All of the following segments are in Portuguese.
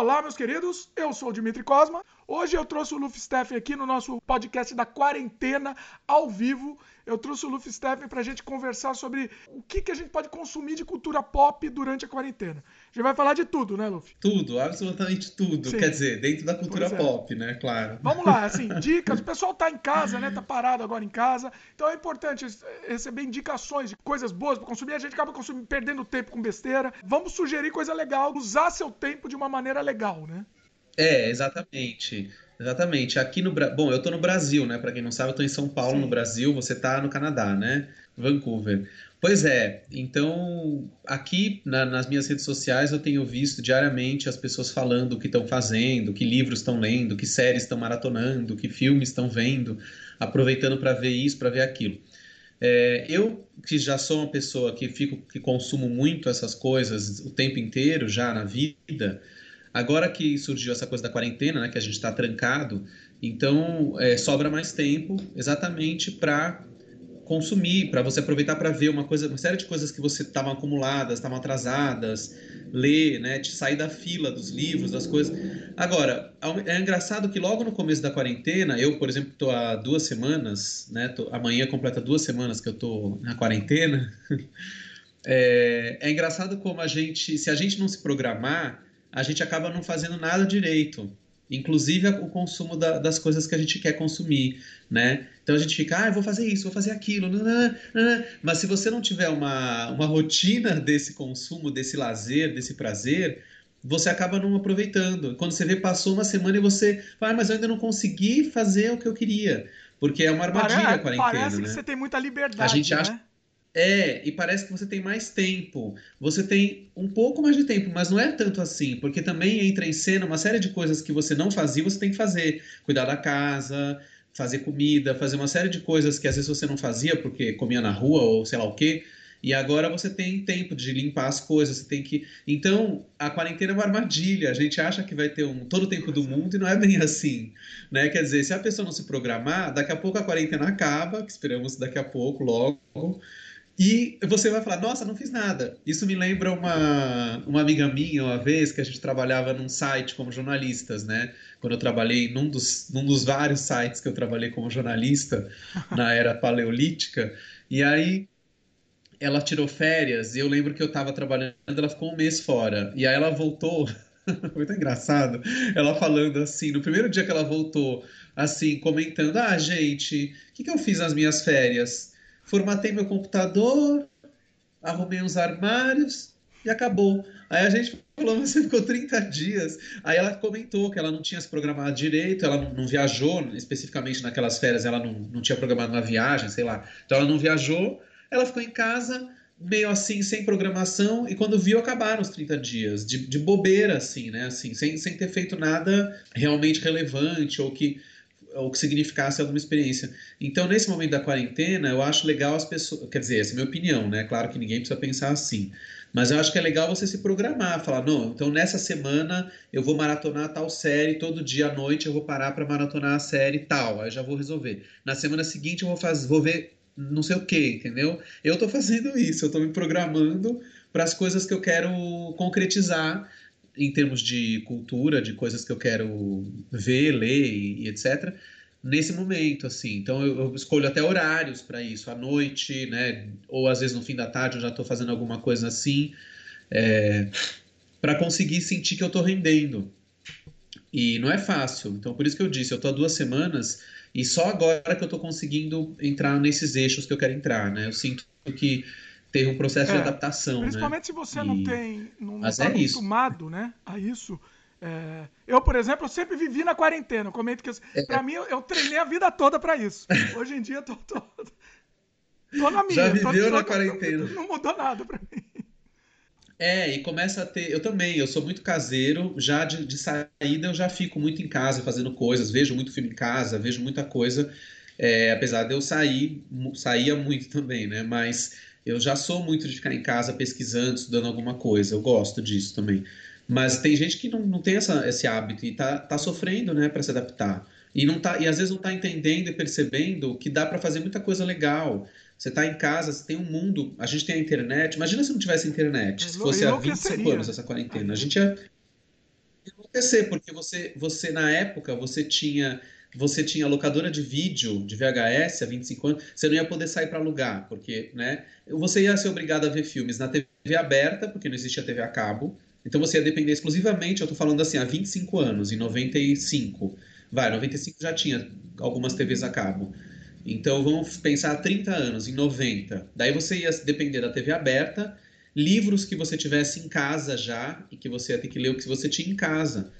Olá, meus queridos, eu sou o Dimitri Cosma. Hoje eu trouxe o Luffy Steffen aqui no nosso podcast da quarentena ao vivo. Eu trouxe o Luffy Steffen para a gente conversar sobre o que, que a gente pode consumir de cultura pop durante a quarentena. A gente vai falar de tudo, né, Luffy? Tudo, absolutamente tudo. Sim. Quer dizer, dentro da cultura é. pop, né? Claro. Vamos lá, assim, dicas. O pessoal tá em casa, né? Tá parado agora em casa. Então é importante receber indicações de coisas boas para consumir. A gente acaba consumindo, perdendo tempo com besteira. Vamos sugerir coisa legal, usar seu tempo de uma maneira legal, né? É, exatamente. Exatamente. Aqui no Bom, eu tô no Brasil, né? Para quem não sabe, eu tô em São Paulo, Sim. no Brasil. Você tá no Canadá, né? Vancouver. Pois é, então aqui na, nas minhas redes sociais eu tenho visto diariamente as pessoas falando o que estão fazendo, que livros estão lendo, que séries estão maratonando, que filmes estão vendo, aproveitando para ver isso, para ver aquilo. É, eu que já sou uma pessoa que fico que consumo muito essas coisas o tempo inteiro já na vida, agora que surgiu essa coisa da quarentena, né, que a gente está trancado, então é, sobra mais tempo exatamente para consumir, para você aproveitar para ver uma coisa, uma série de coisas que você estavam acumuladas, estavam atrasadas, ler, né, te sair da fila dos livros, das coisas. Agora, é engraçado que logo no começo da quarentena, eu, por exemplo, estou há duas semanas, né, tô, amanhã completa duas semanas que eu estou na quarentena. é, é engraçado como a gente, se a gente não se programar, a gente acaba não fazendo nada direito inclusive o consumo da, das coisas que a gente quer consumir, né? Então a gente fica, ah, eu vou fazer isso, vou fazer aquilo, nanana, nanana. mas se você não tiver uma, uma rotina desse consumo, desse lazer, desse prazer, você acaba não aproveitando. Quando você vê, passou uma semana e você fala, ah, mas eu ainda não consegui fazer o que eu queria, porque é uma armadilha parece, a quarentena, Parece né? que você tem muita liberdade, A gente né? É, e parece que você tem mais tempo. Você tem um pouco mais de tempo, mas não é tanto assim, porque também entra em cena uma série de coisas que você não fazia, você tem que fazer. Cuidar da casa, fazer comida, fazer uma série de coisas que às vezes você não fazia porque comia na rua ou sei lá o quê. E agora você tem tempo de limpar as coisas, você tem que. Então, a quarentena é uma armadilha. A gente acha que vai ter um, todo o tempo do mundo e não é bem assim. Né? Quer dizer, se a pessoa não se programar, daqui a pouco a quarentena acaba, que esperamos daqui a pouco, logo e você vai falar, nossa, não fiz nada. Isso me lembra uma, uma amiga minha, uma vez, que a gente trabalhava num site como jornalistas, né? Quando eu trabalhei num dos, num dos vários sites que eu trabalhei como jornalista, na era paleolítica. E aí ela tirou férias e eu lembro que eu estava trabalhando, ela ficou um mês fora. E aí ela voltou, muito engraçado, ela falando assim, no primeiro dia que ela voltou, assim, comentando, ah, gente, o que, que eu fiz nas minhas férias? Formatei meu computador, arrumei uns armários e acabou. Aí a gente falou, você ficou 30 dias. Aí ela comentou que ela não tinha se programado direito, ela não, não viajou, especificamente naquelas férias, ela não, não tinha programado uma viagem, sei lá. Então ela não viajou, ela ficou em casa, meio assim, sem programação, e quando viu, acabaram os 30 dias, de, de bobeira, assim, né? Assim, sem, sem ter feito nada realmente relevante ou que ou que significasse alguma experiência. Então, nesse momento da quarentena, eu acho legal as pessoas. Quer dizer, essa é a minha opinião, né? Claro que ninguém precisa pensar assim. Mas eu acho que é legal você se programar, falar, não, então nessa semana eu vou maratonar tal série, todo dia à noite eu vou parar para maratonar a série tal, aí já vou resolver. Na semana seguinte eu vou fazer, vou ver não sei o que, entendeu? Eu estou fazendo isso, eu estou me programando para as coisas que eu quero concretizar em termos de cultura, de coisas que eu quero ver, ler e, e etc. Nesse momento, assim, então eu, eu escolho até horários para isso, à noite, né? Ou às vezes no fim da tarde eu já estou fazendo alguma coisa assim, é, para conseguir sentir que eu estou rendendo. E não é fácil. Então por isso que eu disse, eu estou há duas semanas e só agora que eu estou conseguindo entrar nesses eixos que eu quero entrar, né? Eu sinto que teve um processo é, de adaptação. Né? Principalmente né? se você e... não tem. não, está é acostumado isso. né, a isso. É, eu, por exemplo, eu sempre vivi na quarentena. Eu comento que é. para mim eu, eu, treinei a vida toda para isso. Hoje em dia eu tô, tô, tô na minha. Já viveu tô, na quarentena. Não, não mudou nada para mim. É, e começa a ter. Eu também, eu sou muito caseiro, já de, de, saída eu já fico muito em casa fazendo coisas, vejo muito filme em casa, vejo muita coisa. É, apesar de eu sair, saía muito também, né? Mas eu já sou muito de ficar em casa pesquisando, estudando alguma coisa. Eu gosto disso também. Mas tem gente que não, não tem essa, esse hábito e tá, tá sofrendo, né, para se adaptar. E, não tá, e às vezes não está entendendo e percebendo que dá para fazer muita coisa legal. Você está em casa, você tem um mundo, a gente tem a internet. Imagina se não tivesse internet, se fosse há 25 anos essa quarentena. A gente ia acontecer, porque você, você na época, você tinha você tinha locadora de vídeo de VHS há 25 anos, você não ia poder sair para alugar, porque né, você ia ser obrigado a ver filmes na TV aberta, porque não existia TV a cabo, então você ia depender exclusivamente, eu estou falando assim, há 25 anos, em 95. Vai, 95 já tinha algumas TVs a cabo. Então vamos pensar há 30 anos, em 90. Daí você ia depender da TV aberta, livros que você tivesse em casa já e que você ia ter que ler o que você tinha em casa.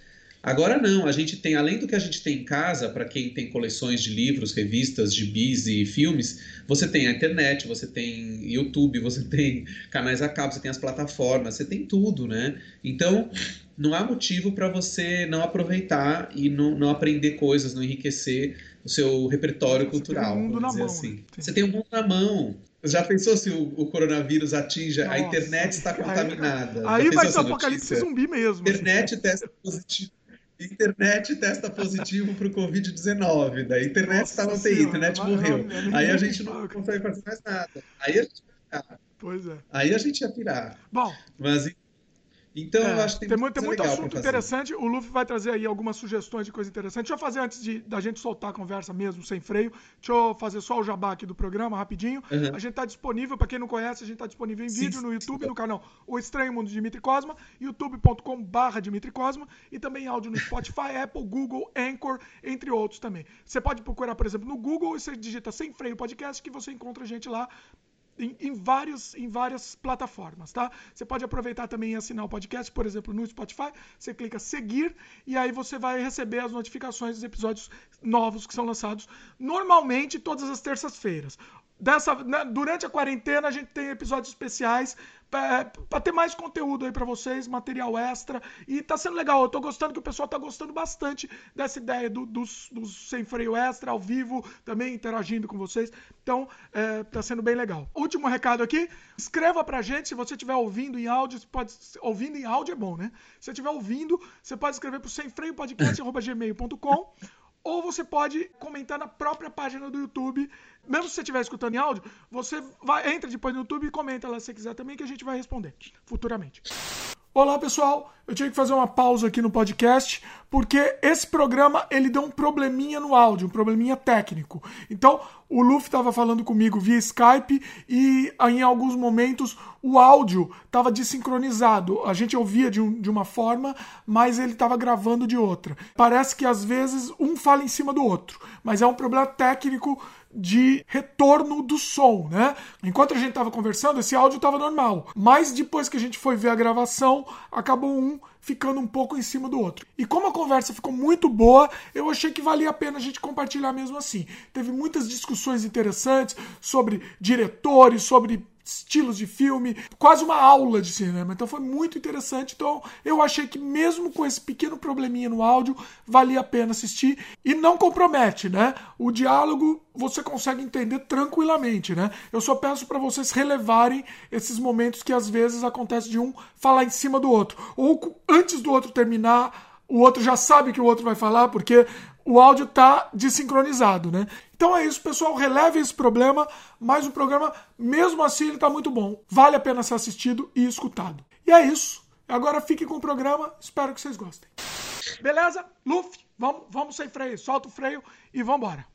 Agora não, a gente tem, além do que a gente tem em casa, para quem tem coleções de livros, revistas, gibis e filmes, você tem a internet, você tem YouTube, você tem canais a cabo, você tem as plataformas, você tem tudo, né? Então, não há motivo para você não aproveitar e não, não, aprender coisas, não enriquecer o seu repertório você cultural. Tem um mundo na mão. Assim. Né? Você tem um mundo na mão. Já pensou se o, o coronavírus atinge, Nossa, a internet está contaminada? Aí, aí vai ser apocalipse zumbi mesmo. Internet assim. testa positivo internet testa positivo para o Covid-19. Da internet estava UTI, a internet morreu. Aí a gente não consegue fazer mais nada. Aí a gente ia pirar. Pois é. Aí a gente ia pirar. Bom. Mas então, é, eu acho que tem, tem muito, tem muito assunto interessante. O Luffy vai trazer aí algumas sugestões de coisa interessante. Deixa eu fazer antes de, da gente soltar a conversa mesmo, sem freio. Deixa eu fazer só o jabá aqui do programa, rapidinho. Uhum. A gente está disponível, para quem não conhece, a gente está disponível em sim, vídeo no YouTube, sim. no canal O Estranho Mundo de Dimitri Cosma, youtube.com.br Dimitri Cosma, e também áudio no Spotify, Apple, Google, Anchor, entre outros também. Você pode procurar, por exemplo, no Google e você digita Sem Freio Podcast, que você encontra a gente lá em, em, vários, em várias plataformas, tá? Você pode aproveitar também e assinar o podcast, por exemplo, no Spotify. Você clica seguir e aí você vai receber as notificações dos episódios novos que são lançados normalmente todas as terças-feiras. Dessa, né, durante a quarentena a gente tem episódios especiais para ter mais conteúdo aí para vocês, material extra. E tá sendo legal. Eu tô gostando que o pessoal tá gostando bastante dessa ideia do, dos, sem freio extra, ao vivo, também interagindo com vocês. Então, é, tá sendo bem legal. Último recado aqui: escreva pra gente se você estiver ouvindo em áudio. Pode, ouvindo em áudio é bom, né? Se você estiver ouvindo, você pode escrever pro semfreiopodcast.gmail.com ou você pode comentar na própria página do YouTube. Mesmo se você estiver escutando em áudio, você vai, entra depois no YouTube e comenta lá se você quiser também, que a gente vai responder futuramente. Olá pessoal, eu tive que fazer uma pausa aqui no podcast porque esse programa ele deu um probleminha no áudio, um probleminha técnico. Então o Luffy estava falando comigo via Skype e em alguns momentos o áudio estava desincronizado. A gente ouvia de, um, de uma forma, mas ele estava gravando de outra. Parece que às vezes um fala em cima do outro, mas é um problema técnico de retorno do som, né? Enquanto a gente estava conversando, esse áudio estava normal, mas depois que a gente foi ver a gravação, acabou um ficando um pouco em cima do outro. E como a conversa ficou muito boa, eu achei que valia a pena a gente compartilhar mesmo assim. Teve muitas discussões interessantes sobre diretores, sobre estilos de filme, quase uma aula de cinema. Então foi muito interessante. Então eu achei que mesmo com esse pequeno probleminha no áudio, valia a pena assistir e não compromete, né? O diálogo você consegue entender tranquilamente, né? Eu só peço para vocês relevarem esses momentos que às vezes acontece de um falar em cima do outro ou antes do outro terminar o outro já sabe que o outro vai falar porque o áudio tá desincronizado, né? Então é isso, pessoal. Releve esse problema, mas o programa, mesmo assim, ele tá muito bom. Vale a pena ser assistido e escutado. E é isso. Agora fiquem com o programa. Espero que vocês gostem. Beleza? Luffy, vamos, vamos sem freio. Solta o freio e vamos embora.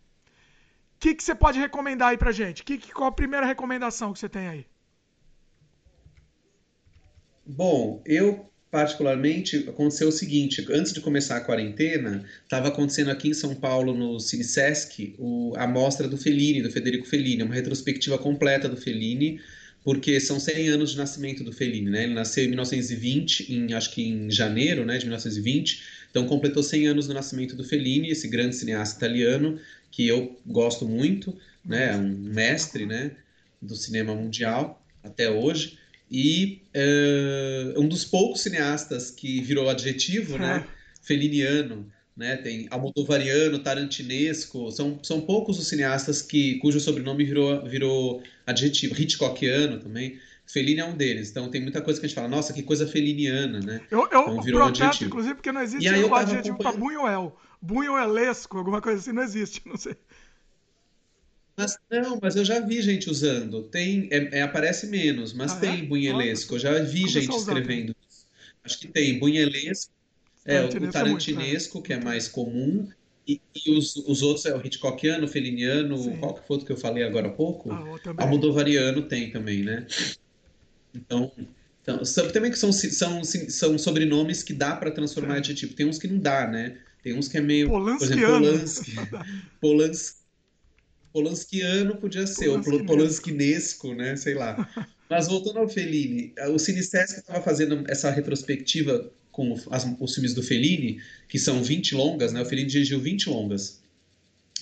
O que, que você pode recomendar aí pra gente? Que, que, qual a primeira recomendação que você tem aí? Bom, eu particularmente, aconteceu o seguinte: antes de começar a quarentena, estava acontecendo aqui em São Paulo, no Cinesesc, o, a mostra do Fellini, do Federico Fellini, uma retrospectiva completa do Fellini, porque são 100 anos de nascimento do Fellini, né? Ele nasceu em 1920, em, acho que em janeiro né, de 1920, então completou 100 anos do nascimento do Fellini, esse grande cineasta italiano, que eu gosto muito, né? Um mestre né, do cinema mundial até hoje e uh, um dos poucos cineastas que virou adjetivo, né? Feliniano, né? Tem Almodovariano, Tarantinesco, são, são poucos os cineastas que cujo sobrenome virou, virou adjetivo. Hitchcockiano também. Fellini é um deles, então tem muita coisa que a gente fala, nossa, que coisa feliniana, né? Eu, eu então, virou protesto, adjetivo. inclusive, porque não existe um adjetivo para Buñuel. Buñuelesco, alguma coisa assim, não existe, não sei. Mas não, mas eu já vi gente usando. Tem, é, é aparece menos, mas ah, tem é? bunhelesco. Eu já vi gente escrevendo. Acho que tem bunhelesco. É, o tarantinesco, muito, é. que é mais comum, e, e os, os, outros é o Hitchcockiano, o Feliniano, Sim. qual que foi outro que eu falei agora há pouco? Ah, Almodovariano tem também, né? Então, então são, também que são, são, são sobrenomes que dá para transformar de tipo. Tem uns que não dá, né? Tem uns que é meio. Por exemplo, Polanski. Polanski Polanskiano podia ser, ou Polanskinesco, né? Sei lá. Mas voltando ao Fellini, o Cinesesc estava fazendo essa retrospectiva com as, os filmes do Fellini, que são 20 longas, né? O Fellini dirigiu 20 longas.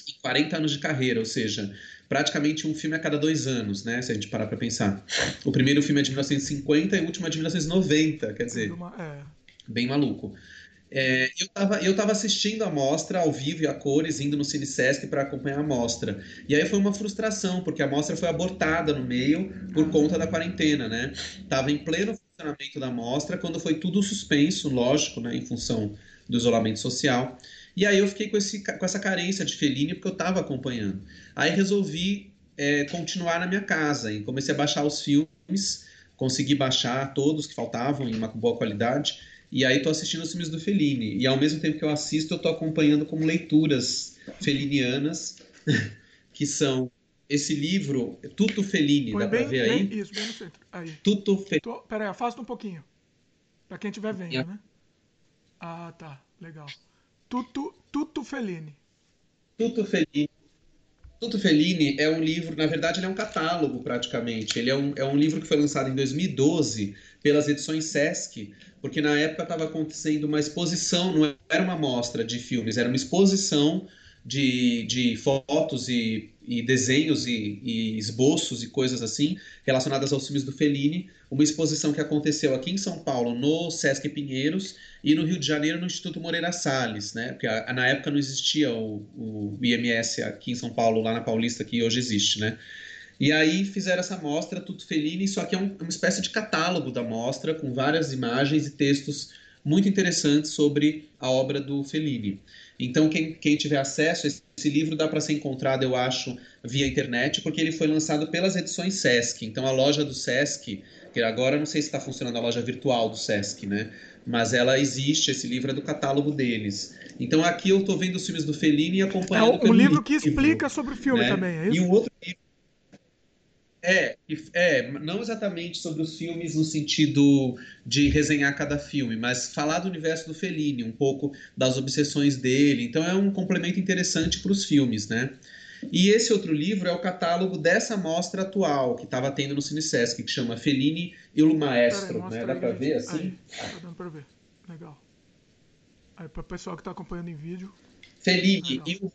E 40 anos de carreira, ou seja, praticamente um filme a cada dois anos, né? Se a gente parar para pensar. O primeiro filme é de 1950 e o último é de 1990, quer dizer, é. bem maluco. É, eu estava eu tava assistindo a mostra ao vivo e a cores, indo no Cine Sesc para acompanhar a mostra. E aí foi uma frustração, porque a mostra foi abortada no meio por conta da quarentena, né? Tava em pleno funcionamento da mostra quando foi tudo suspenso, lógico, né, em função do isolamento social. E aí eu fiquei com, esse, com essa carência de Fellini porque eu estava acompanhando. Aí resolvi é, continuar na minha casa e comecei a baixar os filmes, consegui baixar todos que faltavam em uma boa qualidade e aí tô assistindo os filmes do Fellini. E ao mesmo tempo que eu assisto, eu tô acompanhando como leituras felinianas, que são esse livro, Tuto Fellini, Põe dá bem, pra ver aí? Bem, isso, bem no centro. Aí. Tuto Fellini. Pera aí, afasta um pouquinho. Pra quem estiver vendo, né? Ah, tá. Legal. Tuto, Tuto Fellini. Tuto Fellini. Tuto Fellini é um livro, na verdade, ele é um catálogo praticamente. Ele é um, é um livro que foi lançado em 2012 pelas edições Sesc, porque na época estava acontecendo uma exposição, não era uma mostra de filmes, era uma exposição de, de fotos e, e desenhos e, e, esboços e coisas assim relacionadas aos filmes do Fellini. Uma exposição que aconteceu aqui em São Paulo, no Sesc Pinheiros, e no Rio de Janeiro, no Instituto Moreira Salles, né? Porque a, na época não existia o, o IMS aqui em São Paulo, lá na Paulista, que hoje existe, né? E aí fizeram essa mostra, Tudo Fellini, só que é um, uma espécie de catálogo da mostra, com várias imagens e textos muito interessantes sobre a obra do Fellini. Então, quem, quem tiver acesso, esse, esse livro dá para ser encontrado, eu acho, via internet, porque ele foi lançado pelas edições Sesc. Então, a loja do Sesc, que agora não sei se está funcionando a loja virtual do Sesc, né? Mas ela existe, esse livro é do catálogo deles. Então, aqui eu estou vendo os filmes do Fellini e acompanhando. É um livro que explica sobre o filme né? também, é isso? E um outro livro é, é, não exatamente sobre os filmes no sentido de resenhar cada filme, mas falar do universo do Fellini, um pouco das obsessões dele. Então é um complemento interessante para os filmes, né? E esse outro livro é o catálogo dessa mostra atual que estava tendo no Cinesesc, que chama Fellini e o Maestro, né? Dá para ver assim? Aí, tá dando para ver. Legal. Aí para o pessoal que está acompanhando em vídeo. Fellini e o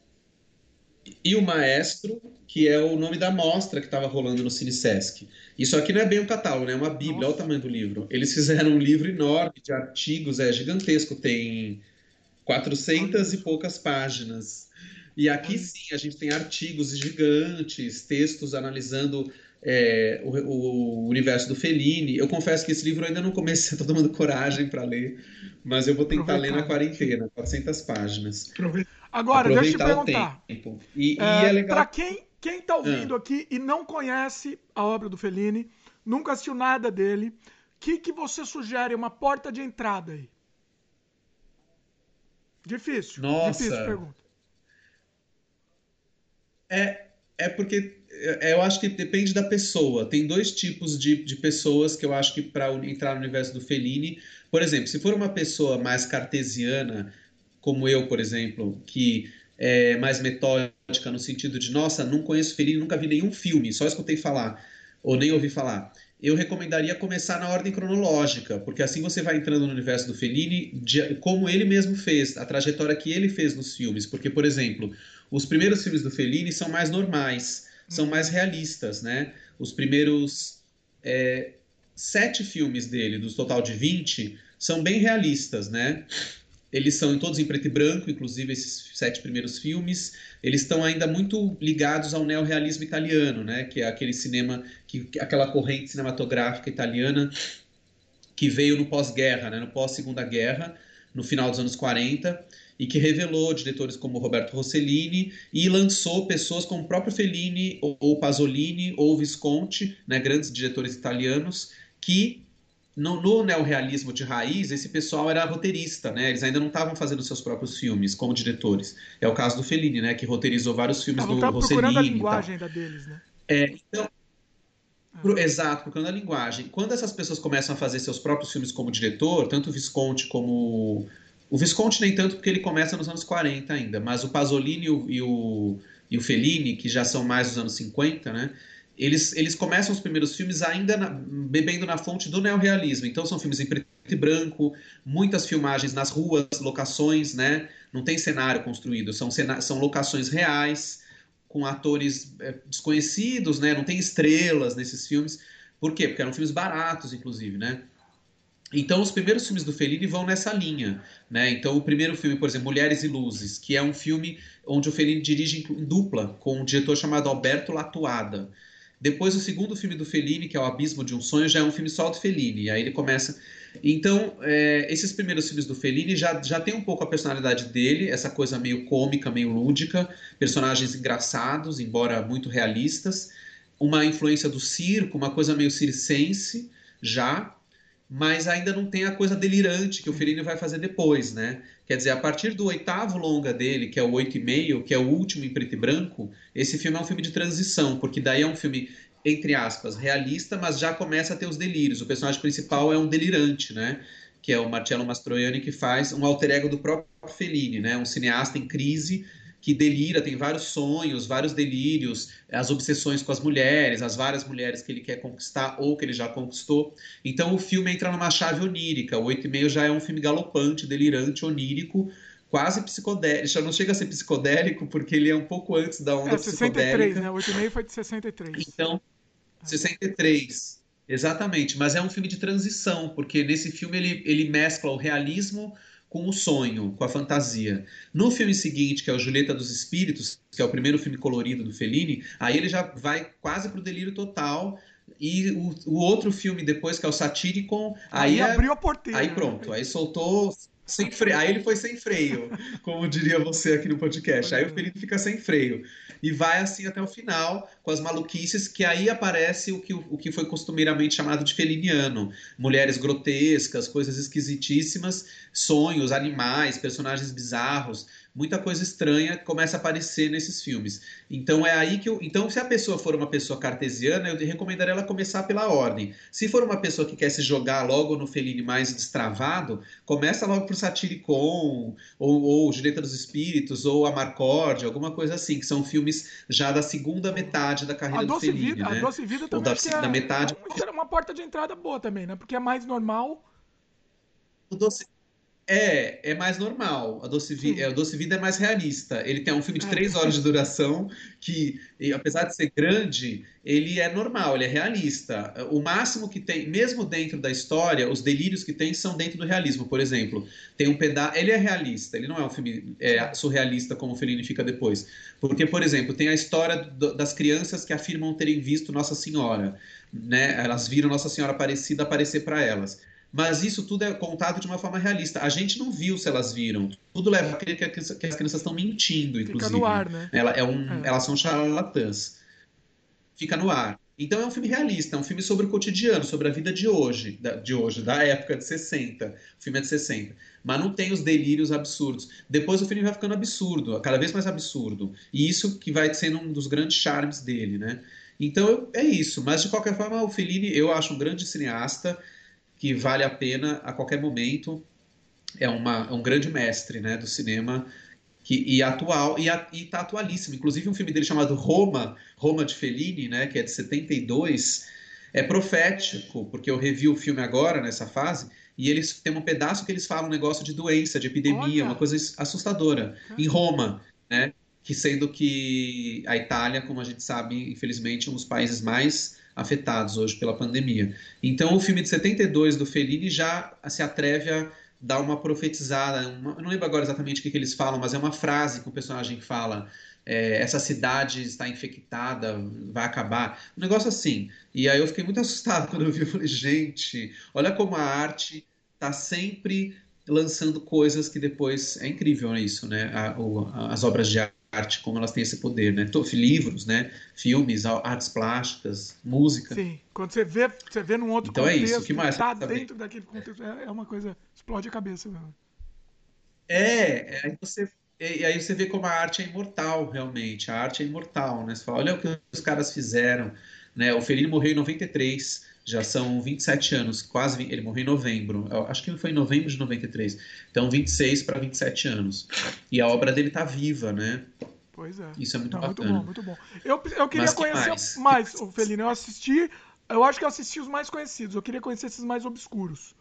e o Maestro, que é o nome da mostra que estava rolando no Cine Sesc. Isso aqui não é bem um catálogo, né? é uma bíblia, Nossa. olha o tamanho do livro. Eles fizeram um livro enorme de artigos, é gigantesco, tem 400 e poucas páginas. E aqui sim, a gente tem artigos gigantes, textos analisando é, o, o, universo do Fellini. Eu confesso que esse livro eu ainda não comecei, estou tomando coragem para ler, mas eu vou tentar ler na quarentena, 400 páginas. Agora, deixa eu te perguntar. E, é, é Para quem quem está ouvindo ah. aqui e não conhece a obra do Fellini, nunca assistiu nada dele, o que, que você sugere? Uma porta de entrada aí. Difícil. Nossa. Difícil pergunta. É, é porque é, eu acho que depende da pessoa. Tem dois tipos de, de pessoas que eu acho que para entrar no universo do Fellini, por exemplo, se for uma pessoa mais cartesiana, como eu, por exemplo, que é mais metódica no sentido de, nossa, não conheço Fellini, nunca vi nenhum filme, só escutei falar, ou nem ouvi falar. Eu recomendaria começar na ordem cronológica, porque assim você vai entrando no universo do Fellini, de, como ele mesmo fez, a trajetória que ele fez nos filmes. Porque, por exemplo, os primeiros filmes do Fellini são mais normais, são mais realistas, né? Os primeiros é, sete filmes dele, dos total de 20, são bem realistas, né? Eles são todos em preto e branco, inclusive esses sete primeiros filmes. Eles estão ainda muito ligados ao neorrealismo italiano, né? Que é aquele cinema, que, aquela corrente cinematográfica italiana que veio no pós-guerra, né? No pós-segunda guerra, no final dos anos 40, e que revelou diretores como Roberto Rossellini e lançou pessoas como o próprio Fellini ou Pasolini ou Visconti, né? Grandes diretores italianos que no, no neorrealismo de raiz, esse pessoal era roteirista, né? Eles ainda não estavam fazendo seus próprios filmes como diretores. É o caso do Fellini, né? Que roteirizou vários filmes do Rossellini. procurando a linguagem ainda deles, né? É, então, ah. Exato, procurando a linguagem. Quando essas pessoas começam a fazer seus próprios filmes como diretor, tanto o Visconti como. O Visconti nem tanto porque ele começa nos anos 40 ainda, mas o Pasolini e o, e o, e o Fellini, que já são mais dos anos 50, né? eles, eles começam os primeiros filmes ainda na, bebendo na fonte do neorrealismo. Então são filmes em preto e branco, muitas filmagens nas ruas, locações, né? Não tem cenário construído, são, cena, são locações reais, com atores é, desconhecidos, né? Não tem estrelas nesses filmes. Por quê? Porque eram filmes baratos, inclusive, né? Então, os primeiros filmes do Fellini vão nessa linha, né? Então, o primeiro filme, por exemplo, Mulheres e Luzes, que é um filme onde o Fellini dirige em dupla com um diretor chamado Alberto Latuada. Depois, o segundo filme do Fellini, que é O Abismo de um Sonho, já é um filme só do Fellini. E aí ele começa. Então, é, esses primeiros filmes do Fellini já, já tem um pouco a personalidade dele, essa coisa meio cômica, meio lúdica, personagens engraçados, embora muito realistas, uma influência do circo, uma coisa meio circense já, mas ainda não tem a coisa delirante que o Fellini vai fazer depois, né? Quer dizer, a partir do oitavo longa dele, que é o oito e meio, que é o último em preto e branco, esse filme é um filme de transição, porque daí é um filme entre aspas realista, mas já começa a ter os delírios. O personagem principal é um delirante, né? Que é o Marcello Mastroianni que faz um alter ego do próprio Fellini, né? Um cineasta em crise que delira, tem vários sonhos, vários delírios, as obsessões com as mulheres, as várias mulheres que ele quer conquistar ou que ele já conquistou. Então o filme entra numa chave onírica. O Oito e Meio já é um filme galopante, delirante, onírico, quase psicodélico. Já não chega a ser psicodélico porque ele é um pouco antes da onda é, 63, psicodélica. né? Oito e Meio foi de 63. Então, 63. Exatamente, mas é um filme de transição, porque nesse filme ele, ele mescla o realismo com o sonho, com a fantasia. No filme seguinte, que é o Julieta dos Espíritos, que é o primeiro filme colorido do Fellini, aí ele já vai quase pro delírio total. E o, o outro filme depois, que é o Satírico, aí, aí é, abriu a porteira. Aí pronto, aí soltou sem freio. Aí ele foi sem freio, como diria você aqui no podcast. Aí o Felipe fica sem freio. E vai assim até o final, com as maluquices, que aí aparece o que, o que foi costumeiramente chamado de feliniano. Mulheres grotescas, coisas esquisitíssimas, sonhos, animais, personagens bizarros muita coisa estranha começa a aparecer nesses filmes. Então é aí que eu, então se a pessoa for uma pessoa cartesiana, eu recomendaria ela começar pela ordem. Se for uma pessoa que quer se jogar logo no Fellini mais destravado, começa logo por Satiricon ou, ou Julieta dos Espíritos ou Amarcord, alguma coisa assim, que são filmes já da segunda metade da carreira do Fellini, Vida, né? A Doce Vida também da, é, da metade. É uma porta de entrada boa também, né? Porque é mais normal. O Doce é, é mais normal. A Doce, Vi, a Doce Vida é mais realista. Ele tem um filme de é. três horas de duração que, apesar de ser grande, ele é normal, ele é realista. O máximo que tem, mesmo dentro da história, os delírios que tem são dentro do realismo. Por exemplo, tem um pedaço. Ele é realista, ele não é um filme é, surrealista como o Fellini fica depois. Porque, por exemplo, tem a história do, das crianças que afirmam terem visto Nossa Senhora. Né? Elas viram Nossa Senhora Aparecida aparecer para elas mas isso tudo é contado de uma forma realista. A gente não viu se elas viram. Tudo leva a crer que, as crianças estão mentindo, inclusive. Fica no ar, né? Ela, é um, é. Elas são charlatãs. Fica no ar. Então é um filme realista, é um filme sobre o cotidiano, sobre a vida de hoje, da, de hoje, da época de 60. O filme é de 60. Mas não tem os delírios absurdos. Depois o filme vai ficando absurdo, cada vez mais absurdo. E isso que vai sendo um dos grandes charmes dele, né? Então é isso. Mas de qualquer forma, o Fellini eu acho um grande cineasta que vale a pena a qualquer momento. É, uma, é um grande mestre né, do cinema que, e atual e, está atualíssimo. Inclusive um filme dele chamado Roma, Roma de Fellini, né, que é de 72, é profético, porque eu revi o filme agora nessa fase e eles tem um pedaço que eles falam um negócio de doença, de epidemia, Olha. uma coisa assustadora em Roma, né? Que sendo que a Itália, como a gente sabe, infelizmente, é um dos países mais afetados hoje pela pandemia. Então, o filme de 72 do Fellini já se atreve a dar uma profetizada. Uma, eu não lembro agora exatamente o que, que, eles falam, mas é uma frase que o personagem fala. É, essa cidade está infectada, vai acabar. Um negócio assim. E aí eu fiquei muito assustado quando eu vi. Eu falei, gente, olha como a arte está sempre lançando coisas que depois. É incrível isso, né? A, o, as obras de arte, como elas têm esse poder, né? Livros, né? Filmes, artes plásticas, música. Sim, quando você vê, você vê num outro então contexto, é isso. O que mais tá dentro daquele contexto, é, é uma coisa, explode a cabeça mesmo. É, aí você e aí você vê como a arte é imortal, realmente. A arte é imortal, né? Você fala, olha o que os caras fizeram, né? O Fellini morreu em 93, já são 27 anos, quase. Ele morreu em novembro, acho que foi em novembro de 93. Então, 26 para 27 anos. E a obra dele está viva, né? Pois é. Isso é muito Não, bacana. Muito bom, muito bom. Eu, eu queria que conhecer mais? mais, o Felino. Eu assisti, eu acho que eu assisti os mais conhecidos. Eu queria conhecer esses mais obscuros.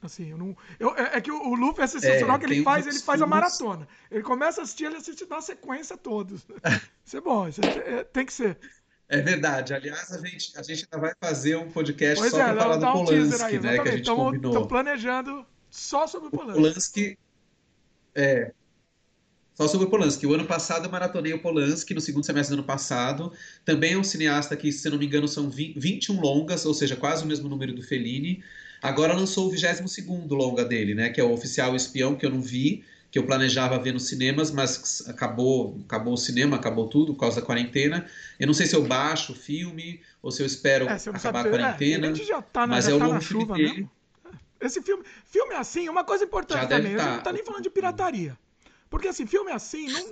Assim, eu não. Eu, é, é que o, Luffy é sensacional É, que ele faz, ele faz a maratona. Ele começa a assistir, ele assiste na sequência todos. Isso é bom, isso é- é- tem que ser. É verdade. Aliás, a gente, a gente ainda vai fazer um podcast Pois só é, para falar do um Polanski, aí, né? Que a gente combinou. Estamos planejando só sobre o O Polanski. Polanski. É. Só sobre o Polanski. O ano passado eu maratonei o Polanski, no segundo semestre do ano passado. Também é um cineasta que, se não me engano, são 20 21 longas, ou seja, quase o mesmo número do Fellini. Agora lançou o 22 longa dele, né? Que é o Oficial Espião, que eu não vi, que eu planejava ver nos cinemas, mas acabou, acabou o cinema, acabou tudo por causa da quarentena. Eu não sei se eu baixo o filme ou se eu espero É, acabar a quarentena. É, a gente já tá na, mas já é o tá na novo filme chuva dele. mesmo. Esse filme, filme assim, uma coisa importante Já também, a gente tá. não tá nem falando de pirataria. Porque assim, filme assim, não,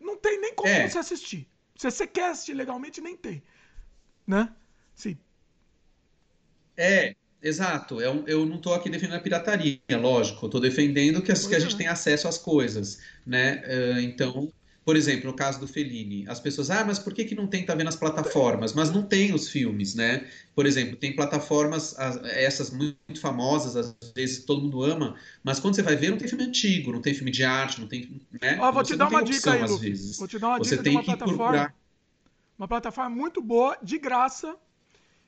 não tem nem como É. você assistir. Se você quer assistir legalmente, nem tem. Né? Sim. É, exato. É um- eu não estou aqui defendendo a pirataria, lógico. Eu estou defendendo que, as- que a gente é. tem acesso às coisas, né? Eh, então, por exemplo, no caso do Fellini, as pessoas, ah, mas por que que não tem, tá vendo as plataformas? Mas não tem os filmes, né? Por exemplo, tem plataformas, as- essas muito famosas, às vezes todo mundo ama, mas quando você vai ver, não tem filme antigo, não tem filme de arte, não tem, né? Ó, vou te dar uma dica aí, às Lu. vezes. Vou te dar uma Você dica de tem uma que plataforma. procurar. Uma plataforma muito boa, de graça.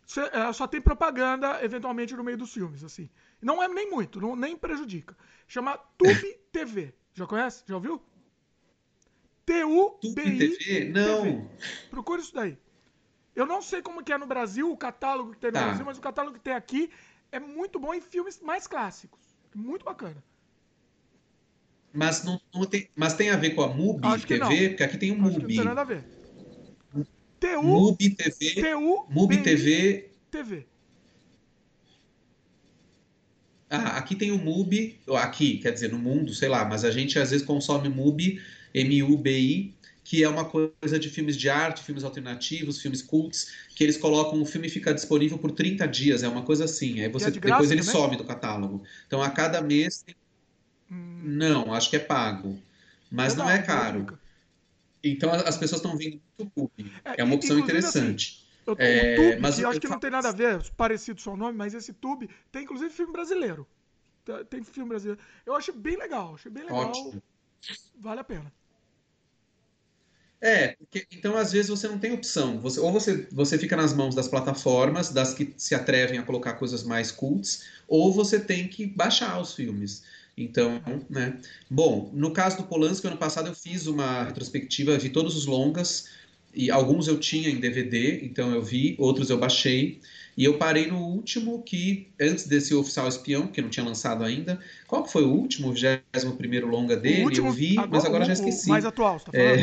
Cê- é, só tem propaganda, eventualmente, no meio dos filmes, assim. Não é nem muito, não, nem prejudica. Chama Tube TV. Já conhece? Já ouviu? T-U-B-I. TV? Não. Procure isso daí. Eu não sei como que é no Brasil, o catálogo que tem no Tá. Brasil, mas o catálogo que tem aqui é muito bom em filmes mais clássicos. Muito bacana. Mas não, não tem, mas tem a ver com a Mubi Acho que TV, não. porque aqui tem Acho que não Mubi. tem nada a ver. T-U-B-I Mubi TV, Mubi TV. TV. Ah, aqui tem o Mubi, aqui, quer dizer, no mundo, sei lá, mas a gente às vezes consome Mubi, M-U-B-I, que é uma coisa de filmes de arte, filmes alternativos, filmes cults, que eles colocam, o filme fica disponível por 30 dias, é uma coisa assim. Aí você é de depois ele também? some do catálogo. Então a cada mês tem... Hum, Não, acho que é pago. Mas não legal, é boa caro. Então as pessoas estão vindo do Mubi. É uma e- opção inclusive, interessante. Eu, É, Tube, mas que eu acho que não tem nada a ver, parecido só o nome, mas esse Tube tem inclusive filme brasileiro. Tem filme brasileiro. Eu achei bem legal, achei bem legal. Ótimo. Vale a pena. É, porque, então às vezes você não tem opção. Você, ou você, você fica nas mãos das plataformas, das que se atrevem a colocar coisas mais cults, ou você tem que baixar os filmes. Então, né? Bom, no caso do Polanski, ano passado eu fiz uma retrospectiva, vi todos os longas, e alguns eu tinha em DVD, então eu vi, outros eu baixei, e eu parei no último que, antes desse Oficial Espião, que não tinha lançado ainda, qual que foi o último, o 21º longa dele? último, eu vi, mas agora o- já esqueci. mais atual, você tá falando?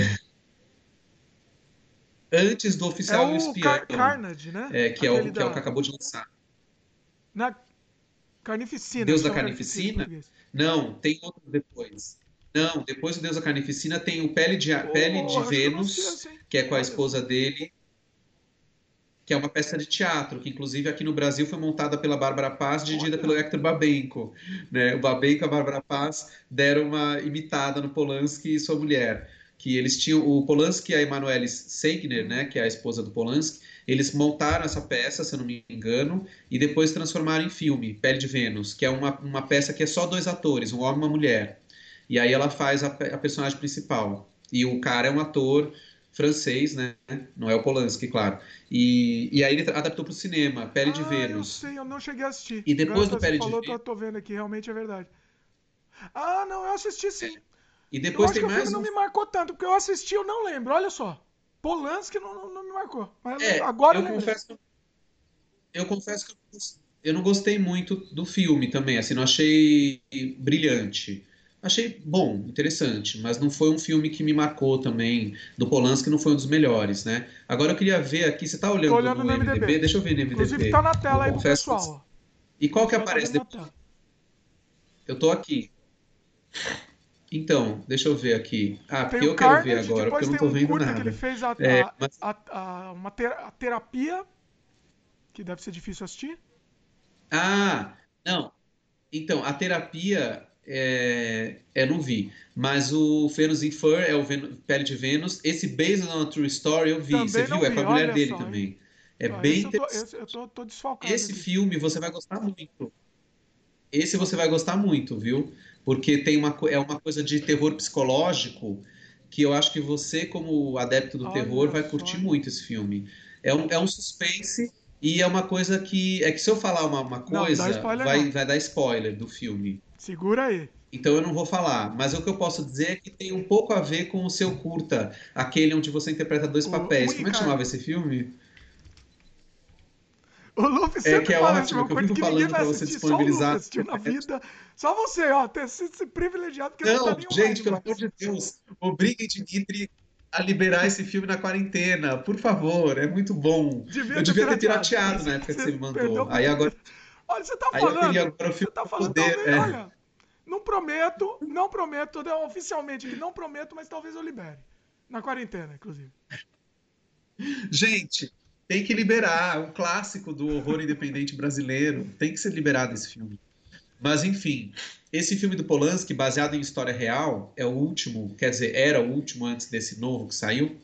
É, antes do É Oficial o Espião, Car Carnage, né? é, que, é o, Aquele que é o da- que acabou de lançar. Na Carnificina. Deus da chama Carnificina? Não, tem outro depois. Não, depois do Deus da Carnificina tem o Pele de, Pele Oh, de eu não Vênus, sei hein? que é com a esposa dele, que é uma peça de teatro, que inclusive aqui no Brasil foi montada pela Bárbara Paz, dirigida pelo Hector Babenco. Né? O Babenco e a Bárbara Paz deram uma imitada no Polanski e sua mulher. Que eles tinham o Polanski e a Emanuele Seigner, né, que é a esposa do Polanski, eles montaram essa peça, se eu não me engano, e depois transformaram em filme, Pele de Vênus, que é uma, uma peça que é só dois atores, um homem e uma mulher. E aí ela faz a, a personagem principal. E o cara é um ator francês, né? Não é o Polanski, claro. E, e aí ele adaptou para o cinema, Pele de ah, Vênus. Eu sei, eu não cheguei a assistir. E depois do Agora você Pele de Vênus- tô, tô vendo aqui, realmente é verdade. Ah, não, eu assisti sim. E Eu depois acho tem que o filme mais não um me marcou tanto, porque eu assisti, eu não lembro, olha só. Polanski não, não, não me marcou. Mas É, agora eu eu confesso, eu confesso que eu não gostei muito do filme também, assim, não achei brilhante. Achei bom, interessante, mas não foi um filme que me marcou também. Do Polanski não foi um dos melhores, né? Agora eu queria ver aqui, você tá olhando, olhando no, no MDB. MDB. Deixa eu ver no MDB. Inclusive tá na tela aí pro pessoal. E qual que aparece depois? Eu tô aqui. Então, deixa eu ver aqui. Ah, porque eu quero ver agora, porque eu não tô vendo um nada. Que ele fez a, é, mas... a, uma ter, a terapia, que deve ser difícil assistir. Ah, não. Então, a terapia é, é, não vi. Mas o Venus in Fur é o Ven Pele de Vênus. Esse Based on a True Story eu vi. Também você viu? É com a mulher dele só, também. É ah, bem interessante. Eu tô, eu tô, desfalcado. Esse aqui. filme você vai gostar muito. Esse você vai gostar muito, viu? Porque tem uma, é uma coisa de terror psicológico que eu acho que você, como adepto do Olha terror, vai curtir muito esse filme. É um, é um suspense e é uma coisa que. É que se eu falar uma, uma coisa, não, vai, vai dar spoiler do filme. Segura aí. Então eu não vou falar, mas o que eu posso dizer é que tem um pouco a ver com o seu curta, aquele onde você interpreta dois papéis. Como é que chamava esse filme? O Luffy é sempre é, que é fala ótimo, assim, que eu fico falando pra você disponibilizar. Só o na vida. Só você, ó, ter sido privilegiado. Porque não, não tá gente, pelo amor de Deus, obriguem Dimitri a liberar esse filme na quarentena, por favor, é muito bom. Devia eu devia ter pirateado na época que você me mandou. Aí agora. Olha, você tá falando. Agora você tá falando, poder, talvez, é. olha. Não prometo, não prometo, oficialmente que não prometo, mas talvez eu libere. Na quarentena, inclusive. Gente, tem que liberar, um clássico do horror independente brasileiro. Tem que ser liberado esse filme. Mas, enfim, esse filme do Polanski, baseado em história real, é o último, quer dizer, era o último antes desse novo que saiu.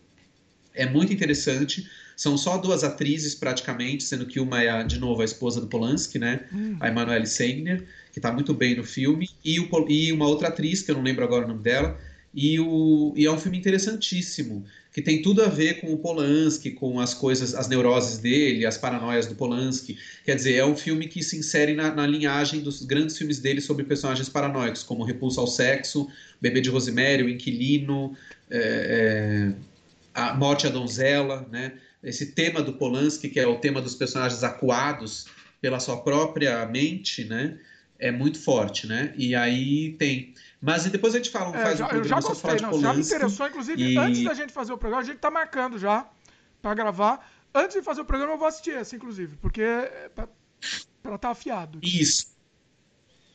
É muito interessante. São só duas atrizes, praticamente, sendo que uma é, de novo, a esposa do Polanski, né? Hum. A Emanuele Segner, que está muito bem no filme, e, o, e uma outra atriz, que eu não lembro agora o nome dela, e, o, e é um filme interessantíssimo, que tem tudo a ver com o Polanski, com as coisas, as neuroses dele, as paranoias do Polanski. Quer dizer, é um filme que se insere na, na linhagem dos grandes filmes dele sobre personagens paranoicos, como Repulso ao Sexo, Bebê de Rosemary, O Inquilino, é, é, A Morte à Donzela, né? Esse tema do Polanski, que é o tema dos personagens acuados pela sua própria mente, né? É muito forte, né? E aí tem mas e depois a gente fala, é, faz já, um programa eu já gostei, não, Polanski, já me interessou, inclusive, e... antes da gente fazer o programa, a gente tá marcando já para gravar. Antes de fazer o programa, eu vou assistir esse, inclusive, porque é pra, estar tá afiado. Isso.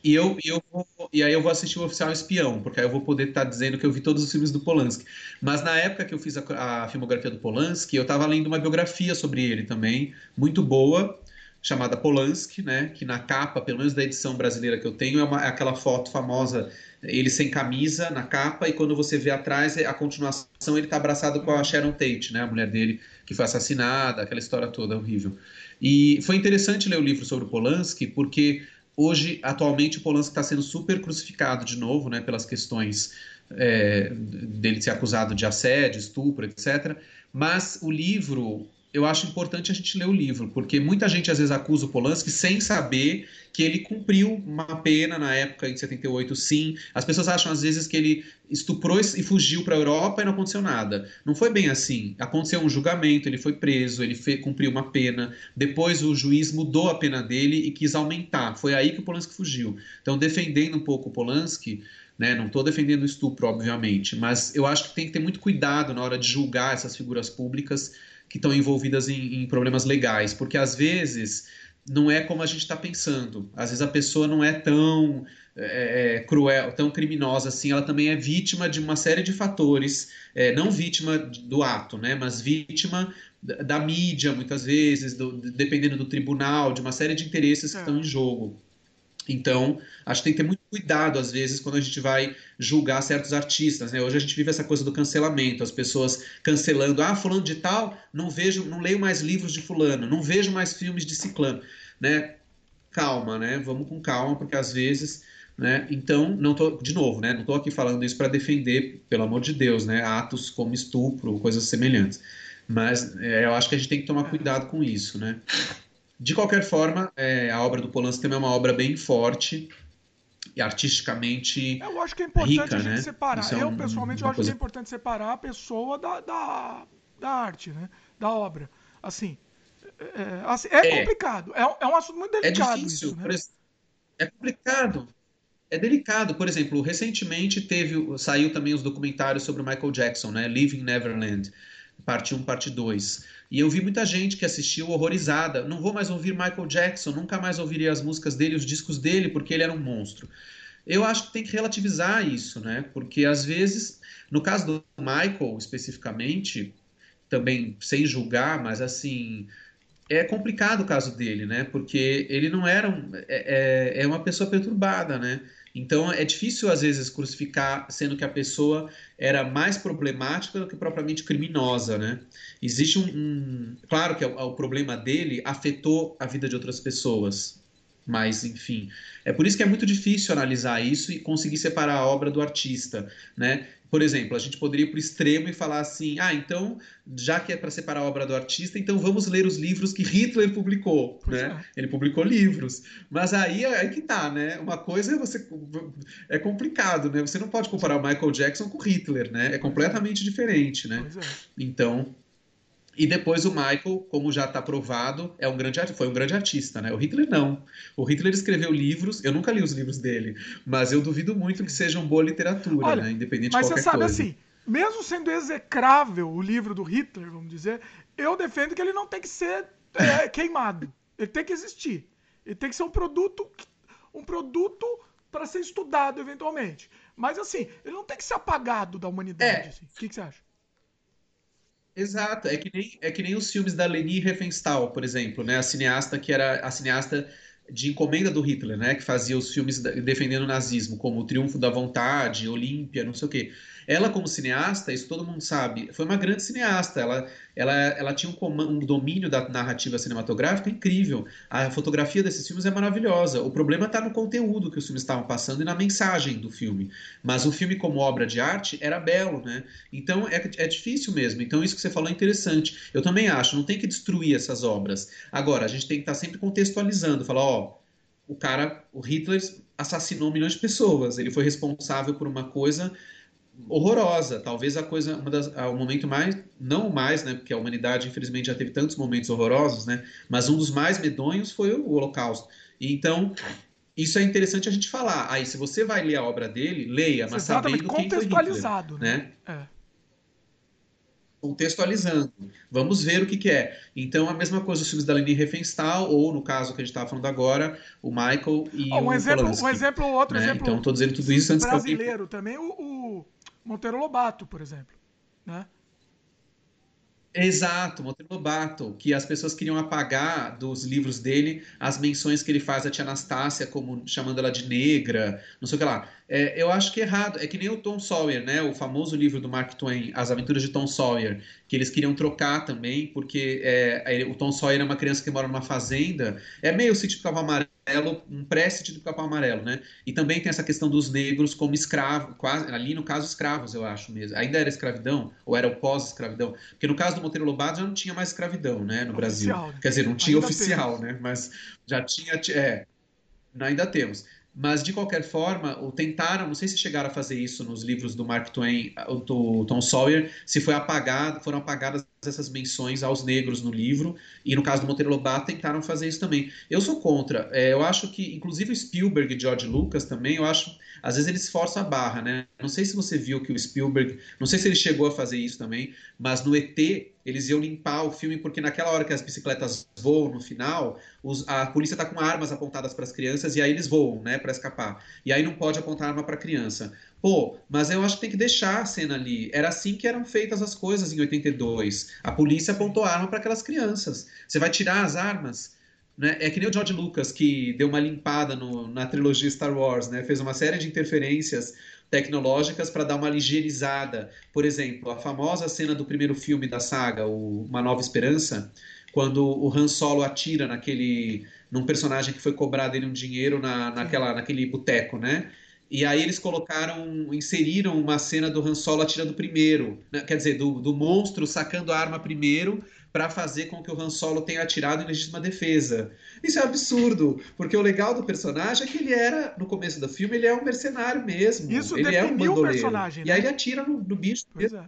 E, eu, eu vou, e aí eu vou assistir o Oficial Espião, porque aí eu vou poder estar tá dizendo que eu vi todos os filmes do Polanski. Mas na época que eu fiz a, a filmografia do Polanski, eu estava lendo uma biografia sobre ele também, muito boa, chamada Polanski, né? Que na capa, pelo menos da edição brasileira que eu tenho, é, uma, é aquela foto famosa ele sem camisa na capa, e quando você vê atrás, a continuação, ele está abraçado com a Sharon Tate, né, a mulher dele, que foi assassinada, aquela história toda horrível. E foi interessante ler o livro sobre o Polanski, porque hoje, atualmente, o Polanski está sendo super crucificado de novo, né, pelas questões é, dele ser acusado de assédio, estupro, etc. Mas o livro eu acho importante a gente ler o livro, porque muita gente às vezes acusa o Polanski sem saber que ele cumpriu uma pena na época em 78, sim. As pessoas acham às vezes que ele estuprou e fugiu para a Europa e não aconteceu nada. Não foi bem assim. Aconteceu um julgamento, ele foi preso, ele cumpriu uma pena. Depois o juiz mudou a pena dele e quis aumentar. Foi aí que o Polanski fugiu. Então, defendendo um pouco o Polanski, né, não estou defendendo o estupro, obviamente, mas eu acho que tem que ter muito cuidado na hora de julgar essas figuras públicas que estão envolvidas em, em problemas legais, porque às vezes não é como a gente está pensando. Às vezes a pessoa não é tão é, é, cruel, tão criminosa assim, ela também é vítima de uma série de fatores, é, não vítima do ato, né, mas vítima da, da mídia, muitas vezes, do, dependendo do tribunal, de uma série de interesses que é. estão em jogo. Então, acho que tem que ter muito cuidado, às vezes, quando a gente vai julgar certos artistas. Né? Hoje a gente vive essa coisa do cancelamento, as pessoas cancelando, ah, fulano de tal, não vejo, não leio mais livros de fulano, não vejo mais filmes de ciclano. Né? Calma, né? Vamos com calma, porque às vezes. Né? Então, não tô, de novo, né? não estou aqui falando isso para defender, pelo amor de Deus, né? atos como estupro, coisas semelhantes. Mas é, eu acho que a gente tem que tomar cuidado com isso, né? De qualquer forma, é, a obra do Polanski também é uma obra bem forte e artisticamente Eu acho que é importante rica, a gente né? separar. É um, eu, pessoalmente, eu acho coisa... que é importante separar a pessoa da, da, da arte, né? Da obra. Assim, é, assim, é, é complicado. É, é um assunto muito delicado. É difícil. Isso, né? É complicado. é delicado. Por exemplo, recentemente teve, saiu também os documentários sobre o Michael Jackson, né? Living Neverland, parte 1, parte 2. E eu vi muita gente que assistiu horrorizada. Não vou mais ouvir Michael Jackson, nunca mais ouviria as músicas dele, os discos dele, porque ele era um monstro. Eu acho que tem que relativizar isso, né? Porque às vezes, no caso do Michael especificamente, também sem julgar, mas assim, é complicado o caso dele, né? Porque ele não era um, é, é, é uma pessoa perturbada, né? Então é difícil às vezes crucificar, sendo que a pessoa era mais problemática do que propriamente criminosa, né? Existe um, um claro que o, o problema dele afetou a vida de outras pessoas, mas, enfim, é por isso que é muito difícil analisar isso e conseguir separar a obra do artista, né? Por exemplo, a gente poderia ir para o extremo e falar assim: ah, então, já que é para separar a obra do artista, então vamos ler os livros que Hitler publicou, pois né? É. Ele publicou livros. Mas aí é que tá, né? Uma coisa é você é complicado, né? Você não pode comparar o Michael Jackson com Hitler, né? É completamente diferente, né? É. Então, e depois o Michael, como já está provado, é um grande foi um grande artista, né? O Hitler não. O Hitler escreveu livros, eu nunca li os livros dele, mas eu duvido muito que sejam boa literatura, Olha, né? Independente de qualquer coisa. Mas você sabe coisa. assim, mesmo sendo execrável o livro do Hitler, vamos dizer, eu defendo que ele não tem que ser é, queimado. Ele tem que existir. Ele tem que ser um produto, um produto para ser estudado eventualmente. Mas assim, ele não tem que ser apagado da humanidade. É. Assim. O que, que você acha? Exato, é que nem, é que nem os filmes da Leni Riefenstahl, por exemplo, né? A cineasta que era a cineasta de encomenda do Hitler, né? Que fazia os filmes defendendo o nazismo, como O Triunfo da Vontade, Olímpia, não sei o quê. Ela, como cineasta, isso todo mundo sabe, foi uma grande cineasta. Ela, ela, ela tinha um, um domínio da narrativa cinematográfica incrível. A fotografia desses filmes é maravilhosa. O problema está no conteúdo que os filmes estavam passando e na mensagem do filme. Mas o filme, como obra de arte, era belo, né? Então é, é difícil mesmo. Então isso que você falou é interessante. Eu também acho, não tem que destruir essas obras. Agora, a gente tem que estar tá sempre contextualizando, falar, ó, o cara, o Hitler assassinou milhões de pessoas. Ele foi responsável por uma coisa horrorosa. Talvez a coisa, uma das, o momento mais, não mais, né, porque a humanidade infelizmente já teve tantos momentos horrorosos, né, mas um dos mais medonhos foi o Holocausto. E, então, isso é interessante a gente falar. Aí, se você vai ler a obra dele, leia, mas sabendo quem foi Hitler, né? né? É. Contextualizando. Vamos ver o que, que, é. Então, a mesma coisa os filmes da Leni Riefenstahl, ou no caso que a gente estava falando agora, o Michael e oh, um o exemplo, Polanski, Um exemplo, outro né? exemplo. Então, estou dizendo tudo isso antes brasileiro que alguém... também, o, o Monteiro Lobato, por exemplo. Né? Exato, Monteiro Lobato, que as pessoas queriam apagar dos livros dele as menções que ele faz a tia Anastácia, como chamando ela de negra, não sei o que lá. É, eu acho que é errado. É que nem o Tom Sawyer, né? O famoso livro do Mark Twain, As Aventuras de Tom Sawyer, que eles queriam trocar também, porque é, o Tom Sawyer é uma criança que mora numa fazenda. É meio sítio do Cavalo Amarelo, um pré-sítio do Cavalo Amarelo, né? E também tem essa questão dos negros como escravos, quase, ali no caso escravos, eu acho mesmo. Ainda era escravidão? Ou era o pós-escravidão? Porque no caso do Monteiro Lobato já não tinha mais escravidão, né? No Brasil. Oficial, né? Quer dizer, não tinha oficial, temos. né? Mas já tinha. É, ainda temos. Mas, de qualquer forma, tentaram, não sei se chegaram a fazer isso nos livros do Mark Twain, do Tom Sawyer, se foi apagado, foram apagadas essas menções aos negros no livro, e no caso do Monteiro Lobato tentaram fazer isso também. Eu sou contra, é, eu acho que, inclusive o Spielberg e George Lucas também, eu acho, às vezes eles forçam a barra, né? Não sei se você viu que o Spielberg, não sei se ele chegou a fazer isso também, mas no ET eles iam limpar o filme porque naquela hora que as bicicletas voam no final, os, a polícia está com armas apontadas para as crianças e aí eles voam, né, para escapar. E aí não pode apontar arma para criança. Pô, mas eu acho que tem que deixar a cena ali. Era assim que eram feitas as coisas em 82. A polícia apontou arma para aquelas crianças. Você vai tirar as armas? Né? É que nem o George Lucas, que deu uma limpada no, na trilogia Star Wars, né? fez uma série de interferências tecnológicas para dar uma ligeirizada. Por exemplo, a famosa cena do primeiro filme da saga, o Uma Nova Esperança, quando o Han Solo atira naquele num personagem que foi cobrar dele um dinheiro na, naquela, naquele boteco, né? E aí eles colocaram, inseriram uma cena do Han Solo atirando primeiro, né? quer dizer, do, do monstro sacando a arma primeiro para fazer com que o Han Solo tenha atirado em legítima defesa. Isso é absurdo, porque o legal do personagem é que ele era, no começo do filme, ele é um mercenário mesmo. Isso ele é um bandoleiro. o personagem. Né? E aí né? ele atira no, no bicho. Pois é.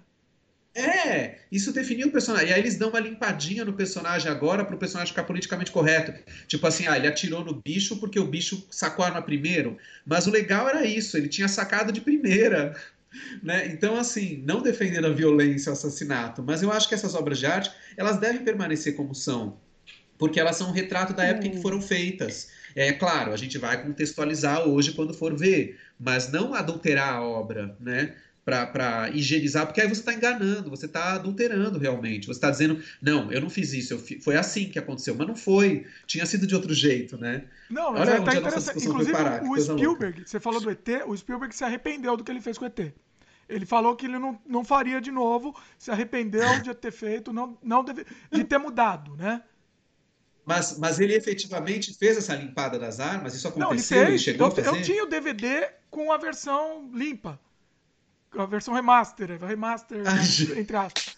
É, isso definiu o personagem. E aí eles dão uma limpadinha no personagem agora para o personagem ficar politicamente correto. Tipo assim, ah, ele atirou no bicho porque o bicho sacou a arma primeiro. Mas o legal era isso, ele tinha sacado de primeira. Né? Então, assim, não defendendo a violência, o assassinato, mas eu acho que essas obras de arte, elas devem permanecer como são, porque elas são um retrato da época em que foram feitas. É claro, a gente vai contextualizar hoje quando for ver, mas não adulterar a obra, né? para higienizar, porque aí você está enganando, você está adulterando realmente. Você está dizendo, não, eu não fiz isso, fi... foi assim que aconteceu, mas não foi, tinha sido de outro jeito, né? Não, mas Olha é, tá interessante. Inclusive, parar, o Spielberg, louca. você falou do ET, o Spielberg se arrependeu do que ele fez com o ET. Ele falou que ele não, não faria de novo, se arrependeu de ter feito, não, não deve, de ter mudado, né? Mas, mas ele efetivamente fez essa limpada das armas? Isso aconteceu? Não, ele, fez. ele chegou eu, a fazer? Eu tinha o DVD com a versão limpa a versão remaster, é remaster, Ai, entre aspas.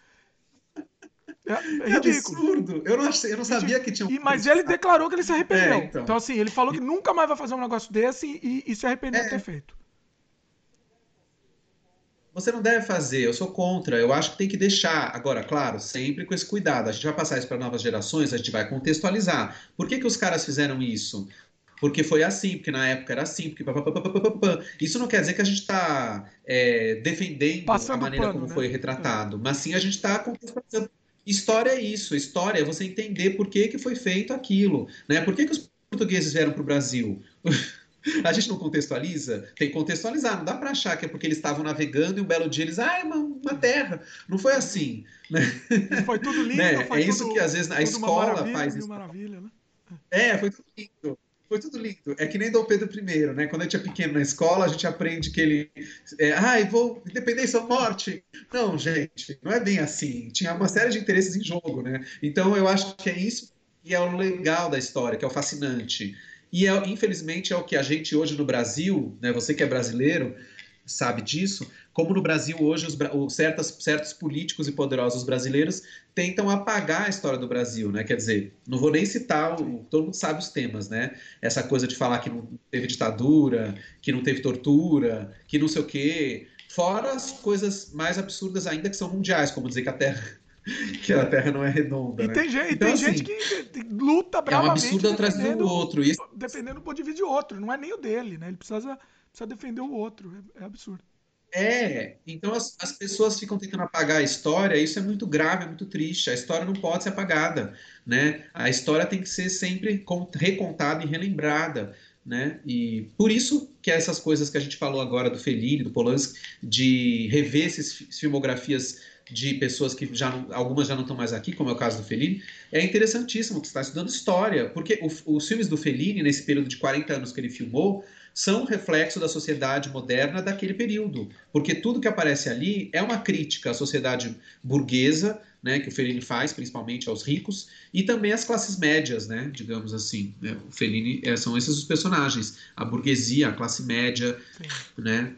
É, é, é absurdo. Eu não, eu não sabia que tinha um. E, mas ele declarou que ele se arrependeu. É, então. então. assim, ele falou que nunca mais vai fazer um negócio desse e, e se arrependeu de ter é. feito. Você não deve fazer, eu sou contra. Eu acho que tem que deixar. Agora, claro, sempre com esse cuidado. A gente vai passar isso para novas gerações, a gente vai contextualizar. Por que, que os caras fizeram isso? porque foi assim, porque na época era assim, porque isso não quer dizer que a gente está é, defendendo Passando a maneira pano, como né? foi retratado, é. mas sim a gente está contextualizando. História é isso, história é você entender por que, que foi feito aquilo, né? Por que, que os portugueses vieram para o Brasil? A gente não contextualiza? Tem que contextualizar. Não dá para achar que é porque eles estavam navegando e um belo dia eles, ah, é uma, uma terra. Não foi assim. Né? Foi tudo lindo. Né? Foi é tudo, isso que às vezes a escola faz isso. Maravilha, né? É, foi tudo lindo. Foi tudo lindo. É que nem Dom Pedro I, né? Quando a gente é pequeno na escola, a gente aprende que ele. É, Ai, vou. Independência ou morte. Não, gente, não é bem assim. Tinha uma série de interesses em jogo, né? Então eu acho que é isso que é o legal da história, que é o fascinante. E é, infelizmente é o que a gente hoje no Brasil, né? Você que é brasileiro, sabe disso, como no Brasil hoje os, os certos, políticos e poderosos brasileiros tentam apagar a história do Brasil, né? Quer dizer, não vou nem citar, todo mundo sabe os temas, né? Essa coisa de falar que não teve ditadura, que não teve tortura, que não sei o quê, fora as coisas mais absurdas ainda que são mundiais, como dizer que a Terra que a Terra não é redonda. E né? tem, gente, então, tem assim, gente que luta bravamente. É um absurdo atrás do outro. Isso... Defendendo o ponto de vista de outro, não é nem o dele, né? Ele precisa precisa defender o outro. É, é absurdo. É, então as, as, pessoas ficam tentando apagar a história, isso é muito grave, é muito triste. A história não pode ser apagada, né? A história tem que ser sempre recontada e relembrada, né? E por isso que essas coisas que a gente falou agora do Fellini, do Polanski, de rever essas filmografias de pessoas que já não, algumas já não estão mais aqui, como é o caso do Fellini, é interessantíssimo que você está estudando história, porque o, os filmes do Fellini, nesse período de 40 anos que ele filmou, são reflexo da sociedade moderna daquele período, porque tudo que aparece ali é uma crítica à sociedade burguesa, né, que o Fellini faz, principalmente aos ricos, e também às classes médias, né, digamos assim. Né? O Fellini é, são esses os personagens, a burguesia, a classe média, Sim. né,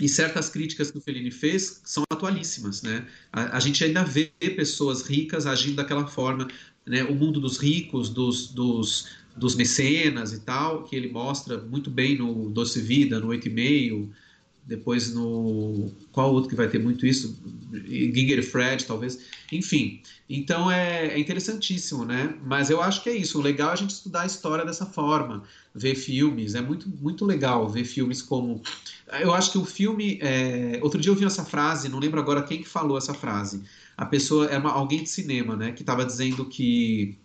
e certas críticas que o Fellini fez são atualíssimas, né? A, a, gente ainda vê pessoas ricas agindo daquela forma, né? O mundo dos ricos, dos, dos dos mecenas e tal, que ele mostra muito bem no Doce Vida, no 8,5, depois no. Qual outro que vai ter muito isso? Ginger Fred, talvez. Enfim. Então é, é, interessantíssimo, né? Mas eu acho que é isso. O legal é a gente estudar a história dessa forma, ver filmes. É muito, muito legal ver filmes como. Eu acho que o filme. É... Outro dia eu vi essa frase, não lembro agora quem que falou essa frase. A pessoa era uma, alguém de cinema, né? Que estava dizendo que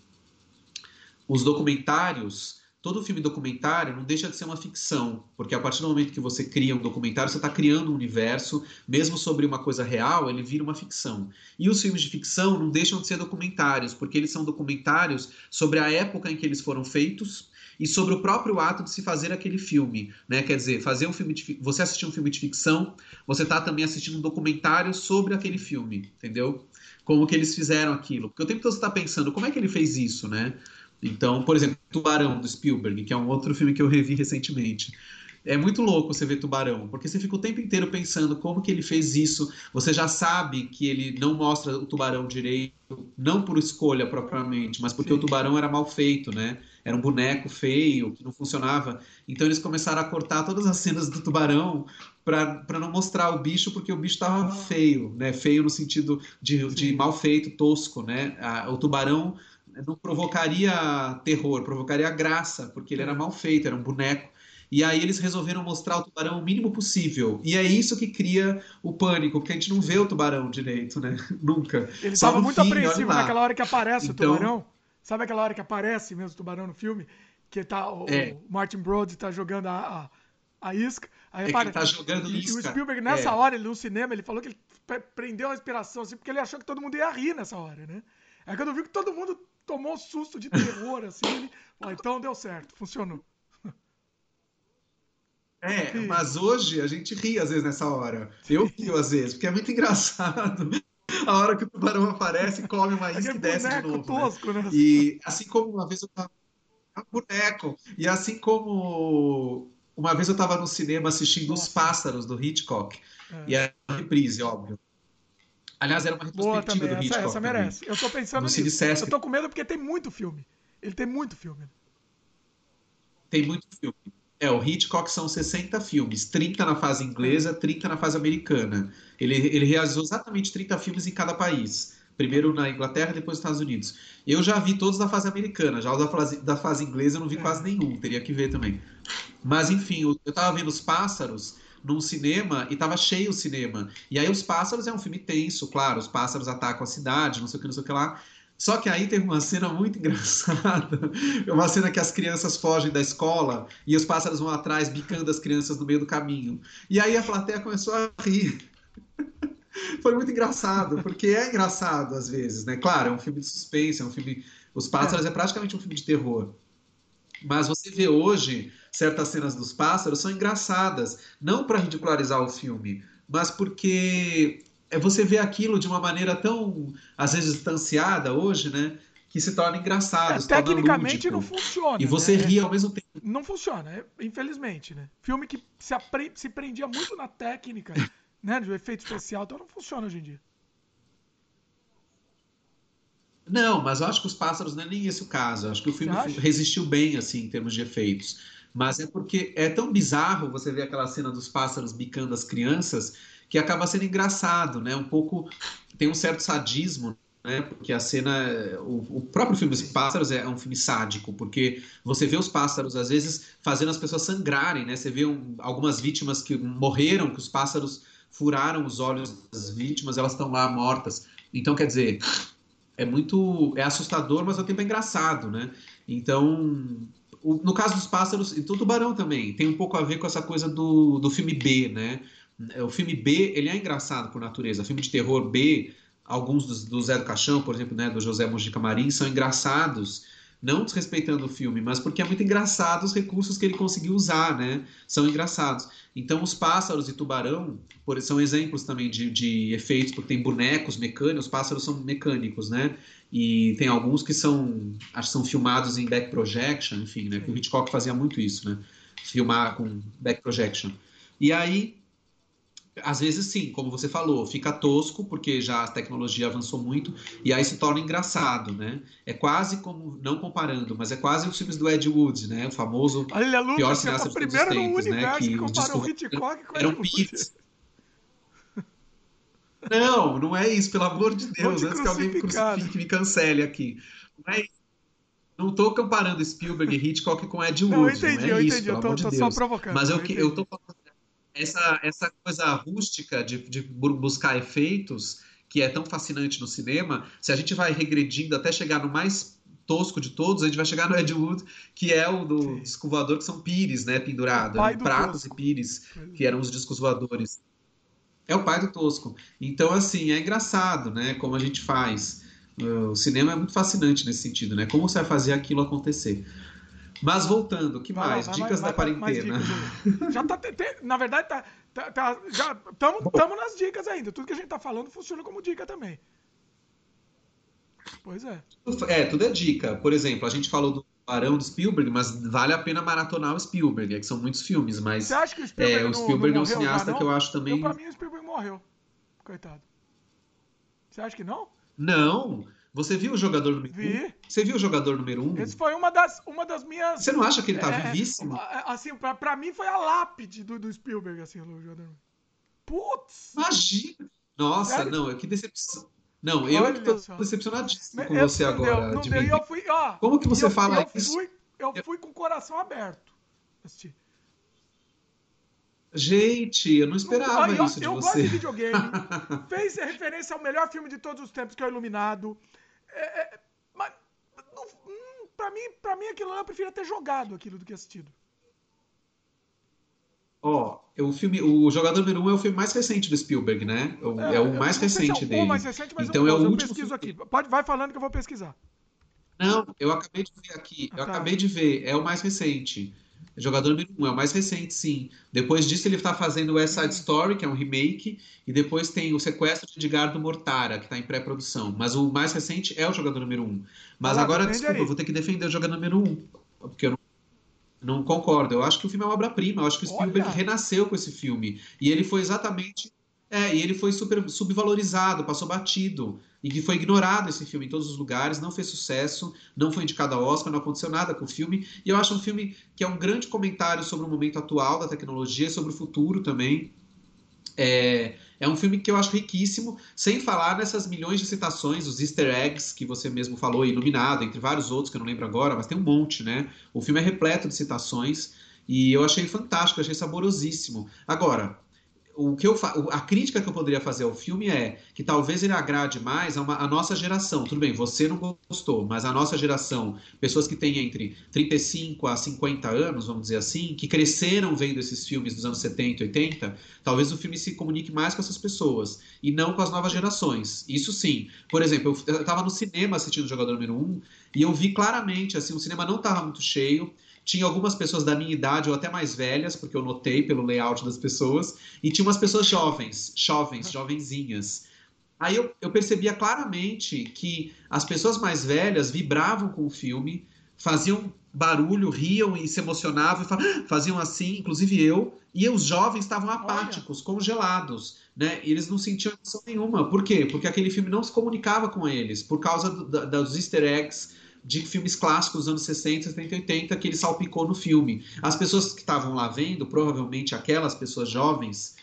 os documentários, todo filme documentário não deixa de ser uma ficção, porque a partir do momento que você cria um documentário, você está criando um universo, mesmo sobre uma coisa real, ele vira uma ficção. E os filmes de ficção não deixam de ser documentários, porque eles são documentários sobre a época em que eles foram feitos e sobre o próprio ato de se fazer aquele filme, né? Quer dizer, fazer um filme de, você assistir um filme de ficção, você está também assistindo um documentário sobre aquele filme, entendeu? Como que eles fizeram aquilo. Porque o tempo todo você está pensando, como é que ele fez isso, né? Então, por exemplo, Tubarão do Spielberg, que é um outro filme que eu revi recentemente. É muito louco você ver Tubarão, porque você fica o tempo inteiro pensando como que ele fez isso. Você já sabe que ele não mostra o tubarão direito, não por escolha propriamente, mas porque Sim. o tubarão era mal feito, né? Era um boneco feio, que não funcionava. Então eles começaram a cortar todas as cenas do tubarão para não mostrar o bicho, porque o bicho estava feio, né? Feio no sentido de, de mal feito, tosco, né? o tubarão não provocaria terror, provocaria graça, porque ele era mal feito, era um boneco. E aí eles resolveram mostrar o tubarão o mínimo possível. E é isso que cria o pânico, porque a gente não vê o tubarão direito, né? Nunca. Ele estava muito fim, apreensivo naquela hora que aparece então... o tubarão. Sabe aquela hora que aparece mesmo o tubarão no filme? Que tá, o, é. Martin Brody tá jogando a, a, a isca. Aí é para, tá jogando e, isca. E o Spielberg, nessa é. hora, ele, no cinema, ele falou que ele prendeu a respiração, assim, porque ele achou que todo mundo ia rir nessa hora, né? Aí quando viu que todo mundo tomou um susto de terror, assim, ele falou, então deu certo, funcionou. É, mas hoje a gente ri às vezes nessa hora. Eu rio às vezes, porque é muito engraçado. A hora que o tubarão aparece, come uma isca e desce de novo. Né? Tosco, né? Né? E assim como uma vez eu tava. É um boneco. E assim como uma vez eu estava no cinema assistindo Nossa. Os Pássaros do Hitchcock. É. E era uma reprise, óbvio. Aliás, era uma retrospectiva do Hitchcock. Essa, essa merece. Também. Eu tô pensando no nisso. Eu tô com medo porque tem muito filme. Ele tem muito filme. Tem muito filme. É, o Hitchcock são 60 filmes, 30 na fase inglesa, 30 na fase americana. Ele, ele realizou exatamente 30 filmes em cada país. Primeiro na Inglaterra, depois nos Estados Unidos. Eu já vi todos da fase americana, já os da fase, da fase inglesa eu não vi quase nenhum, teria que ver também. Mas enfim, eu, eu tava vendo Os Pássaros num cinema e tava cheio o cinema. E aí Os Pássaros é um filme tenso, claro, os pássaros atacam a cidade, não sei o que, não sei o que lá. Só que aí teve uma cena muito engraçada. É uma cena que as crianças fogem da escola e os pássaros vão atrás bicando as crianças no meio do caminho. E aí a plateia começou a rir. Foi muito engraçado, porque é engraçado às vezes, né? Claro, é um filme de suspense, é um filme. Os Pássaros é, é praticamente um filme de terror. Mas você vê hoje certas cenas dos pássaros são engraçadas, não para ridicularizar o filme, mas porque é você vê aquilo de uma maneira tão, às vezes, distanciada hoje, né? Que se torna engraçado. É, tecnicamente não funciona. E você né? ri ao mesmo tempo. Não funciona, é, infelizmente, né? Filme que se, apre... se prendia muito na técnica, né? Do efeito especial, então não funciona hoje em dia. Não, mas eu acho que os pássaros não é nem esse o caso. Eu acho que o filme resistiu bem, assim, em termos de efeitos. Mas é porque é tão bizarro você ver aquela cena dos pássaros bicando as crianças que acaba sendo engraçado, né? Um pouco tem um certo sadismo, né? Porque a cena, o, o próprio filme Os Pássaros é um filme sádico, porque você vê os pássaros às vezes fazendo as pessoas sangrarem, né? Você vê um, algumas vítimas que morreram, que os pássaros furaram os olhos das vítimas, elas estão lá mortas. Então, quer dizer, é muito é assustador, mas ao tempo é engraçado, né? Então, no caso dos pássaros e do tubarão também tem um pouco a ver com essa coisa do, do filme B, né? É, o filme B, ele é engraçado por natureza. O filme de terror B, alguns do, do Zé do Caixão, por exemplo, né, do José Mojica Marim, são engraçados, não desrespeitando o filme, mas porque é muito engraçado os recursos que ele conseguiu usar, né? São engraçados. Então, os pássaros e tubarão por, são exemplos também de, de efeitos, porque tem bonecos mecânicos, os pássaros são mecânicos, né? E tem alguns que são, acho que são filmados em back projection, enfim, né? Que o Hitchcock fazia muito isso, né? Filmar com back projection. E aí, às vezes sim, como você falou, fica tosco porque já a tecnologia avançou muito e aí se torna engraçado, né? É quase como, não comparando, mas é quase os filmes do Ed Wood, né? O famoso Olha, Lucas, pior cineasta de todos os tempos, né? Que, que o Hitchcock com eram pits. Não, não é isso, pelo amor de Deus, antes que alguém me crucifique, me cancele aqui. Não é isso. Não estou comparando Spielberg e Hitchcock com Ed Wood. Não, eu entendi, não é eu isso, entendi. Eu tô, tô de só provocando. Mas eu, eu, eu tô falando essa, essa coisa rústica de, de buscar efeitos que é tão fascinante no cinema, se a gente vai regredindo até chegar no mais tosco de todos, a gente vai chegar no Ed Wood, que é o do disco voador, que são pires, né, pendurado, eram pratos tosco. e pires, que eram os discos voadores. É o pai do tosco. Então, assim, é engraçado, né, como a gente faz. O cinema é muito fascinante nesse sentido, né, como você vai fazer aquilo acontecer. Mas voltando, que vai, mais? Vai, dicas vai, da quarentena. Dicas, já tá, na verdade, tá, tá, tá já estamos nas dicas ainda. Tudo que a gente tá falando funciona como dica também. Pois é. É, tudo é dica. Por exemplo, a gente falou do Barão do Spielberg, mas vale a pena maratonar o Spielberg, é que são muitos filmes, mas Você acha que o Spielberg, é, o Spielberg não, não é um cineasta que eu acho também. Eu, pra mim, o Spielberg morreu. Coitado. Você acha que não? Não. Você viu o jogador número Vi. um? Você viu o jogador número um? Esse foi uma das, uma das minhas. Você não acha que ele tá É, vivíssimo? é, Assim, pra, pra mim foi a lápide do, do Spielberg, assim, o jogador. Putz! Imagina! Nossa, Sério? não, que decepção. Não, eu Olha que tô só. decepcionadíssimo com Eu- você não agora, deu, não deu. E eu fui, ó. Como que você eu, fala eu isso? Fui, eu fui com o coração aberto. assistir. Gente, eu não esperava ó, isso de eu gosto você. de videogame. fez referência ao melhor filme de todos os tempos, que é o Iluminado. É, é, mas, não, hum, pra, mim, pra mim, aquilo eu prefiro ter jogado aquilo do que assistido. Ó, o filme, o Jogador Número 1 um é o filme mais recente do Spielberg, né? É o, é o eu mais sei se é recente o dele. mais recente, mas então eu, é o eu último pesquiso filme. aqui. Pode, vai falando que eu vou pesquisar. Não, eu acabei de ver aqui. Eu Ah, tá. acabei de ver. É o mais recente. Jogador número 1 um, é o mais recente, sim. Depois disso, ele está fazendo o West Side Story, que é um remake. E depois tem o Sequestro de Edgardo Mortara, que está em pré-produção. Mas o mais recente é o Jogador número 1. Um. Mas lá, agora, desculpa, aí. eu vou ter que defender o Jogador número 1. Um, porque eu não, não concordo. Eu acho que o filme é uma obra-prima. Eu acho que o Spielberg Olha! renasceu com esse filme. E ele foi exatamente. É, e ele foi super subvalorizado, passou batido. E que foi ignorado esse filme em todos os lugares, não fez sucesso, não foi indicado a Oscar, não aconteceu nada com o filme. E eu acho um filme que é um grande comentário sobre o momento atual da tecnologia, sobre o futuro também. É, é um filme que eu acho riquíssimo, sem falar nessas milhões de citações, os easter eggs que você mesmo falou, Iluminado, entre vários outros que eu não lembro agora, mas tem um monte, né? O filme é repleto de citações e eu achei fantástico, achei saborosíssimo. Agora, o que eu fa- a crítica que eu poderia fazer ao filme é que talvez ele agrade mais a, uma- a nossa geração. Tudo bem, você não gostou, mas a nossa geração, pessoas que têm entre 35 a 50 anos, vamos dizer assim, que cresceram vendo esses filmes dos anos 70 e 80, talvez o filme se comunique mais com essas pessoas e não com as novas gerações. Isso sim. Por exemplo, eu estava no cinema assistindo o Jogador Número 1 e eu vi claramente, assim, o cinema não estava muito cheio, tinha algumas pessoas da minha idade ou até mais velhas, porque eu notei pelo layout das pessoas, e tinha umas pessoas jovens, jovens, jovenzinhas. Aí eu, eu percebia claramente que as pessoas mais velhas vibravam com o filme, faziam barulho, riam e se emocionavam, e fa- faziam assim, inclusive eu, e os jovens estavam apáticos, congelados, né? E eles não sentiam emoção nenhuma. Por quê? Porque aquele filme não se comunicava com eles, por causa do- da- dos easter eggs de filmes clássicos dos anos 60, 70 e 80 que ele salpicou no filme. As pessoas que estavam lá vendo, provavelmente aquelas pessoas jovens,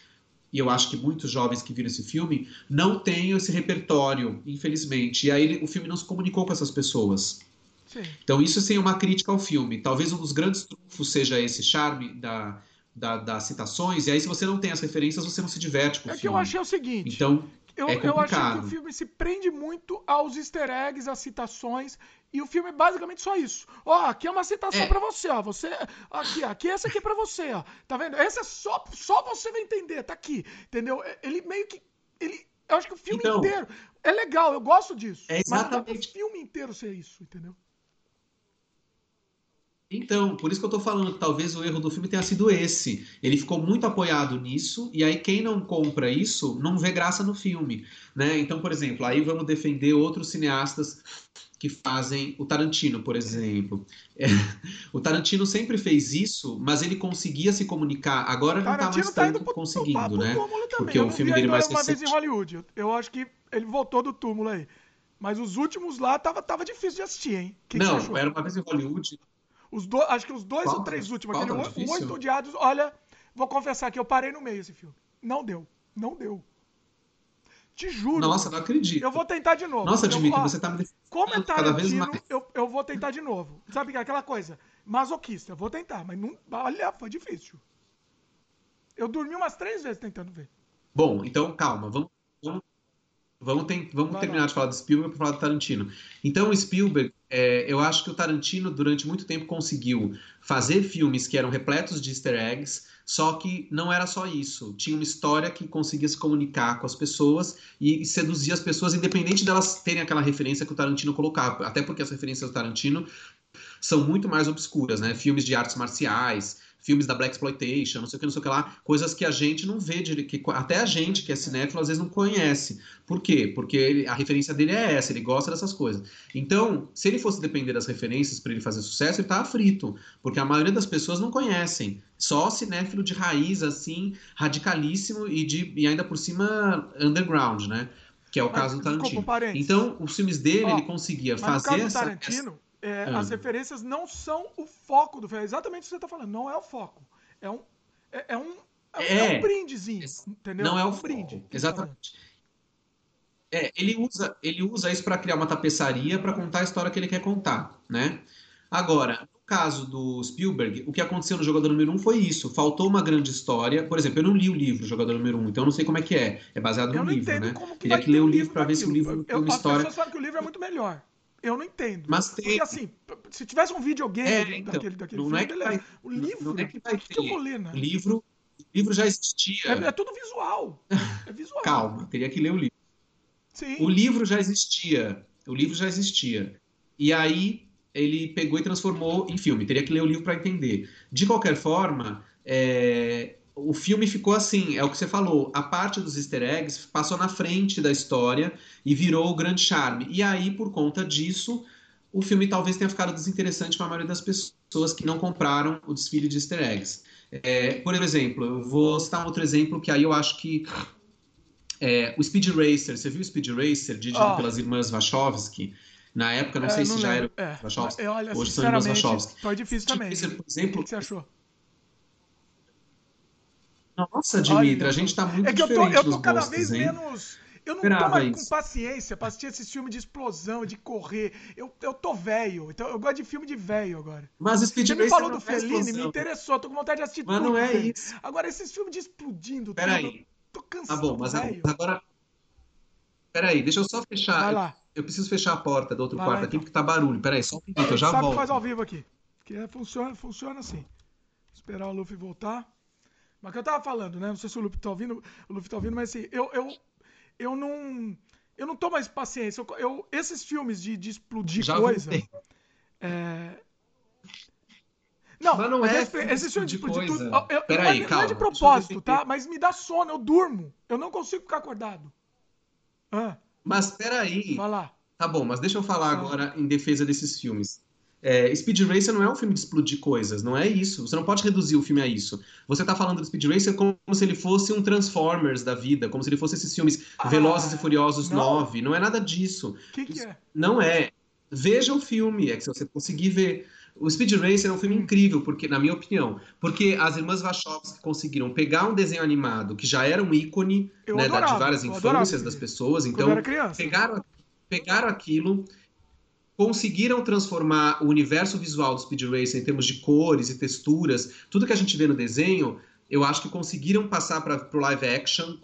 e eu acho que muitos jovens que viram esse filme, não têm esse repertório, infelizmente. E aí ele- o filme não se comunicou com essas pessoas. Sim. Então isso sim é uma crítica ao filme. Talvez um dos grandes trunfos seja esse charme da, da- das citações, e aí se você não tem as referências, você não se diverte com o É que filme. eu achei o seguinte. Então, Eu, É eu achei que o filme se prende muito aos easter eggs, às citações, e o filme é basicamente só isso. Ó, aqui é uma citação É. pra você, ó. Você. Aqui, aqui, essa aqui é pra você, ó. Tá vendo? Esse é só, só você vai entender, tá aqui. Entendeu? Ele meio que. Ele, eu acho que o filme Então. inteiro. É legal, eu gosto disso. É exatamente. filme inteiro ser isso, entendeu? Então, por isso que eu tô falando que talvez o erro do filme tenha sido esse. Ele ficou muito apoiado nisso, e aí quem não compra isso não vê graça no filme, né? Então, por exemplo, aí vamos defender outros cineastas que fazem o Tarantino, por exemplo. É, o Tarantino sempre fez isso, mas ele conseguia se comunicar. Agora ele não tá mais tá tanto pro, conseguindo, pro, né? Porque eu o filme dele mais uma vez em recente- Hollywood. Eu, acho que ele voltou do túmulo aí. Mas os últimos lá tava, tava difícil de assistir, hein? Que que? Não, era uma vez em Hollywood. Os dois, acho que os dois Qual ou tá- três últimos, aquele tá? Oito Odiados, olha, vou confessar que eu parei no meio esse filme. Não deu, não deu. Te juro. Nossa, não acredito. eu vou tentar de novo. Nossa, Dimitri, você tá me Como é Tarantino, mais. eu, eu vou tentar de novo. Sabe é aquela coisa? Masoquista, eu vou tentar, mas não, olha, foi difícil. Eu dormi umas três vezes tentando ver. Bom, então calma, vamos, vamos, vamos, tem- vamos Vai terminar lá. de falar do Spielberg para falar do Tarantino. Então, o Spielberg, é, eu acho que o Tarantino, durante muito tempo, conseguiu fazer filmes que eram repletos de easter eggs, só que não era só isso. Tinha uma história que conseguia se comunicar com as pessoas e, e seduzir as pessoas, independente delas terem aquela referência que o Tarantino colocava. Até porque as referências do Tarantino são muito mais obscuras, né? Filmes de artes marciais, filmes da Black Exploitation, não sei o que, não sei o que lá, coisas que a gente não vê, que até a gente que é cinéfilo às vezes não conhece. Por quê? Porque ele- a referência dele é essa, ele gosta dessas coisas. Então, se ele fosse depender das referências para ele fazer sucesso, ele tava frito, porque a maioria das pessoas não conhecem. Só cinéfilo de raiz, assim, radicalíssimo e, de, e ainda por cima underground, né? que é o caso do Tarantino. então, os filmes dele, ele conseguia fazer caso essa... é, ah. as referências não são o foco do filme. É exatamente o que você está falando. Não é o foco. É um, é, é um, é, é, um brindezinho, entendeu? Não é o um brinde. Exatamente. É, ele usa, ele usa isso para criar uma tapeçaria para contar a história que ele quer contar, né? Agora, no caso do Spielberg, o que aconteceu no Jogador Número 1 foi isso. Faltou uma grande história. Por exemplo, eu não li o livro Jogador Número 1, então eu não sei como é que é. É baseado no livro, né? Queria que ler o livro para ver se o livro tem uma história. Pessoas falam que o livro é muito melhor. Eu não entendo. Mas tem. Porque assim, se tivesse um videogame é, então, daquele, daquele não filme, é que vai, o livro, não é que vai ter. que eu vou ler, né? O livro, o livro já existia. É, é tudo visual. É visual. Calma, teria que ler o livro. Sim. O livro já existia. O livro já existia. E aí ele pegou e transformou em filme. Teria que ler o livro para entender. De qualquer forma, é, o filme ficou assim, é o que você falou, a parte dos easter eggs passou na frente da história e virou o grande charme. E aí, por conta disso, o filme talvez tenha ficado desinteressante para a maioria das pessoas que não compraram o desfile de easter eggs. É, por exemplo, eu vou citar um outro exemplo que aí eu acho que é, o Speed Racer, você viu o Speed Racer, dirigido oh. pelas irmãs Wachowski? Na época, não é, sei não se já era é, Wachowski. Olha, Hoje são irmãs Wachowski. Foi difícil também. Racer, por exemplo, o que você achou? Nossa, Dimitri, Olha, a gente tá muito é que eu tô, eu tô cada gostos, vez hein? menos. Eu não Esperava tô mais isso. com paciência pra assistir esses filmes de explosão, de correr. Eu, eu tô velho, então eu gosto de filme de velho agora. Mas o Speed Você me falou do é Fellini, me interessou, tô com vontade de assistir mas tudo. Mas não é isso. Agora, esses filmes de explodindo, Peraí. tô cansado. Tá bom, mas agora. Peraí, deixa eu só fechar. Vai lá. Eu, eu preciso fechar a porta do outro Vai quarto lá, aqui, então. porque tá barulho. Peraí, só um minuto, eu já sabe volto. faz ao vivo aqui. Porque funciona, funciona assim. Esperar o Luffy voltar. Mas que eu tava falando, né? Não sei se o Luffy tá ouvindo, o Luffy tá ouvindo, mas assim, eu, eu, eu não. Eu não tô mais paciência. Eu, eu esses filmes de, de explodir Já coisa. É... Não, mas não é esse, esse filme de explodir coisa. tudo. Eu, Peraí, não, calma. Não é de propósito, tá? Mas me dá sono, eu durmo. Eu não consigo ficar acordado. Ah. Mas peraí. Vai lá. Tá bom, mas deixa eu falar agora em defesa desses filmes. É, Speed Racer não é um filme de explodir coisas, não é isso. Você não pode reduzir o filme a isso. Você tá falando do Speed Racer como se ele fosse um Transformers da vida, como se ele fosse esses filmes ah, Velozes e Furiosos não. 9. Não é nada disso. O que, que é? Não é. Veja o filme, é que se você conseguir ver. O Speed Racer é um filme incrível, porque, na minha opinião, porque as irmãs Wachowski conseguiram pegar um desenho animado que já era um ícone né, adorava, de várias infâncias das pessoas, então pegaram, pegaram aquilo conseguiram transformar o universo visual do Speed Racer em termos de cores e texturas, tudo que a gente vê no desenho, eu acho que conseguiram passar para o live action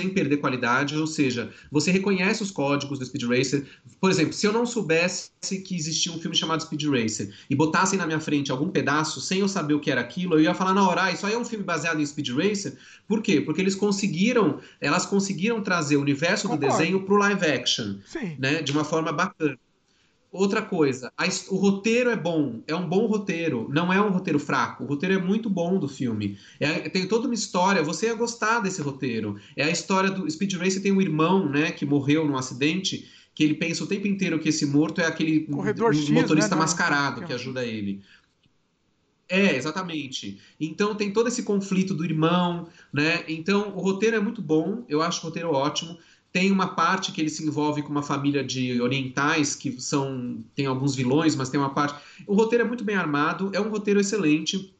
sem perder qualidade, ou seja, você reconhece os códigos do Speed Racer. Por exemplo, se eu não soubesse que existia um filme chamado Speed Racer e botassem na minha frente algum pedaço sem eu saber o que era aquilo, eu ia falar na hora, ah, isso aí é um filme baseado em Speed Racer. Por quê? Porque eles conseguiram, elas conseguiram trazer o universo Concordo. do desenho para o live action, Sim. né, de uma forma bacana. Outra coisa, a, o roteiro é bom, é um bom roteiro, não é um roteiro fraco. O roteiro é muito bom do filme. É, tem toda uma história, você ia gostar desse roteiro. É a história do Speed Racer tem um irmão, né, que morreu num acidente, que ele pensa o tempo inteiro que esse morto é aquele Corredor X, motorista né, mascarado que ajuda ele. É, exatamente. Então tem todo esse conflito do irmão, né? Então o roteiro é muito bom, eu acho o roteiro ótimo. Tem uma parte que ele se envolve com uma família de orientais que são tem alguns vilões, mas tem uma parte. O roteiro é muito bem armado, é um roteiro excelente.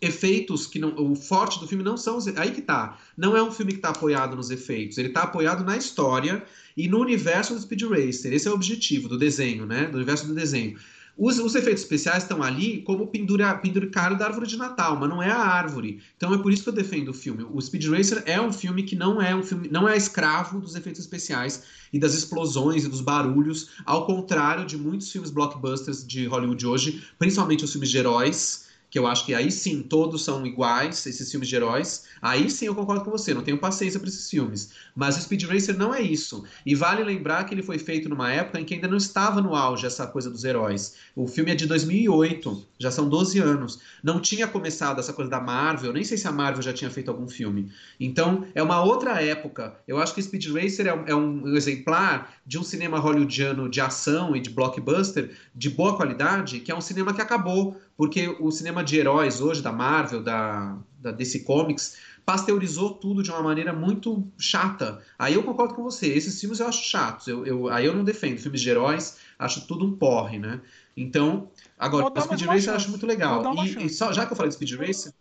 Efeitos que não, o forte do filme não são aí que tá. Não é um filme que está apoiado nos efeitos, ele está apoiado na história e no universo do Speed Racer. Esse é o objetivo do desenho, né? Do universo do desenho. Os, os, efeitos especiais estão ali como pendura, penduricário da árvore de Natal, mas não é a árvore. Então é por isso que eu defendo o filme. O Speed Racer é um filme que não é um filme, não é escravo dos efeitos especiais e das explosões e dos barulhos, ao contrário de muitos filmes blockbusters de Hollywood hoje, principalmente os filmes de heróis que eu acho que aí sim todos são iguais, esses filmes de heróis. Aí sim eu concordo com você, não tenho paciência para esses filmes. Mas o Speed Racer não é isso. E vale lembrar que ele foi feito numa época em que ainda não estava no auge essa coisa dos heróis. O filme é de 2008, já são 12 anos. Não tinha começado essa coisa da Marvel, nem sei se a Marvel já tinha feito algum filme. Então é uma outra época. Eu acho que Speed Racer é um, é um exemplar de um cinema hollywoodiano de ação e de blockbuster de boa qualidade, que é um cinema que acabou porque o cinema de heróis hoje, da Marvel, da, da DC Comics, pasteurizou tudo de uma maneira muito chata. Aí eu concordo com você, esses filmes eu acho chatos, eu, eu, aí eu não defendo. Filmes de heróis, acho tudo um porre, né? Então, agora, o Speed Racer eu acho muito legal. E, e, só, já que eu falei de Speed Racer.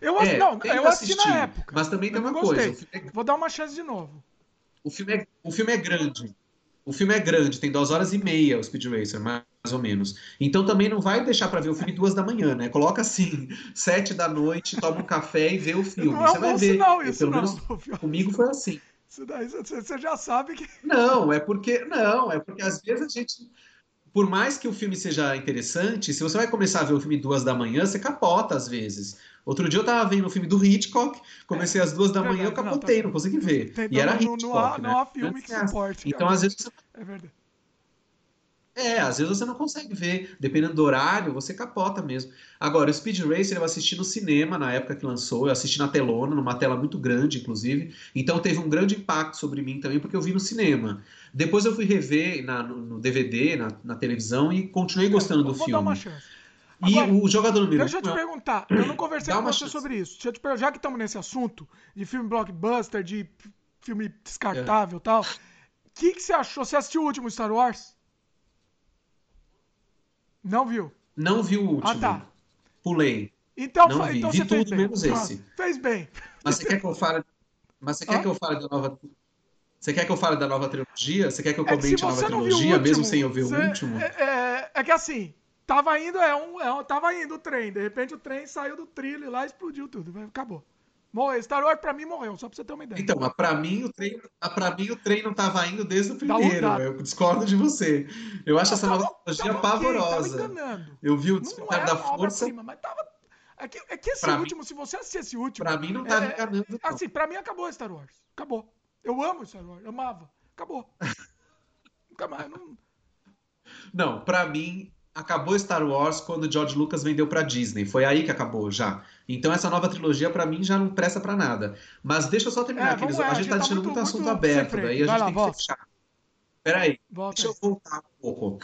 Eu, é, não, eu assisti na época. Mas também tem uma coisa. É, Vou dar uma chance de novo. O filme é, o filme é grande. O filme é grande, tem duas horas e meia o Speed Racer, mais ou menos. Então também não vai deixar para ver o filme duas da manhã, né? Coloca assim, sete da noite, toma um café e vê o filme. Não é você um vai ver. Sinal, isso Pelo não, menos comigo foi assim. Isso daí você já sabe que. Não, é porque. Não, é porque às vezes a gente. Por mais que o filme seja interessante, se você vai começar a ver o filme duas da manhã, você capota às vezes. Outro dia eu tava vendo o filme do Hitchcock, comecei às duas da manhã, eu capotei, não, não consegui ver. E era não, Hitchcock, não, há, né? não há filme que suporte. Então, às vezes, você... É verdade. É, às vezes você não consegue ver, dependendo do horário, você capota mesmo. Agora, o Speed Racer eu assisti no cinema na época que lançou, eu assisti na telona, numa tela muito grande, inclusive. Então teve um grande impacto sobre mim também, porque eu vi no cinema. Depois eu fui rever na, no DVD, na, na televisão, e continuei gostando do vou filme. Dar uma chance. E Agora, o jogador número Deixa eu te perguntar, eu não conversei com você chance. sobre isso. Deixa eu te perguntar, já que estamos nesse assunto de filme blockbuster, de filme descartável e tal, o que, que você achou? Você assistiu o último Star Wars? Não viu? Não vi o último. Ah, tá. Pulei. Então, Não vi. então Vi você fez tudo bem. menos esse. Fez bem. Mas você quer que eu fale. Mas você quer Hã? que eu fale da nova. Você quer que eu fale da nova trilogia? Você quer que eu É que comente a nova trilogia, último, mesmo sem eu ver você- o último? É, é- é que assim, tava indo, é um, é um- tava indo o trem, de repente o trem saiu do trilho lá e explodiu tudo, acabou. Morreu. Star Wars pra mim morreu, só pra você ter uma ideia. Então, mas pra mim, o trem, pra mim o trem não tava indo desde o primeiro. vontade. Eu discordo de você. Eu acho essa Tava- nova trilogia tava pavorosa. Tava enganando. Eu vi o Despertar da Força. obra-prima, mas tava. É que, é que esse Pra mim- último, se você assistir esse último. Pra mim não tava é- enganando. não. Assim, pra mim acabou Star Wars. Acabou. Eu amo Star Wars, amava. Acabou. Nunca mais. Não... Não, pra mim acabou Star Wars quando George Lucas vendeu pra Disney. Foi aí que acabou já. Então essa nova trilogia pra mim já não presta pra nada. Mas deixa eu só terminar É, aqui. vamos A gente tá deixando muito, assunto muito aberto, daí a Vai gente lá, tem volta. que fechar. Peraí, Volta deixa eu voltar um pouco.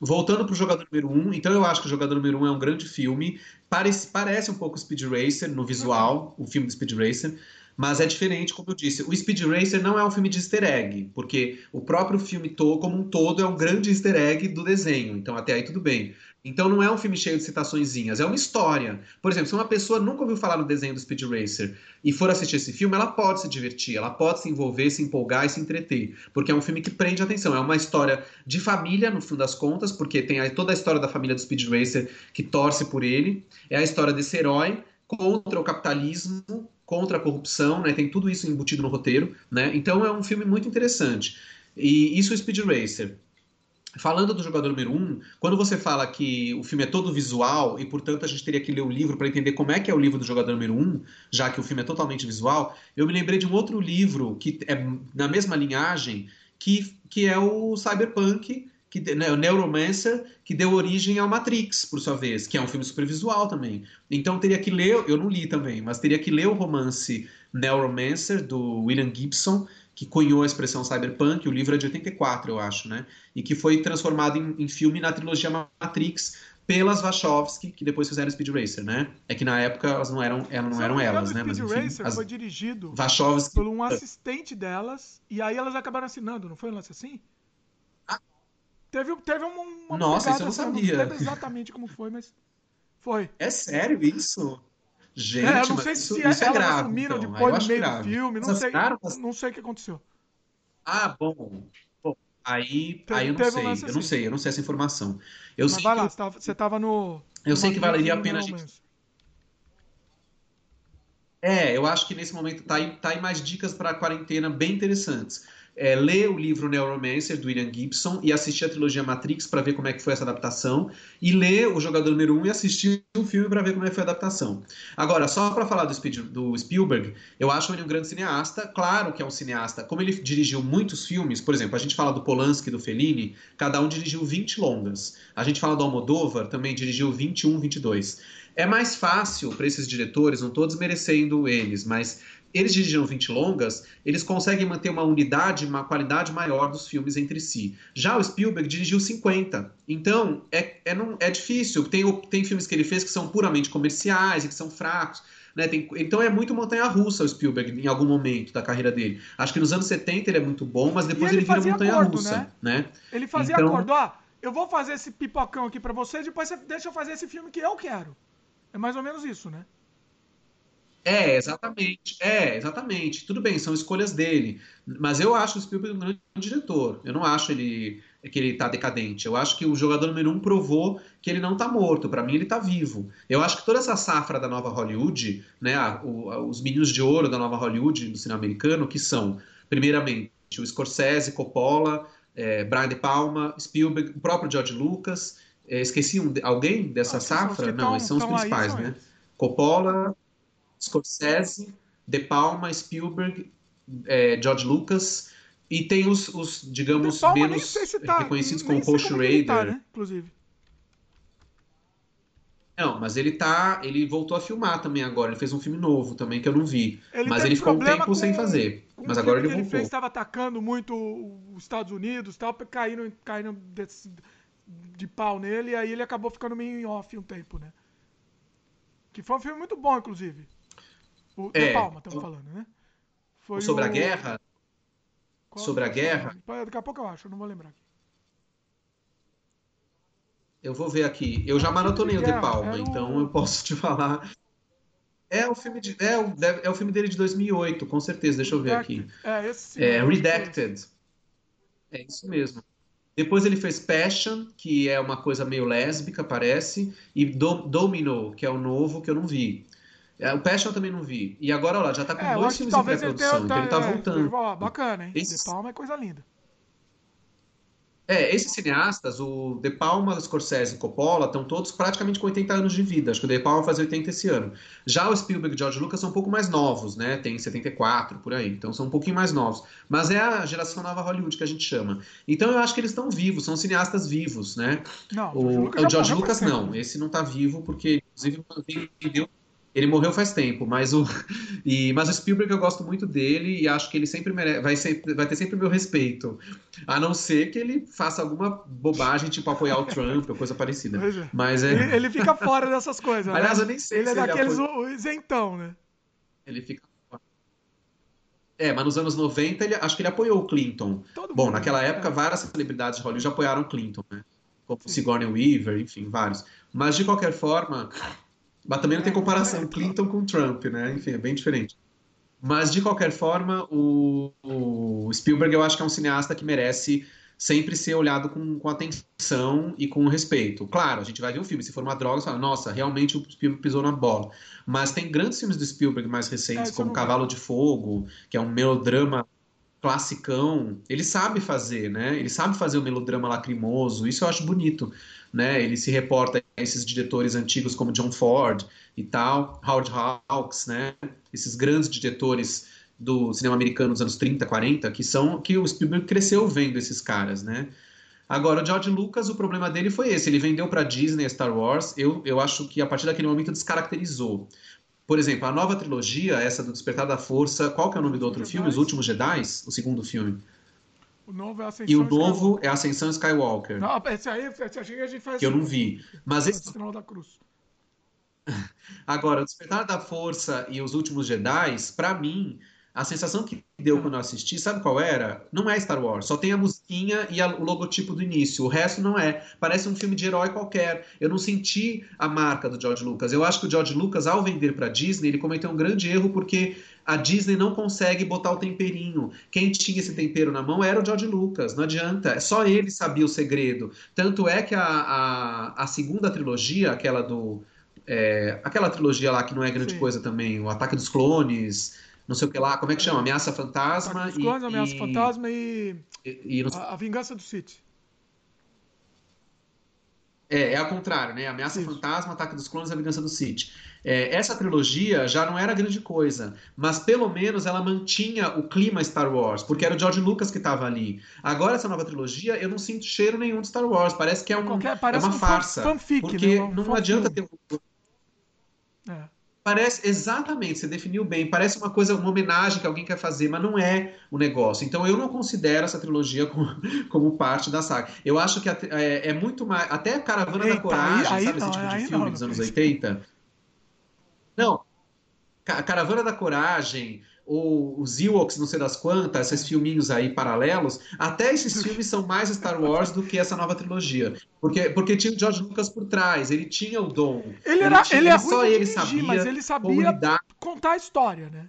Voltando pro jogador número 1, um, então eu acho que o jogador número 1 um é um grande filme. Parece, parece um pouco Speed Racer no visual, o filme do Speed Racer, mas é diferente, como eu disse. O Speed Racer não é um filme de easter egg, porque o próprio filme todo, como um todo, é um grande easter egg do desenho. Então até aí tudo bem. Então não é um filme cheio de citaçõezinhas, é uma história. Por exemplo, se uma pessoa nunca ouviu falar no desenho do Speed Racer e for assistir esse filme, ela pode se divertir, ela pode se envolver, se empolgar e se entreter, porque é um filme que prende a atenção. É uma história de família, no fim das contas, porque tem toda a história da família do Speed Racer que torce por ele. É a história desse herói contra o capitalismo, contra a corrupção, né? Tem tudo isso embutido no roteiro, né? Então é um filme muito interessante. E isso é Speed Racer. Falando do jogador número 1, um, quando você fala que o filme é todo visual e, portanto, a gente teria que ler o livro para entender como é que é o livro do jogador número 1, um, já que o filme é totalmente visual, eu me lembrei de um outro livro que é na mesma linhagem, que, que é o Cyberpunk, que, né, o Neuromancer, que deu origem ao Matrix, por sua vez, que é um filme super visual também. Então teria que ler, eu não li também, mas teria que ler o romance Neuromancer, do William Gibson, que cunhou a expressão cyberpunk, o livro é de 84, eu acho, né? E que foi transformado em, em filme na trilogia Matrix pelas Wachowski, que depois fizeram Speed Racer, né? É que na época elas não eram, elas não eram engano, elas, né? o Mas Speed enfim, Racer as foi dirigido Wachowski. por um assistente delas, e aí elas acabaram assinando, não foi um lance assim? Teve, teve um- uma Nossa, isso eu não sabia. não lembro exatamente como foi, mas foi. É sério isso? Gente, é, eu não sei isso, se isso é grave, assumiram então. Eu depois acho meio do grave. filme, não sei, mas- não sei o que aconteceu. Ah, bom. Bom, aí, Teve- aí eu não um sei. lance eu não assim. sei, eu não sei essa informação. Eu Mas sei vai que lá, você tava, você tava no... Eu sei que valeria a pena a gente É, eu acho que nesse momento tá aí, tá aí mais dicas para a quarentena bem interessantes. É, ler o livro Neuromancer, do William Gibson, e assistir a trilogia Matrix para ver como é que foi essa adaptação, e ler o Jogador Número 1 e assistir o filme para ver como é que foi a adaptação. Agora, só para falar do, Spielberg, eu acho ele um grande cineasta, claro que é um cineasta, como ele dirigiu muitos filmes, por exemplo, a gente fala do Polanski e do Fellini, cada um dirigiu 20 longas. A gente fala do Almodóvar, também dirigiu 21, 22. É mais fácil para esses diretores, não estou desmerecendo eles, mas eles dirigiram 20 longas, eles conseguem manter uma unidade, uma qualidade maior dos filmes entre si. Já o Spielberg dirigiu 50. Então, é, é, não, é difícil. Tem, tem filmes que ele fez que são puramente comerciais e que são fracos. Né? Tem, então é muito montanha-russa o Spielberg em algum momento da carreira dele. Acho que nos anos 70 ele é muito bom, mas depois ele, ele vira montanha-russa. Né? né? Ele fazia então... acordo, ó, eu vou fazer esse pipocão aqui para você, depois você deixa eu fazer esse filme que eu quero. É mais ou menos isso, né? É, exatamente. É, exatamente. Tudo bem, são escolhas dele. Mas eu acho o Spielberg um grande diretor. Eu não acho ele que ele tá decadente. Eu acho que o jogador número um provou que ele não tá morto. Para mim, ele tá vivo. Eu acho que toda essa safra da nova Hollywood, né, os meninos de ouro da nova Hollywood do cinema americano, que são, primeiramente, o Scorsese, Coppola, é, Brian De Palma, Spielberg, o próprio George Lucas. É, esqueci um, alguém dessa ah, safra? Não, tão, esses são os principais, né? Coppola, Scorsese, De Palma, Spielberg, é, George Lucas e tem os, os digamos, menos se tá, reconhecidos como Paul Schrader. Tá, né? Inclusive. Não, mas ele tá. Ele voltou a filmar também agora. Ele fez um filme novo também que eu não vi. Ele mas ele ficou um tempo com, sem fazer. Mas agora ele, ele voltou. Ele estava atacando muito os Estados Unidos, tal, caíram, caíram de, de pau nele, e aí ele acabou ficando meio em off um tempo, né? Que foi um filme muito bom, inclusive. O é, De Palma, estamos falando, né? Foi sobre o... a guerra? Qual sobre a guerra? Daqui a pouco eu acho, eu não vou lembrar aqui. Eu vou ver aqui. Eu já maratonei o De Palma, então eu posso te falar. É o filme de, é, o, é o filme dele de 2008, com certeza. Deixa eu ver aqui. É, esse é, Redacted. É isso mesmo. Depois ele fez Passion, que é uma coisa meio lésbica, parece, e Do, Domino, que é o novo que eu não vi. É, o Passion eu também não vi. E agora, olha, já tá com é, dois filmes em pré-produção, então ele tá é, voltando. bacana, hein? Esse... De Palma é coisa linda. É, esses cineastas, o De Palma, Scorsese e Coppola, estão todos praticamente com 80 anos de vida. Acho que o De Palma faz 80 esse ano. Já o Spielberg e George Lucas são um pouco mais novos, né? Tem 74, por aí. Então são um pouquinho mais novos. Mas é a geração nova Hollywood que a gente chama. Então eu acho que eles estão vivos, são cineastas vivos, né? Não, o, o George Lucas não. Esse não tá vivo porque, inclusive, vendeu ele morreu faz tempo, mas o, e, mas o Spielberg eu gosto muito dele e acho que ele sempre mere, vai, ser, vai ter sempre o meu respeito. A não ser que ele faça alguma bobagem, tipo apoiar o Trump ou coisa parecida. É. Mas é... ele, ele fica fora dessas coisas. Né? Aliás, eu nem sei ele é se é daqueles ele isentão, né? Ele fica é, mas nos anos 90, ele, acho que ele apoiou o Clinton. Todo Bom, mundo, naquela né? época, várias celebridades de Hollywood apoiaram o Clinton, né? Como Sim. Sigourney Weaver, enfim, vários. Mas, de qualquer forma, mas também não tem comparação Clinton com Trump, né? Enfim, é bem diferente. Mas, de qualquer forma, o, o Spielberg eu acho que é um cineasta que merece sempre ser olhado com, com, atenção e com respeito. Claro, a gente vai ver um filme, se for uma droga, você fala, nossa, realmente o Spielberg pisou na bola. Mas tem grandes filmes do Spielberg mais recentes, é, como Cavalo de Fogo, que é um melodrama classicão. Ele sabe fazer, né? Ele sabe fazer o melodrama lacrimoso, isso eu acho bonito né? Ele se reporta a esses diretores antigos como John Ford e tal, Howard Hawks, né? Esses grandes diretores do cinema americano dos anos 30, 40, que são que o Spielberg cresceu vendo esses caras, né? Agora, o George Lucas, o problema dele foi esse. Ele vendeu para Disney Star Wars. Eu, eu acho que a partir daquele momento descaracterizou. Por exemplo, a nova trilogia, essa do Despertar da Força, qual que é o nome do outro filme? Os Últimos Jedi? O segundo filme. O novo é Ascensão E o novo Skywalker. é Ascensão Skywalker. Não, esse aí, esse aí a gente faz. Que eu não vi. Mas esse. Sinal da Cruz. Agora, o Despertar da Força e os Últimos Jedi, para mim, a sensação que deu quando eu assisti, sabe qual era? Não é Star Wars, só tem a musiquinha e a, o logotipo do início. O resto não é. Parece um filme de herói qualquer. Eu não senti a marca do George Lucas. Eu acho que o George Lucas, ao vender para Disney, ele cometeu um grande erro porque a Disney não consegue botar o temperinho. Quem tinha esse tempero na mão era o George Lucas, não adianta. Só ele sabia o segredo. Tanto é que a, a, a segunda trilogia, aquela do. É, aquela trilogia lá que não é grande Sim. coisa também, o Ataque dos Clones não sei o que lá, como é que chama? Ameaça Fantasma e, clones, Ameaça Fantasma e, e, e a, a, Vingança do City. É, é ao contrário, né? Ameaça Isso. Fantasma, Ataque dos Clones e a Vingança do City. É, essa trilogia já não era grande coisa, mas pelo menos ela mantinha o clima Star Wars, porque era o George Lucas que estava ali. Agora, essa nova trilogia, eu não sinto cheiro nenhum de Star Wars, parece que é, um, Qualquer, parece é uma um farsa. Fanfic, porque né? não, não adianta ter É. Parece, exatamente, você definiu bem. Parece uma coisa, uma homenagem que alguém quer fazer, mas não é o negócio. Então eu não considero essa trilogia como, como parte da saga. Eu acho que é, é muito mais. Até a Caravana Eita, da Coragem, aí- aí sabe não, esse tipo de filme não, dos não anos precisa. 80? Não. Ca- Caravana da Coragem, ou os Ewoks, não sei das quantas, esses filminhos aí paralelos, até esses filmes são mais Star Wars do que essa nova trilogia. Porque, porque tinha o George Lucas por trás, ele tinha o dom. Ele, era, tinha- ele é só ruim de ele dirigir, sabia mas ele sabia contar a história, né?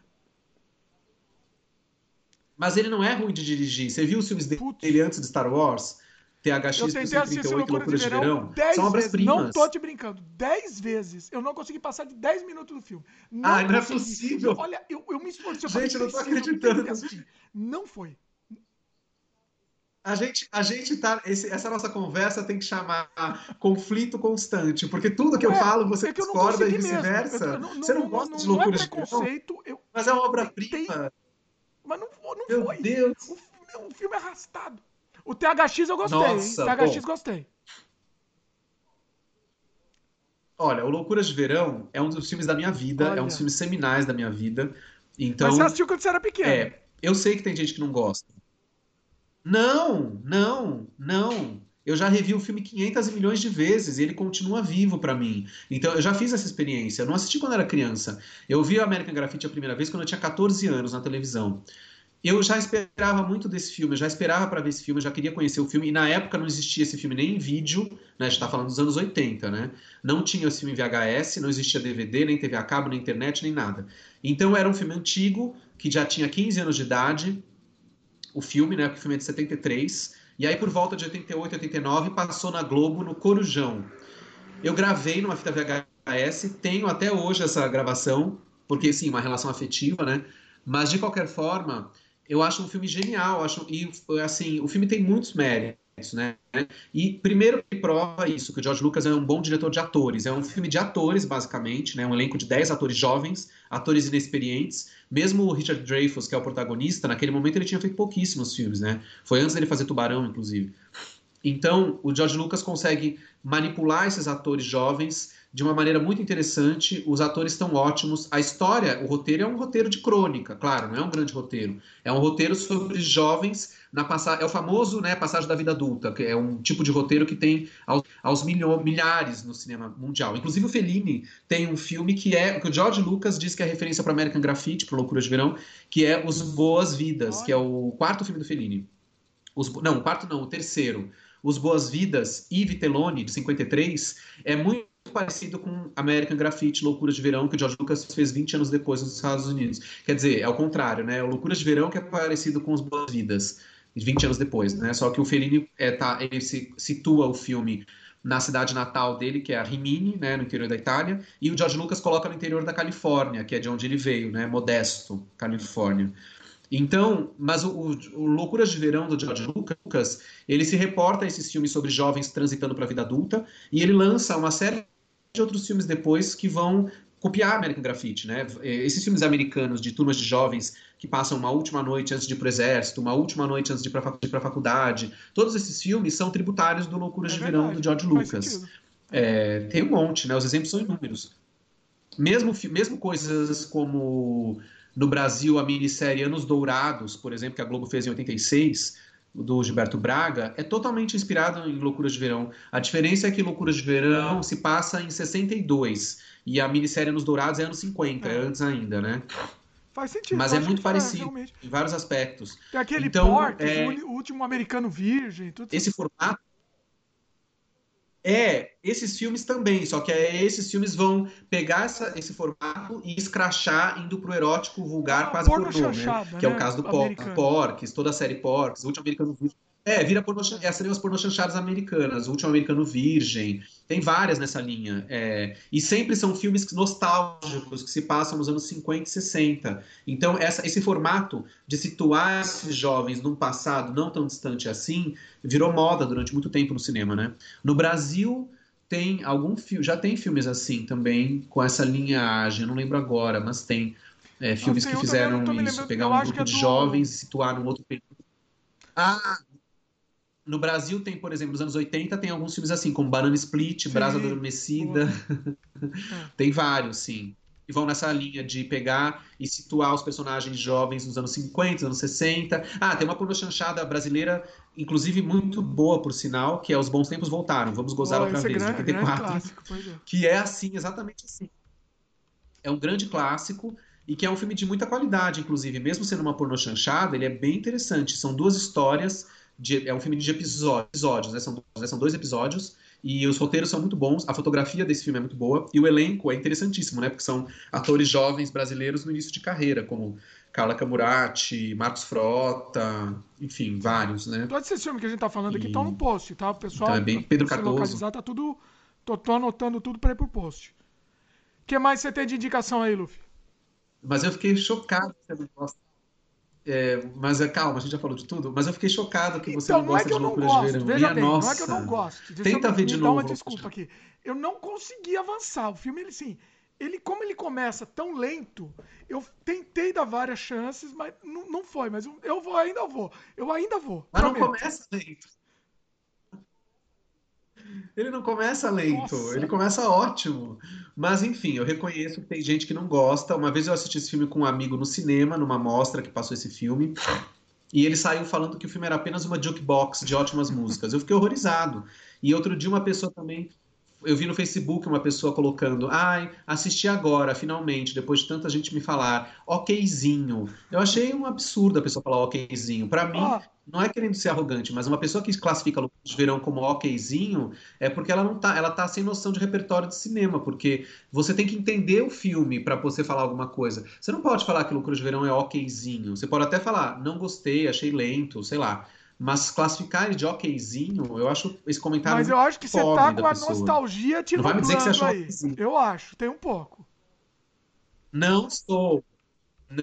Mas ele não é ruim de dirigir. Você viu os filmes dele Putz. antes de Star Wars? THX Eu tentei assistir 138, Loucura de Verão Verão? 10 São vezes. obras-primas. Não tô te brincando. 10 vezes. Eu não consegui passar de 10 minutos do filme. Não Ah, não é possível. Olha, eu, eu me esforcei. Gente, eu não tô acreditando. Não foi. A gente, a gente tá. esse- essa nossa conversa tem que chamar conflito constante, porque tudo que eu É, falo você é que eu não discorda e vice-versa. Eu- eu- Você não gosta de não loucuras é de eu, mas é uma obra-prima. mas não, não Meu foi. Deus. O, o filme é arrastado. O THX eu gostei, Nossa, hein? THX bom. gostei. Olha, o Loucuras de Verão é um dos filmes da minha vida, Olha. é um dos filmes seminais da minha vida. Então, Mas você assistiu quando você era pequeno. É, eu sei que tem gente que não gosta. Não, não, não. Eu já revi o filme 500 milhões de vezes e ele continua vivo pra mim. Então eu já fiz essa experiência. Eu não assisti quando era criança. Eu vi o American Graffiti a primeira vez quando eu tinha 14 anos na televisão. Eu já esperava muito desse filme, já esperava pra ver esse filme, já queria conhecer o filme. E na época não existia esse filme nem em vídeo, né? A gente tá falando dos anos 80, né? Não tinha esse filme em VHS, não existia DVD, nem TV a cabo, nem internet, nem nada. Então era um filme antigo, que já tinha 15 anos de idade, o filme, né? O filme é de 73. E aí, por volta de 88, 89, passou na Globo no Corujão. Eu gravei numa fita VHS, tenho até hoje essa gravação, porque, sim, uma relação afetiva, né? Mas, de qualquer forma, eu acho um filme genial. Acho, e, assim, o filme tem muitos méritos, né? E, primeiro, que prova isso, que o George Lucas é um bom diretor de atores. É um filme de atores, basicamente, né? Um elenco de 10 atores jovens, atores inexperientes. Mesmo o Richard Dreyfuss, que é o protagonista, naquele momento ele tinha feito pouquíssimos filmes, né? Foi antes dele fazer Tubarão, inclusive. Então, o George Lucas consegue manipular esses atores jovens de uma maneira muito interessante. Os atores estão ótimos. A história, o roteiro é um roteiro de crônica, claro, não é um grande roteiro. É um roteiro sobre jovens na passagem. É o famoso, né, passagem da vida adulta, que é um tipo de roteiro que tem aos, aos milho- milhares no cinema mundial. Inclusive o Fellini tem um filme que é que o George Lucas diz que é referência para American Graffiti, para Loucura de Verão, que é Os Boas Vidas, que é o quarto filme do Fellini. Os, não, o quarto não, o terceiro. Os Boas Vidas e Vitelloni, de 53, é muito parecido com American Graffiti, Loucuras de Verão, que o George Lucas fez 20 anos depois nos Estados Unidos. Quer dizer, é o contrário, né? O Loucuras de Verão que é parecido com Os Boas Vidas, 20 anos depois, né? Só que o Fellini é, tá, ele se, situa o filme na cidade natal dele, que é a Rimini, né, no interior da Itália, e o George Lucas coloca no interior da Califórnia, que é de onde ele veio, né, Modesto, Califórnia. Então, mas o, o, o Loucuras de Verão do George Lucas, ele se reporta a esses filmes sobre jovens transitando para a vida adulta e ele lança uma série de outros filmes depois que vão copiar American Graffiti, né? Esses filmes americanos de turmas de jovens que passam uma última noite antes de ir pro exército, uma última noite antes de ir para a faculdade, todos esses filmes são tributários do Loucuras É de Verão verdade, do George Lucas. É, tem um monte, né? Os exemplos são inúmeros. Mesmo, mesmo coisas como no Brasil a minissérie Anos Dourados, por exemplo, que a Globo fez em 86, do Gilberto Braga, é totalmente inspirado em Loucuras de Verão. A diferença é que Loucuras de Verão se passa em 62 e a minissérie Anos Dourados é anos 50, é antes ainda, né? Faz sentido. Mas é muito sentido, parecido realmente. em vários aspectos. Tem aquele Então, Pork, é- o último americano virgem, tudo Esse formato é esses filmes também, só que é, esses filmes vão pegar essa- esse formato e escrachar indo pro erótico vulgar, quase pornô, né? Que é né? o caso do Por. Porks, toda a série Porks, o último americano. É, vira essas seriam as pornô chanchadas americanas, o último americano virgem. Tem várias nessa linha. é, e sempre são filmes nostálgicos que se passam nos anos 50 e 60. Então, essa- esse formato de situar esses jovens num passado não tão distante assim virou moda durante muito tempo no cinema, né? No Brasil tem algum filme, já tem filmes assim também com essa linhagem, eu não lembro agora, mas tem é, filmes tem que também, fizeram isso, pegar um grupo é de do- jovens e situar num outro período. Ah, No Brasil tem, por exemplo, nos anos 80, tem alguns filmes assim, como Banana Split, sim, Brasa Adormecida. tem vários, sim. E vão nessa linha de pegar e situar os personagens jovens nos anos 50, anos 60. Ah, tem uma pornochanchada brasileira, inclusive muito boa, por sinal, que é Os Bons Tempos Voltaram. Vamos gozar oh, outra vez, é grande, 84. Clássico, é. Que é assim, exatamente assim. É um grande clássico e que é um filme de muita qualidade, inclusive, mesmo sendo uma pornochanchada, ele é bem interessante. São duas histórias de, é um filme de episódios, né? São, né? são dois episódios. E os roteiros são muito bons, a fotografia desse filme é muito boa, e o elenco é interessantíssimo, né? Porque são atores jovens brasileiros no início de carreira, como Carla Camurati, Marcos Frota, enfim, vários, né? Todos esses filmes que a gente tá falando aqui estão no post, tá? O pessoal, então é Pedro Cardoso. localizar, tá tudo. Tô, tô anotando tudo para ir pro post. O que mais você tem de indicação aí, Luffy? Mas eu fiquei chocado que você não gosta é, mas é, calma, a gente já falou de tudo, mas eu fiquei chocado que você então, não gosta não é de loucura de verão. Veja bem, nossa. não é que eu não gosto. Deixa Tenta eu, ver de novo. Dá uma desculpa aqui. Eu não consegui avançar. O filme, ele sim, ele como ele começa tão lento, eu tentei dar várias chances, mas não, não foi. Mas eu, eu vou, ainda vou. Eu ainda vou. Mas prometo. não começa lento. Ele não começa lento, Nossa. ele começa ótimo. Mas enfim, eu reconheço que tem gente que não gosta. Uma vez eu assisti esse filme com um amigo no cinema, numa mostra que passou esse filme. E ele saiu falando que o filme era apenas uma jukebox de ótimas músicas. Eu fiquei horrorizado. E outro dia uma pessoa também eu vi no Facebook uma pessoa colocando, ai, assisti agora, finalmente, depois de tanta gente me falar, okzinho. Eu achei um absurdo a pessoa falar okzinho. Para mim, oh. não é querendo ser arrogante, mas uma pessoa que classifica Loucura de Verão como okzinho é porque ela não tá, ela tá sem noção de repertório de cinema, porque você tem que entender o filme para você falar alguma coisa. Você não pode falar que Loucura de Verão é okzinho. Você pode até falar, não gostei, achei lento, sei lá. Mas classificar ele de okzinho, eu acho esse comentário. Mas eu acho que você tá com a pessoa. nostalgia te Não vai me dizer que você achou aí. Eu acho, tem um pouco. Não estou.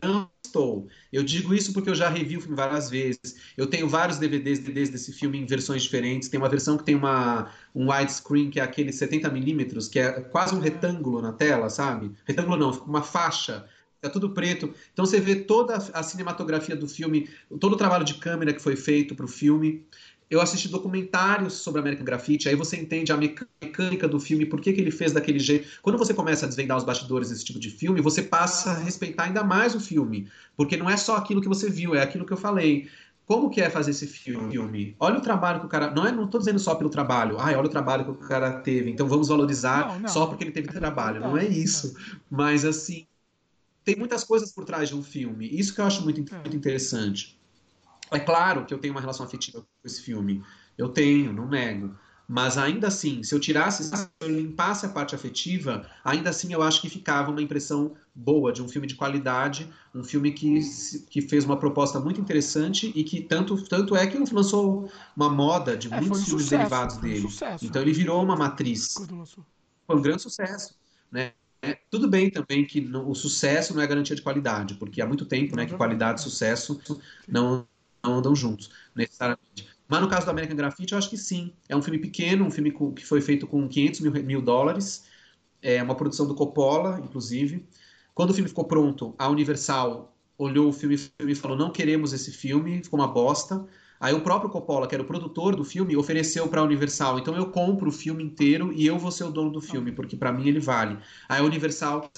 Não estou. Eu digo isso porque eu já revi o filme várias vezes. Eu tenho vários DVDs, DVDs desse filme em versões diferentes. Tem uma versão que tem uma, um widescreen, que é aquele 70mm, que é quase um retângulo na tela, sabe? Retângulo não, fica uma faixa Tá tudo preto. Então você vê toda a cinematografia do filme, todo o trabalho de câmera que foi feito para o filme. Eu assisti documentários sobre American Graffiti, aí você entende a mecânica do filme, por que, que ele fez daquele jeito. Quando você começa a desvendar os bastidores desse tipo de filme, você passa a respeitar ainda mais o filme, porque não é só aquilo que você viu, é aquilo que eu falei. Como que é fazer esse filme? Olha o trabalho que o cara. Não é, não dizendo só pelo trabalho. Ai, olha o trabalho que o cara teve. Então vamos valorizar não, não. só porque ele teve trabalho. Não é isso. Mas assim, tem muitas coisas por trás de um filme. Isso que eu acho muito, é. muito interessante. É claro que eu tenho uma relação afetiva com esse filme. Eu tenho, não nego. Mas ainda assim, se eu tirasse, se eu limpasse a parte afetiva, ainda assim eu acho que ficava uma impressão boa de um filme de qualidade, um filme que, que fez uma proposta muito interessante e que tanto, tanto é que lançou uma moda de é, muitos um filmes sucesso, derivados dele. Um então ele virou uma matriz. Foi um grande sucesso. Né? É, tudo bem também que no, o sucesso não é garantia de qualidade, porque há muito tempo né, que qualidade e sucesso não, não andam juntos, necessariamente. Mas no caso do American Graffiti, eu acho que sim. É um filme pequeno, um filme que foi feito com 500 mil, mil dólares, é uma produção do Coppola, inclusive. Quando o filme ficou pronto, a Universal olhou o filme e falou: não queremos esse filme, ficou uma bosta. Aí o próprio Coppola, que era o produtor do filme, ofereceu para a Universal. Então eu compro o filme inteiro e eu vou ser o dono do filme, porque para mim ele vale. Aí a Universal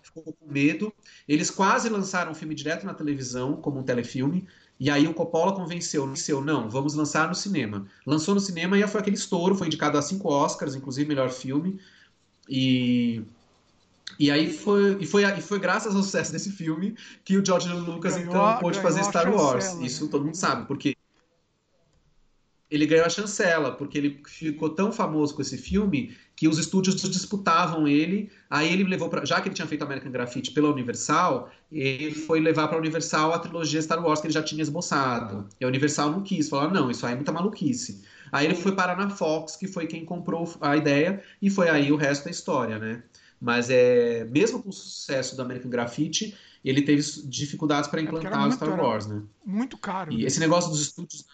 ficou com medo. Eles quase lançaram o filme direto na televisão, como um telefilme. E aí o Coppola convenceu, convenceu, não, vamos lançar no cinema. Lançou no cinema e foi aquele estouro, foi indicado a cinco Oscars, inclusive melhor filme. E e aí foi, e foi, e foi graças ao sucesso desse filme que o George Lucas ganhou, então pôde fazer Star Wars. Chancela, Isso todo mundo sabe, porque ele ganhou a chancela, porque ele ficou tão famoso com esse filme que os estúdios disputavam ele. Aí ele levou para, já que ele tinha feito American Graffiti pela Universal, ele foi levar para a Universal a trilogia Star Wars que ele já tinha esboçado. E a Universal não quis, falou: "Não, isso aí é muita maluquice". Aí ele foi parar na Fox, que foi quem comprou a ideia e foi aí o resto da história, né? Mas é, mesmo com o sucesso do American Graffiti, ele teve dificuldades para é implantar é o Star Wars, né? Muito caro. E esse negócio dos estúdios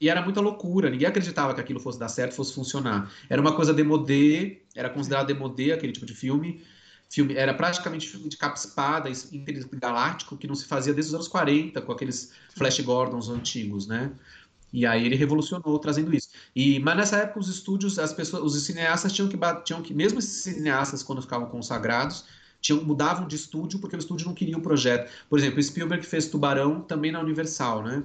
e era muita loucura, ninguém acreditava que aquilo fosse dar certo, fosse funcionar. Era uma coisa demodê, era considerado demodê aquele tipo de filme. filme era praticamente filme de capa espada, intergaláctico, que não se fazia desde os anos 40, com aqueles Flash Gordons antigos, né? E aí ele revolucionou trazendo isso. E, mas nessa época os estúdios, as pessoas, os cineastas tinham que, tinham que mesmo esses cineastas quando ficavam consagrados, tinham, mudavam de estúdio porque o estúdio não queria o projeto. Por exemplo, Spielberg fez Tubarão também na Universal, né?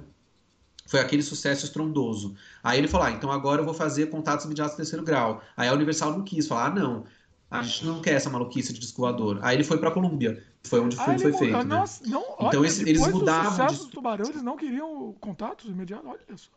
Foi aquele sucesso estrondoso. Aí ele falou: ah, então agora eu vou fazer contatos imediatos terceiro grau. Aí a Universal não quis, falar: ah, não, a gente não quer essa maluquice de disco voador. Aí ele foi para Colômbia, foi onde o filme foi feito. né? Não, Então olha, esse- eles mudavam sucesso de- Tubarão, eles não queriam contatos imediatos. Olha só.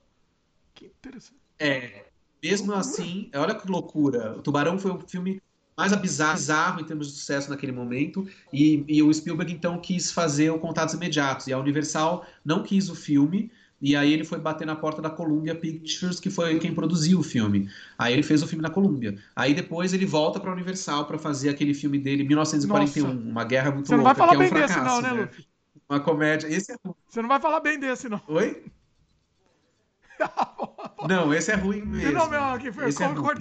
Que interessante. É, mesmo assim, olha que loucura. O Tubarão foi o filme mais bizarro, bizarro em termos de sucesso naquele momento, e, e o Spielberg então quis fazer o Contatos Imediatos, e a Universal não quis o filme, e aí ele foi bater na porta da Columbia Pictures, que foi quem produziu o filme. Aí ele fez o filme na Columbia. Aí depois ele volta para Universal para fazer aquele filme dele, 1941, Nossa. Uma Guerra Muito Você não Louca, vai falar que é um bem desse, fracasso, não, né, Luffy? Uma comédia. Esse é ruim. Você não vai falar bem desse, não. Oi? Não, esse é ruim mesmo. Não, meu, aqui foi Esse é ruim.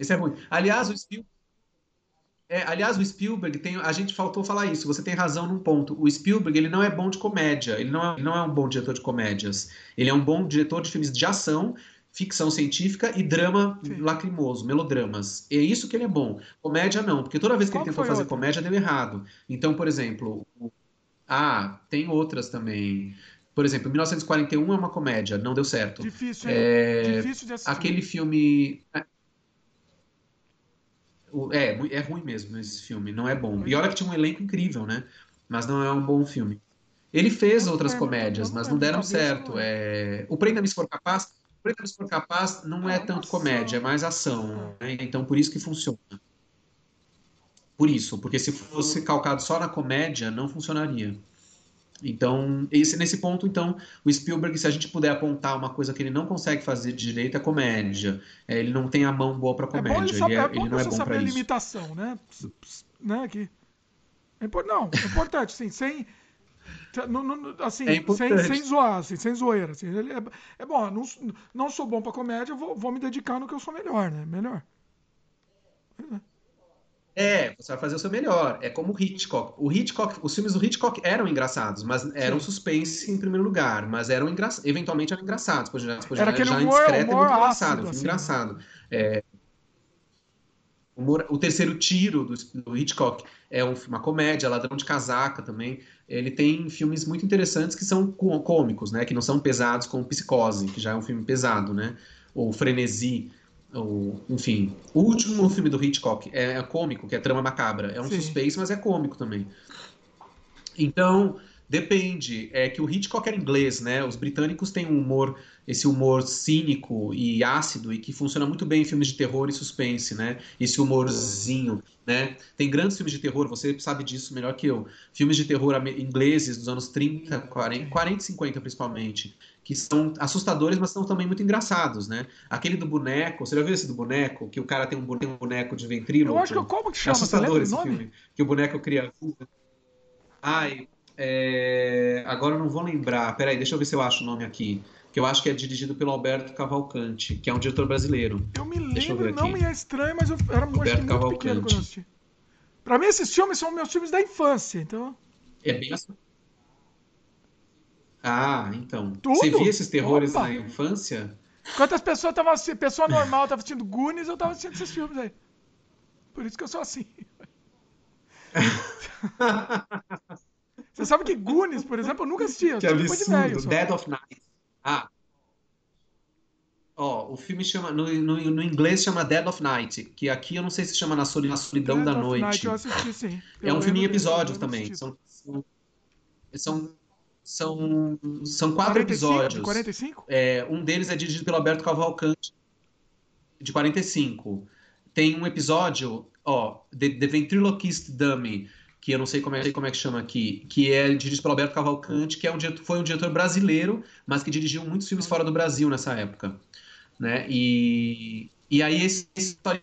Esse é ruim. Aliás, o Spielberg. É, aliás, o Spielberg tem. A gente faltou falar isso. Você tem razão num ponto. O Spielberg ele não é bom de comédia. Ele não é, ele não é um bom diretor de comédias. Ele é um bom diretor de filmes de ação, ficção científica e drama Sim. lacrimoso, melodramas. É isso que ele é bom. Comédia não, porque toda vez que Qual ele tentou fazer outra? comédia deu errado. Então, por exemplo, o- ah, tem outras também. Por exemplo, 1941 é uma comédia, não deu certo. Difícil? É, Difícil de assistir. Aquele filme. É, é ruim mesmo esse filme, não é bom. E olha que tinha um elenco incrível, né? Mas não é um bom filme. Ele fez outras comédias, mas não deram certo. É... O Prenda-me se for capaz, Prenda-me se for capaz não é É tanto comédia, é mais ação. né? Então por isso que funciona. Por isso, porque se fosse calcado só na comédia, não funcionaria. Então, esse, nesse ponto, então, o Spielberg, se a gente puder apontar uma coisa que ele não consegue fazer de direito, é comédia. É, ele não tem a mão boa para É bom comédia. ele, saber, ele, é- é ele não é bom saber a isso. limitação, né? Né? Que... É Não, é importante, sim, sem. não- não- assim, É sem, sem zoar, assim, sem zoeira. Assim, ele é, é bom, não, não sou bom pra comédia, vou, vou me dedicar no que eu sou melhor, né? Melhor. É, você vai fazer o seu melhor. É como o Hitchcock. O Hitchcock, os filmes do Hitchcock eram engraçados, mas eram suspense em primeiro lugar, mas eram engra... eventualmente eram engraçados. Por exemplo, Era aquele já humor- Indiscreto é humor muito ácido, engraçado, um filme assim, engraçado. É, humor- O terceiro tiro do, do Hitchcock é um- uma comédia, Ladrão de Casaca também. Ele tem filmes muito interessantes que são cô- cômicos, né? Que não são pesados como Psicose, que já é um filme pesado, né? Ou Frenesi, ou, enfim. O último filme do Hitchcock é, é cômico, que é Trama Macabra. É um Sim. suspense, mas é cômico também. Então, depende. É que o Hitchcock era inglês, né? Os britânicos têm um humor, esse humor cínico e ácido e que funciona muito bem em filmes de terror e suspense, né? Esse humorzinho, né? Tem grandes filmes de terror, você sabe disso melhor que eu. Filmes de terror ingleses dos anos 30, 40, 40 e 50 principalmente, que são assustadores, mas são também muito engraçados, né? Aquele do boneco, você já viu esse do boneco? Que o cara tem um boneco, um de ventríloco? Eu acho que eu- como que É chama? Lembra assustador esse filme. Que o boneco cria. Ai, é... agora eu não vou lembrar. Peraí, deixa eu ver se eu acho o nome aqui. Que eu acho que é dirigido pelo Alberto Cavalcante, que é um diretor brasileiro. Eu me Deixa eu lembro, ver não aqui. me é estranho, mas eu era acho que Roberto muito Cavalcante. pequeno quando eu assisti. Pra mim, esses filmes são meus filmes da infância, então. É bem assim. Ah, então. Tudo? Você via esses terrores Opa! na infância? Quantas pessoas estavam assistindo, pessoa normal tava assistindo Goonies, eu tava assistindo esses filmes aí. Por isso que eu sou assim. Você sabe que Goonies, por exemplo, eu nunca assisti. Eu Que depois de velho. absurdo. Dead of Night. Ah. Ó, o filme chama. No, no, no inglês chama Dead of Night, que aqui eu não sei se chama Na Soli- Na Solidão Dead da Noite. Night eu assisti, sim. É um filme em episódios também. assistido. São, são, são, são quatro 45? episódios. De 45? É, um deles é dirigido pelo Alberto Cavalcante, de 45. Tem um episódio, ó, The, The Ventriloquist Dummy, que eu não sei como é, como é que chama aqui, que é dirigido pelo Alberto Cavalcante, que é um diretor, foi um diretor brasileiro, mas que dirigiu muitos filmes fora do Brasil nessa época. Né? E, e aí esse história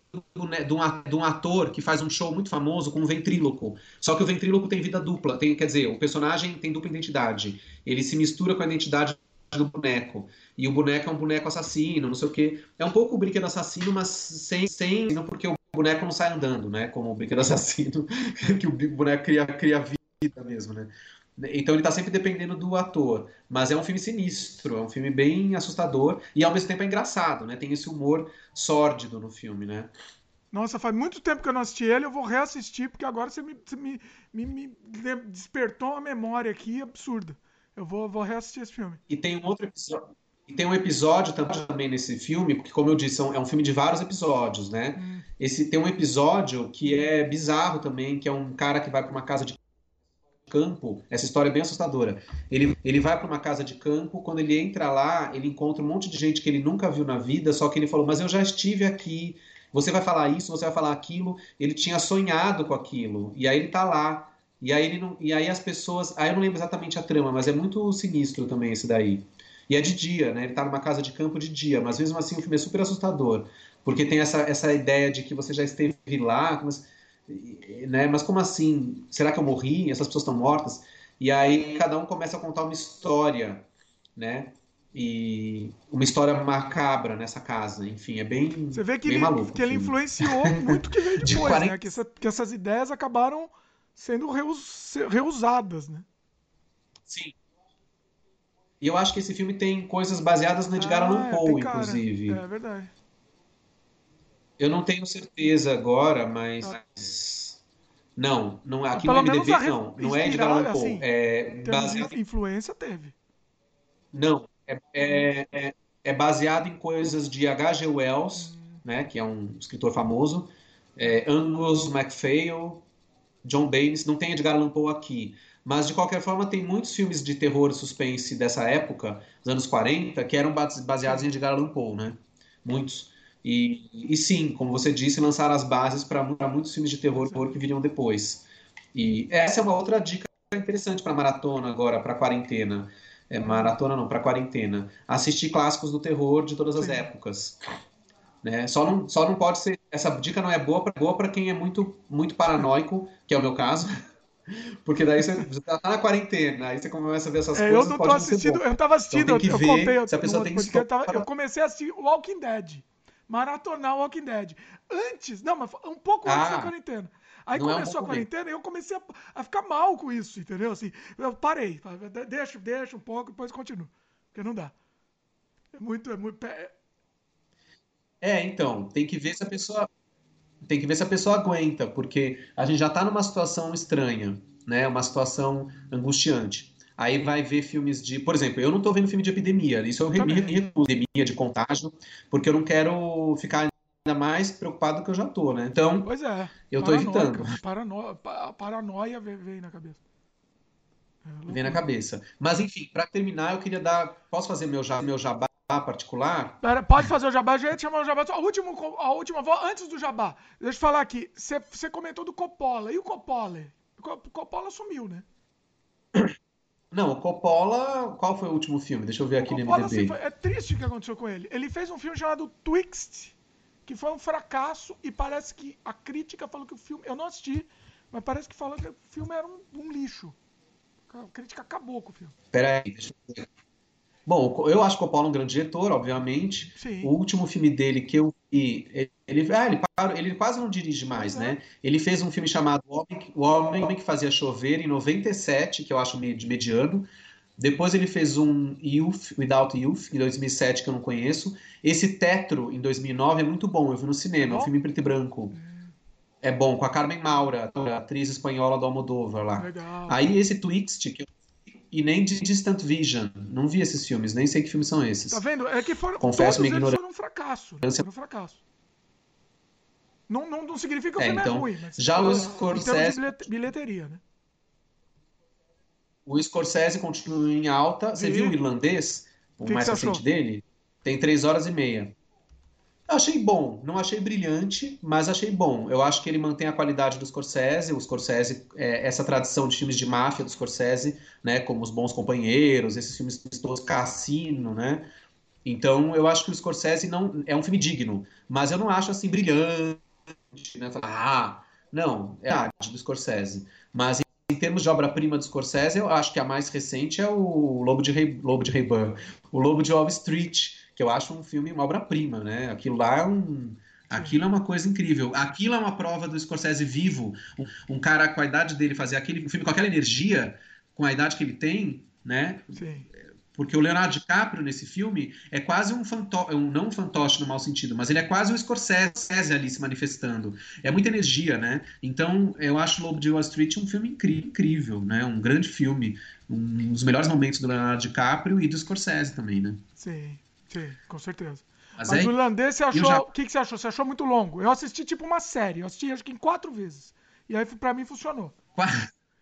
né, de, um, ator que faz um show muito famoso com um ventríloco. Só que o ventríloco tem vida dupla, tem, quer dizer, o personagem tem dupla identidade. Ele se mistura com a identidade do boneco. E o boneco é um boneco assassino, não sei o quê. É um pouco o brinquedo assassino, mas sem, sem porque o boneco não sai andando, né? Como o brinquedo assassino, que o boneco cria, cria vida mesmo, né? Então ele tá sempre dependendo do ator. Mas é um filme sinistro, é um filme bem assustador e ao mesmo tempo é engraçado, né? Tem esse humor sórdido no filme, né? Nossa, faz muito tempo que eu não assisti ele, eu vou reassistir, porque agora você me, você me, me, me despertou uma memória aqui absurda. Eu vou, vou reassistir esse filme. E tem um outro episódio. E tem um episódio também nesse filme, porque, como eu disse, é um filme de vários episódios, né? Hum. Esse, tem um episódio que é bizarro também, que é um cara que vai para uma casa de campo. Essa história é bem assustadora. Ele, ele vai para uma casa de campo, quando ele entra lá, ele encontra um monte de gente que ele nunca viu na vida, só que ele falou: Mas eu já estive aqui, você vai falar isso, você vai falar aquilo. Ele tinha sonhado com aquilo. E aí ele tá lá. E aí, ele não, e aí as pessoas. Aí eu não lembro exatamente a trama, mas é muito sinistro também esse daí. E é de dia, né? Ele tá numa casa de campo de dia, mas mesmo assim o filme é super assustador. Porque tem essa, essa ideia de que você já esteve lá, mas, né? mas como assim? Será que eu morri? Essas pessoas estão mortas? E aí cada um começa a contar uma história, né? e uma história macabra nessa casa. Enfim, é bem Você vê que, ele, maluco, que ele influenciou muito que veio depois, de 40... né? Que, essa, que, essas ideias acabaram sendo reus, reusadas, né? Sim. E eu acho que esse filme tem coisas baseadas no Edgar ah, Allan Poe, inclusive. É verdade. Eu não tenho certeza agora, mas... Ah. Não, não aqui no MDB não. Não é Edgar Allan Poe. Assim, é baseado... Influência teve. Não, é, é, é, é baseado em coisas de H.G. Wells, né, que é um escritor famoso, é, Angus MacPhail, John Baines, não tem Edgar Allan Poe aqui, mas de qualquer forma tem muitos filmes de terror e suspense dessa época, dos anos 40, que eram baseados em Edgar Allan Poe, né? Muitos. E, e sim, como você disse, lançaram as bases para muitos filmes de terror que viriam depois. E essa é uma outra dica interessante para maratona agora, para quarentena é, maratona não, para quarentena, assistir clássicos do terror de todas as Sim. épocas. Né? Só, não, só não pode ser. Essa dica não é boa para boa quem é muito, muito paranoico, que é o meu caso. Porque daí você, tá na quarentena, aí você começa a ver essas é, coisas. Eu não tô assistindo, eu tava assistindo, então, eu, ver contei, se a pessoa tem eu, tava, eu comecei a assistir Walking Dead. Maratonar Walking Dead. Antes, não, mas um pouco antes ah. da quarentena. Aí começou é um a quarentena e eu comecei a, a, ficar mal com isso, entendeu? Assim, eu parei, deixa, deixa um pouco, depois continuo. Porque não dá. É muito, é muito. É... é, então, tem que ver se a pessoa. Tem que ver se a pessoa aguenta, porque a gente já está numa situação estranha, né? Uma situação angustiante. Aí vai ver filmes de. Por exemplo, eu não estou vendo filme de epidemia. Isso eu me recuso, epidemia de contágio, porque eu não quero ficar ainda mais preocupado do que eu já tô, né? Então, pois é, eu tô evitando. Paranoia, paranoia veio na cabeça. É, vem na cabeça. Mas enfim, para terminar, eu queria dar. Posso fazer meu, jabá, meu jabá particular? Pera, pode fazer o jabá, já ia chamar o jabá. A última, a última antes do jabá, deixa eu falar aqui. Você comentou do Coppola. E o Coppola? O Coppola sumiu, né? Não, o Coppola. Qual foi o último filme? Deixa eu ver aqui Coppola, no MDB. Assim, foi, é triste o que aconteceu com ele. Ele fez um filme chamado Twixt que foi um fracasso e parece que a crítica falou que o filme. Eu não assisti, mas parece que falou que o filme era um, um lixo. A crítica acabou com o filme. Peraí, deixa eu ver. Bom, eu acho que o Paulo é um grande diretor, obviamente. Sim. O último filme dele que eu vi, ele, ah, ele, ele quase não dirige mais, né? É. Ele fez um filme chamado O Homem, o Homem que Fazia Chover, em 97, que eu acho de mediano. Depois ele fez um Youth, Without Youth, em 2007, que eu não conheço. Esse Tetro, em 2009, é muito bom. Eu vi no cinema, é um filme em preto e branco. É bom, com a Carmen Maura, a atriz espanhola do Almodóvar lá. Legal. Aí esse Twixt, que eu e nem de Distant Vision. Não vi esses filmes, nem sei que filmes são esses. Tá vendo? É que foram, Confesso todos eles foram um fracasso. Foram um fracasso. Não, não, não significa que o é, filme é então, é ruim, mas já os Scorsese... de bilheteria, né? O Scorsese continua em alta. Você viu o irlandês? O que mais que recente dele? Tem três horas e meia. Eu achei bom, não achei brilhante, mas achei bom. Eu acho que ele mantém a qualidade do Scorsese, o Scorsese, é, essa tradição de filmes de máfia do Scorsese, né, como Os Bons Companheiros, esses filmes todos, Cassino, né? Então, eu acho que o Scorsese não é um filme digno, mas eu não acho assim brilhante, né? Ah, não, é a arte do Scorsese. Mas em termos de obra-prima do Scorsese, eu acho que a mais recente é o Lobo de Rei, Lobo de Rayburn, o Lobo de Wall Street, que eu acho um filme, uma obra-prima, né? Aquilo lá é um, Aquilo é uma coisa incrível. Aquilo é uma prova do Scorsese vivo. Um, um, cara com a idade dele fazer aquele filme com aquela energia, com a idade que ele tem, né? Sim. Porque o Leonardo DiCaprio nesse filme é quase um fantoche, um, não um fantoche no mau sentido, mas ele é quase um Scorsese ali se manifestando. É muita energia, né? Então eu acho Lobo de Wall Street um filme incrível, né? Um grande filme, um dos melhores momentos do Leonardo DiCaprio e do Scorsese também, né? Sim, sim, com certeza. Mas, Mas é- o irlandês, você achou. já- O que, que você achou? Você achou muito longo? Eu assisti tipo uma série. Eu assisti acho que em quatro vezes. E aí pra mim funcionou. Qua-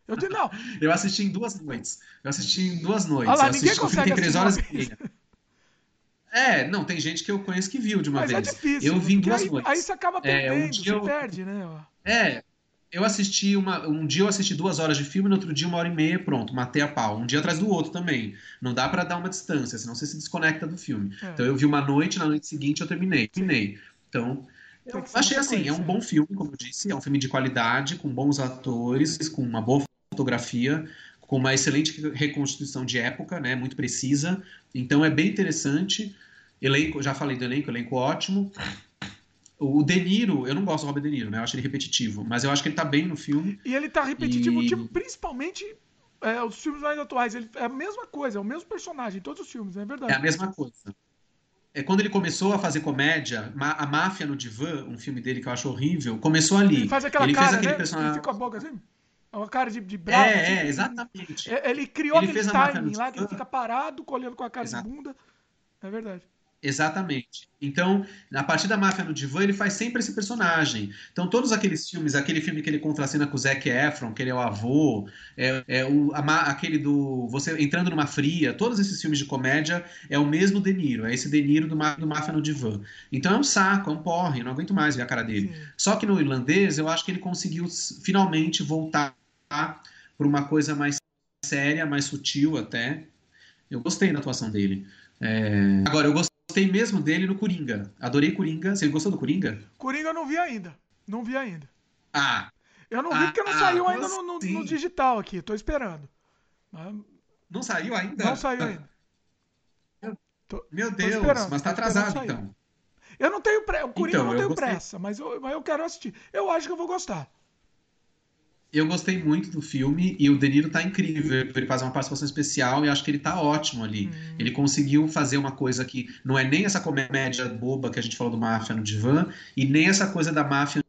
Eu disse, não. Eu assisti em duas noites. Eu assisti em duas noites. Olha lá, eu ninguém assisti, filme consegue três horas e meia. É, não, tem gente que eu conheço que viu de uma Mas é vez. difícil. eu vi em duas aí, noites. aí você acaba É, perdendo, um dia você eu- perde, né? É, eu assisti uma. Um dia eu assisti duas horas de filme, no outro dia uma hora e meia, pronto, matei a pau. Um dia atrás do outro também. Não dá pra dar uma distância, senão você se desconecta do filme. É. Então eu vi uma noite, na noite seguinte eu terminei. Terminei. Então. Eu achei assim, é um bom filme, como eu disse, é um filme de qualidade, com bons atores, com uma boa fotografia, com uma excelente reconstituição de época, né, muito precisa. Então é bem interessante. Elenco, já falei do elenco, elenco ótimo. O De Niro, eu não gosto do Robert De Niro, né? Eu acho ele repetitivo, mas eu acho que ele tá bem no filme. E ele tá repetitivo, E- tipo, principalmente é, os filmes mais atuais. Ele, é a mesma coisa, é o mesmo personagem em todos os filmes, é verdade. É a mesma coisa. É quando ele começou a fazer comédia, a Máfia no Divã, um filme dele que eu acho horrível, começou ali. Ele faz aquela ele cara, fez aquele né? personagem. Ele fica com a boca assim. É uma cara de, de bravo. É, assim. é, exatamente. É, Ele criou Ele aquele timing lá, que ele fica parado, colhendo com a cara Exato. de bunda. É verdade. Exatamente. Então, a partir da Máfia no Divã, ele faz sempre esse personagem. Então, todos aqueles filmes, aquele filme que ele contracena com o Zac Efron, que ele é o avô, é, é o, a aquele do Você Entrando numa Fria, todos esses filmes de comédia é o mesmo De Niro, é esse De Niro do, do Máfia no Divã. Então é um saco, é um porre, não aguento mais ver a cara dele. Sim. Só que no irlandês, eu acho que ele conseguiu finalmente voltar para uma coisa mais séria, mais sutil até. Eu gostei da atuação dele. É, Agora, eu gostei mesmo dele no Coringa. Adorei Coringa. Você gostou do Coringa? Coringa eu não vi ainda. Não vi ainda. Ah, Eu não vi porque não Ah, saiu ainda no, no- no digital aqui. Tô esperando. Não saiu ainda? não saiu ainda. Meu Tô Deus, esperando, mas tá atrasado então. Eu não tenho pressa. O Coringa Então, eu não tenho gostei. pressa, mas eu, mas eu quero assistir. Eu acho que eu vou gostar. Eu gostei muito do filme e o De Niro tá incrível. Ele faz uma participação especial e acho que ele tá ótimo ali. Hum. Ele conseguiu fazer uma coisa que não é nem essa comédia boba que a gente falou do Máfia no Divã e nem essa coisa da máfia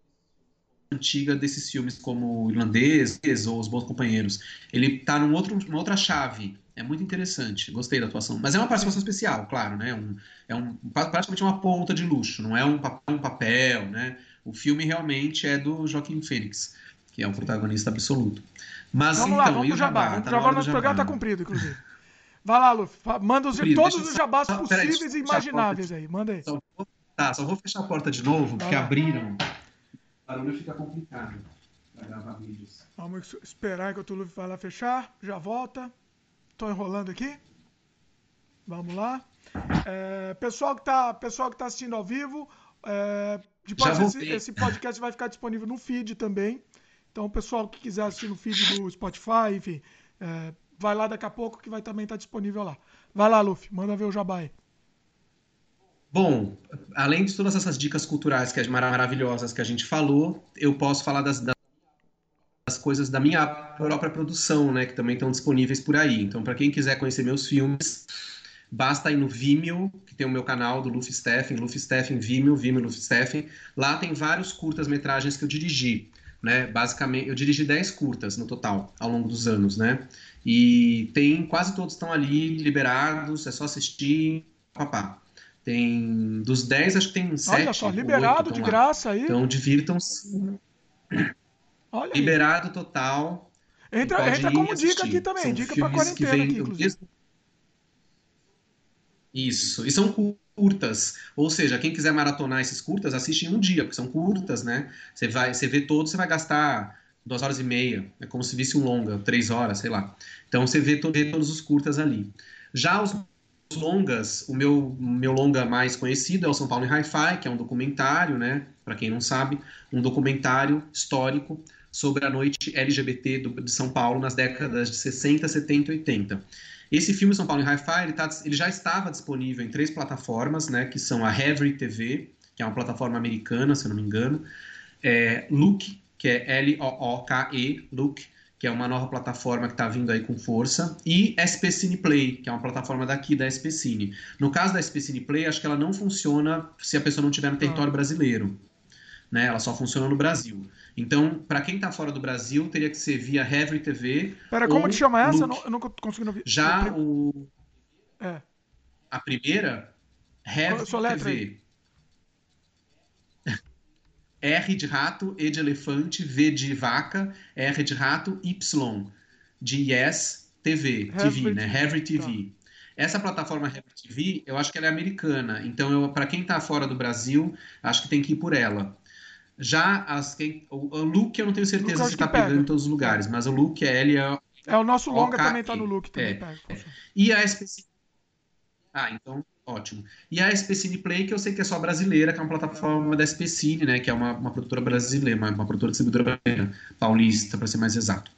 antiga desses filmes como o Irlandês ou Os Bons Companheiros. Ele tá num outro, numa outra chave. É muito interessante. Gostei da atuação. Mas é uma participação especial, claro, né? Um, é um, praticamente uma ponta de luxo. Não é um papel, um papel, né? O filme realmente é do Joaquim Fênix, que é o protagonista absoluto. Mas Vamos então, lá, e vamos o pro jabá. Jabá? Tá na jabá, do nosso programa tá Jabá. cumprido, inclusive. Vai lá, Luffy. Manda os, Cumprido, todos os jabás só- peraí, possíveis deixa e imagináveis aí. Manda aí. Só vou, tá, só vou fechar a porta de novo, porque Vai lá. abriram. O barulho fica complicado pra gravar vídeos. Vamos esperar enquanto o Luffy vai lá fechar. Já volta. Tô enrolando aqui. Vamos lá. É, pessoal, que tá, pessoal que tá assistindo ao vivo, é, depois esse, esse podcast vai ficar disponível no feed também. Então, o pessoal que quiser assistir no feed do Spotify, enfim, é, vai lá daqui a pouco que vai também estar disponível lá. Vai lá, Luffy, manda ver o jabá aí. Bom, além de todas essas dicas culturais que é mara- maravilhosas que a gente falou, eu posso falar das, das- das coisas da minha própria produção, né, que também estão disponíveis por aí. Então, para quem quiser conhecer meus filmes, basta ir no Vimeo, que tem o meu canal do Luffy Steffen, Luffy Steffen Vimeo, Vimeo Luffy Steffen. Lá tem vários curtas-metragens que eu dirigi, né? Basicamente, eu dirigi 10 curtas no total ao longo dos anos, né? E tem quase todos estão ali liberados, é só assistir, papá. Tem dos 10, acho que tem 7 Olha só, liberado de graça aí. Então divirtam-se. Olha aí. Liberado total. Entra, entra como assistir. dica aqui também, São dica pra filmes que quarentena vêm aqui, inclusive. Isso. E são curtas. Ou seja, quem quiser maratonar esses curtas, assiste em um dia, porque são curtas, né? Você vai, você vê todos, você vai gastar duas horas e meia. É como se visse um longa, três horas, sei lá. Então você vê, to- vê todos os curtas ali. Já os longas, o meu, meu longa mais conhecido é o São Paulo em Hi-Fi, que é um documentário, né? Para quem não sabe, um documentário histórico sobre a noite LGBT do- de São Paulo nas décadas de 60, 70 e 80. Esse filme São Paulo em Hi-Fi, ele, tá- ele já estava disponível em três plataformas, né? Que são a Heavy TV, que é uma plataforma americana, se eu não me engano, é, Look, que é L-O-O-K-E, Look, que é uma nova plataforma que está vindo aí com força, e SP Cine Play, que é uma plataforma daqui da SP Cine. No caso da SP Cine Play, acho que ela não funciona se a pessoa não estiver no território ah. brasileiro. Né? Ela só funciona no Brasil. Então, para quem está fora do Brasil, teria que ser via Heavy TV. Pera, como que chama essa? Eu, eu nunca consegui ouvir. Já o. É. A primeira, Heavy TV. R de rato, E de elefante, V de vaca, R de rato, Y de Yes TV, TV, né? Heavy TV. Tá. Essa plataforma Heavy TV, eu acho que ela é americana, então para quem está fora do Brasil, acho que tem que ir por ela. Já as quem, o, o Look eu não tenho certeza se está pegando em todos os lugares, mas o Look é L é, é o nosso longa também está no Look também. É. E a específica ah, então ótimo. E a SPCine Play, que eu sei que é só brasileira, que é uma plataforma da SPCine, né? Que é uma, uma produtora brasileira, uma, uma produtora distribuidora brasileira, paulista, para ser mais exato.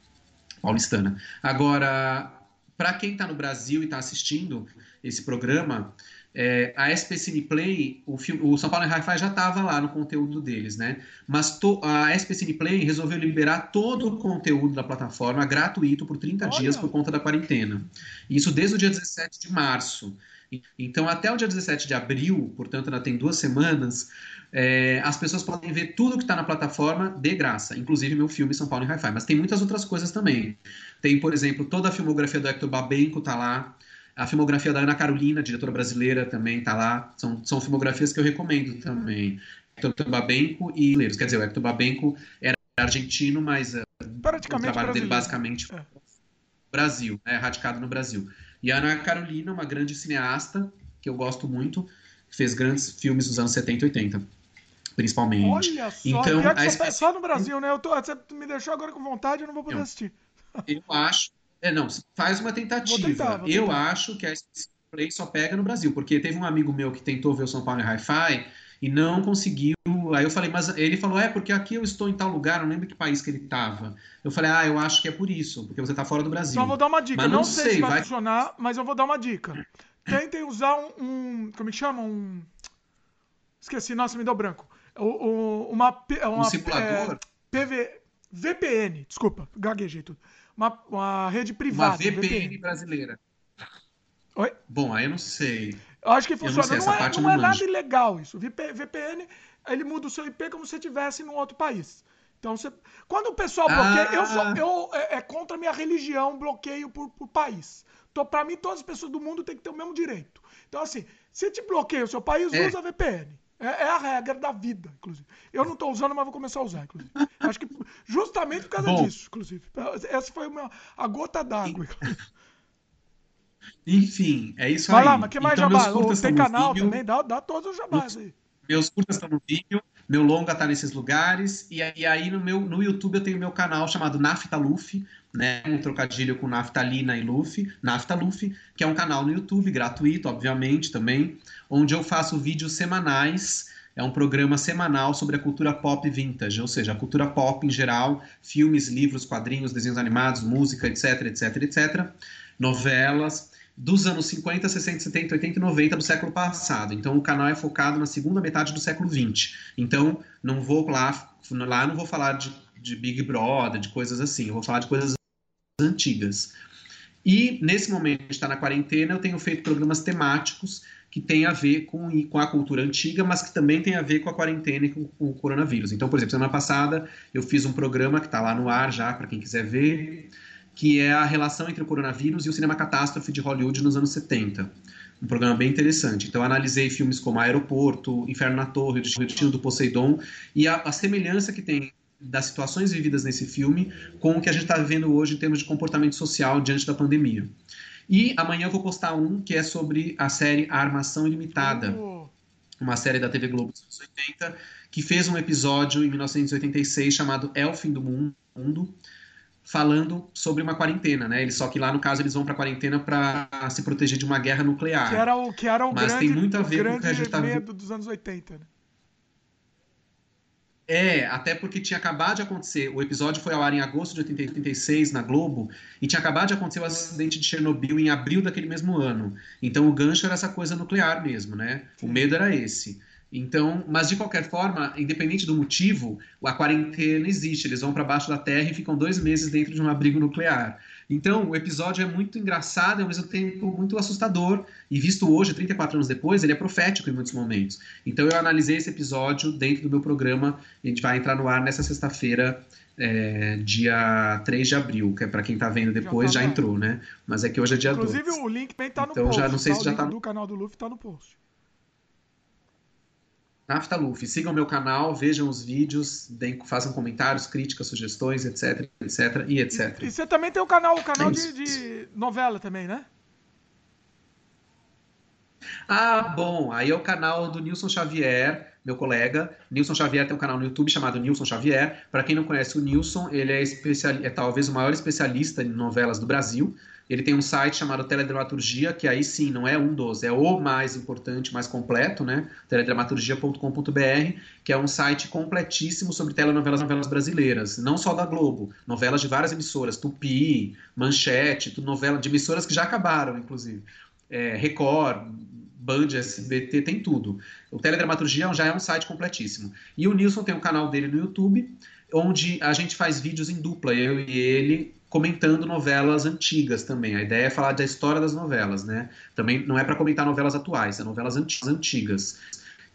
Paulistana. Agora, para quem está no Brasil e está assistindo esse programa, é, a SPCine Play, o, filme, o São Paulo Hi-Fi já estava lá no conteúdo deles, né? Mas to, a SPCine Play resolveu liberar todo o conteúdo da plataforma gratuito por 30 Olha. dias por conta da quarentena. Isso desde o dia 17 de março. Então, até o dia 17 de abril, portanto, ainda tem duas semanas, é, as pessoas podem ver tudo que está na plataforma de graça, inclusive meu filme São Paulo em Hi-Fi. Mas tem muitas outras coisas também. Tem, por exemplo, toda a filmografia do Hector Babenco está lá. A filmografia da Ana Carolina, diretora brasileira, também está lá. São, são filmografias que eu recomendo também. Hector Babenco e. Quer dizer, o Hector Babenco era argentino, mas uh, o trabalho brasileiro. dele basicamente é. Brasil, é radicado no Brasil. E a Ana Carolina, uma grande cineasta, que eu gosto muito, fez grandes filmes dos anos 70 e 80, principalmente. Olha só, então, a espécie... só no Brasil, né? Eu tô, você me deixou agora com vontade, eu não vou poder eu, assistir. Eu acho. É, não, faz uma tentativa. Vou tentar, vou eu acho que a Play só pega no Brasil, porque teve um amigo meu que tentou ver o São Paulo Hi-Fi e não conseguiu. Aí eu falei, mas ele falou, é, porque aqui eu estou em tal lugar, não lembro que país que ele estava. Eu falei, ah, eu acho que é por isso, porque você está fora do Brasil. Só vou dar uma dica, mas não, não sei, se vai, vai, funcionar, mas eu vou dar uma dica. Tentem usar um, um como é que chama? Um... Esqueci, nossa, me deu branco. O, o, uma, uma, um simulador? É, PV, VPN, desculpa, gaguejei tudo. Uma, uma rede privada. Uma VPN, VPN. brasileira. Oi? Bom, aí eu não sei. Eu acho que funciona. Não, não, é, não é nada ilegal isso. VPN, ele muda o seu IP como se estivesse num outro país. Então, você... quando o pessoal bloqueia, ah. eu sou eu, é, é, contra a minha religião, bloqueio por, por país. Então, para mim, todas as pessoas do mundo têm que ter o mesmo direito. Então, assim, se te bloqueia o seu país, é. usa VPN. É, é, a regra da vida, inclusive. Eu não estou usando, mas vou começar a usar, inclusive. Acho que justamente por causa Bom. disso, inclusive. Essa foi uma, a gota d'água, Enfim, é isso Vai aí. Vai lá, mas que mais então, jabá? Tem canal também, dá, dá todos os jabás aí. Meus curtas estão no vídeo, meu longa tá nesses lugares, e, e aí no, meu, no YouTube eu tenho meu canal chamado Nafta Luffy, né? Um trocadilho com naftalina e Luffy, Nafta Luffy, que é um canal no YouTube, gratuito, obviamente, também, onde eu faço vídeos semanais. É um programa semanal sobre a cultura pop vintage, ou seja, a cultura pop em geral, filmes, livros, quadrinhos, desenhos animados, música, etc, etc, etc, novelas, dos anos 50, 60, 70, 80 e 90 do século passado. Então o canal é focado na segunda metade do século 20. Então não vou lá, lá não vou falar de, de Big Brother, de coisas assim, eu vou falar de coisas antigas. E nesse momento que está na quarentena, eu tenho feito programas temáticos que têm a ver com, com a cultura antiga, mas que também tem a ver com a quarentena e com, com o coronavírus. Então, por exemplo, semana passada eu fiz um programa que está lá no ar já, para quem quiser ver, que é a relação entre o coronavírus e o cinema catástrofe de Hollywood nos anos 70. Um programa bem interessante. Então, analisei filmes como Aeroporto, Inferno na Torre, O Destino do Poseidon, e a, a semelhança que tem das situações vividas nesse filme com o que a gente está vivendo hoje em termos de comportamento social diante da pandemia. E amanhã eu vou postar um que é sobre a série Armação Ilimitada, uh. uma série da TV Globo dos anos 80, que fez um episódio em 1986 chamado É o Fim do Mundo, falando sobre uma quarentena, né? Eles, só que lá no caso eles vão para quarentena para se proteger de uma guerra nuclear. Que era o que era o Mas grande, tem muito a ver com o que a gente tá medo dos anos 80, né? É, até porque tinha acabado de acontecer, o episódio foi ao ar em agosto de 86 na Globo, e tinha acabado de acontecer o acidente de Chernobyl em abril daquele mesmo ano. Então o gancho era essa coisa nuclear mesmo, né? O medo era esse. Então, mas de qualquer forma, independente do motivo, a quarentena existe. Eles vão para baixo da Terra e ficam dois meses dentro de um abrigo nuclear. Então, o episódio é muito engraçado e ao mesmo tempo muito assustador. E visto hoje, 34 anos depois, ele é profético em muitos momentos. Então, eu analisei esse episódio dentro do meu programa. A gente vai entrar no ar nessa sexta-feira, é, dia 3 de abril, que é para quem está vendo depois, já, tá já entrou, né? Mas é que hoje é dia Inclusive, 12. Inclusive, o link também está no então, post. Já não sei tá? se já está no... canal do Luffy está no post. Nafta Luffy. Sigam meu canal, vejam os vídeos, deem, façam comentários, críticas, sugestões, etc, etc e etc. E, e você também tem o canal, o canal é de, de, novela também, né? Ah, bom, aí é o canal do Nilson Xavier, meu colega. Nilson Xavier tem um canal no YouTube chamado Nilson Xavier. Para quem não conhece o Nilson, ele é, especial, é talvez o maior especialista em novelas do Brasil. Ele tem um site chamado Teledramaturgia, que aí sim, não é um dos, é o mais importante, mais completo, né? teledramaturgia.com.br, que é um site completíssimo sobre telenovelas novelas brasileiras, não só da Globo, novelas de várias emissoras, Tupi, Manchete, novela de emissoras que já acabaram, inclusive. É, Record, Band, SBT, tem tudo. O Teledramaturgia já é um site completíssimo. E o Nilson tem um canal dele no YouTube, onde a gente faz vídeos em dupla, eu e ele, comentando novelas antigas também. A ideia é falar da história das novelas, né? Também não é para comentar novelas atuais, é novelas antigas.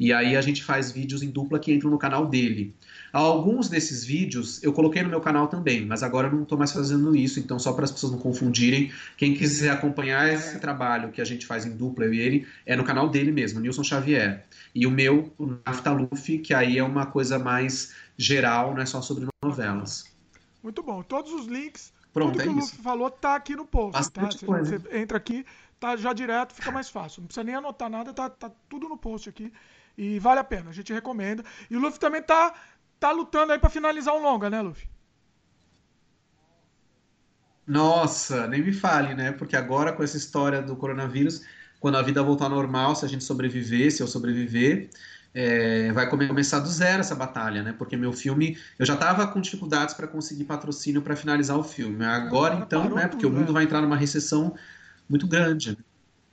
E aí a gente faz vídeos em dupla que entram no canal dele. Alguns desses vídeos eu coloquei no meu canal também, mas agora eu não estou mais fazendo isso, então só para as pessoas não confundirem, quem quiser acompanhar esse trabalho que a gente faz em dupla, eu e ele, é no canal dele mesmo, Nilson Xavier. E o meu, o Naftaluf, que aí é uma coisa mais geral, não é só sobre novelas. Muito bom. Todos os links Pronto, Tudo é que o. Luffy falou tá aqui no post, tá? Coisa. Você entra aqui, tá já direto, fica mais fácil. Não precisa nem anotar nada, tá, tá tudo no post aqui. E vale a pena, a gente recomenda. E o Luffy também tá, tá lutando aí para finalizar o longa, né, Luffy? Nossa, nem me fale, né? Porque agora com essa história do coronavírus, quando a vida voltar ao normal, se a gente sobreviver, se eu sobreviver, é, vai começar do zero essa batalha, né? Porque meu filme, eu já estava com dificuldades para conseguir patrocínio para finalizar o filme. Agora, Agora então, né? Porque tudo, o mundo né? vai entrar numa recessão muito grande.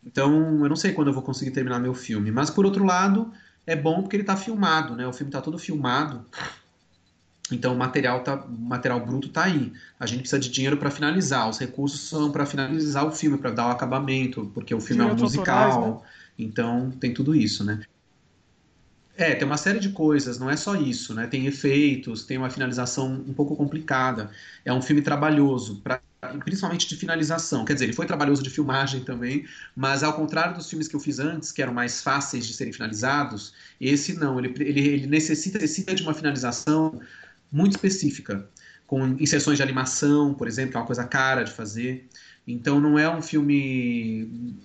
Então, eu não sei quando eu vou conseguir terminar meu filme. Mas por outro lado, é bom porque ele está filmado, né? O filme está todo filmado. Então o material tá, o material bruto tá aí. A gente precisa de dinheiro para finalizar. Os recursos são para finalizar o filme, para dar o acabamento, porque o filme é um musical. autorais, né? Então tem tudo isso, né? É, tem uma série de coisas, não é só isso, né? Tem efeitos, tem uma finalização um pouco complicada. É um filme trabalhoso, pra, principalmente de finalização. Quer dizer, ele foi trabalhoso de filmagem também, mas ao contrário dos filmes que eu fiz antes, que eram mais fáceis de serem finalizados, esse não, ele, ele, ele necessita, necessita de uma finalização muito específica, com inserções de animação, por exemplo, que é uma coisa cara de fazer. Então não é um filme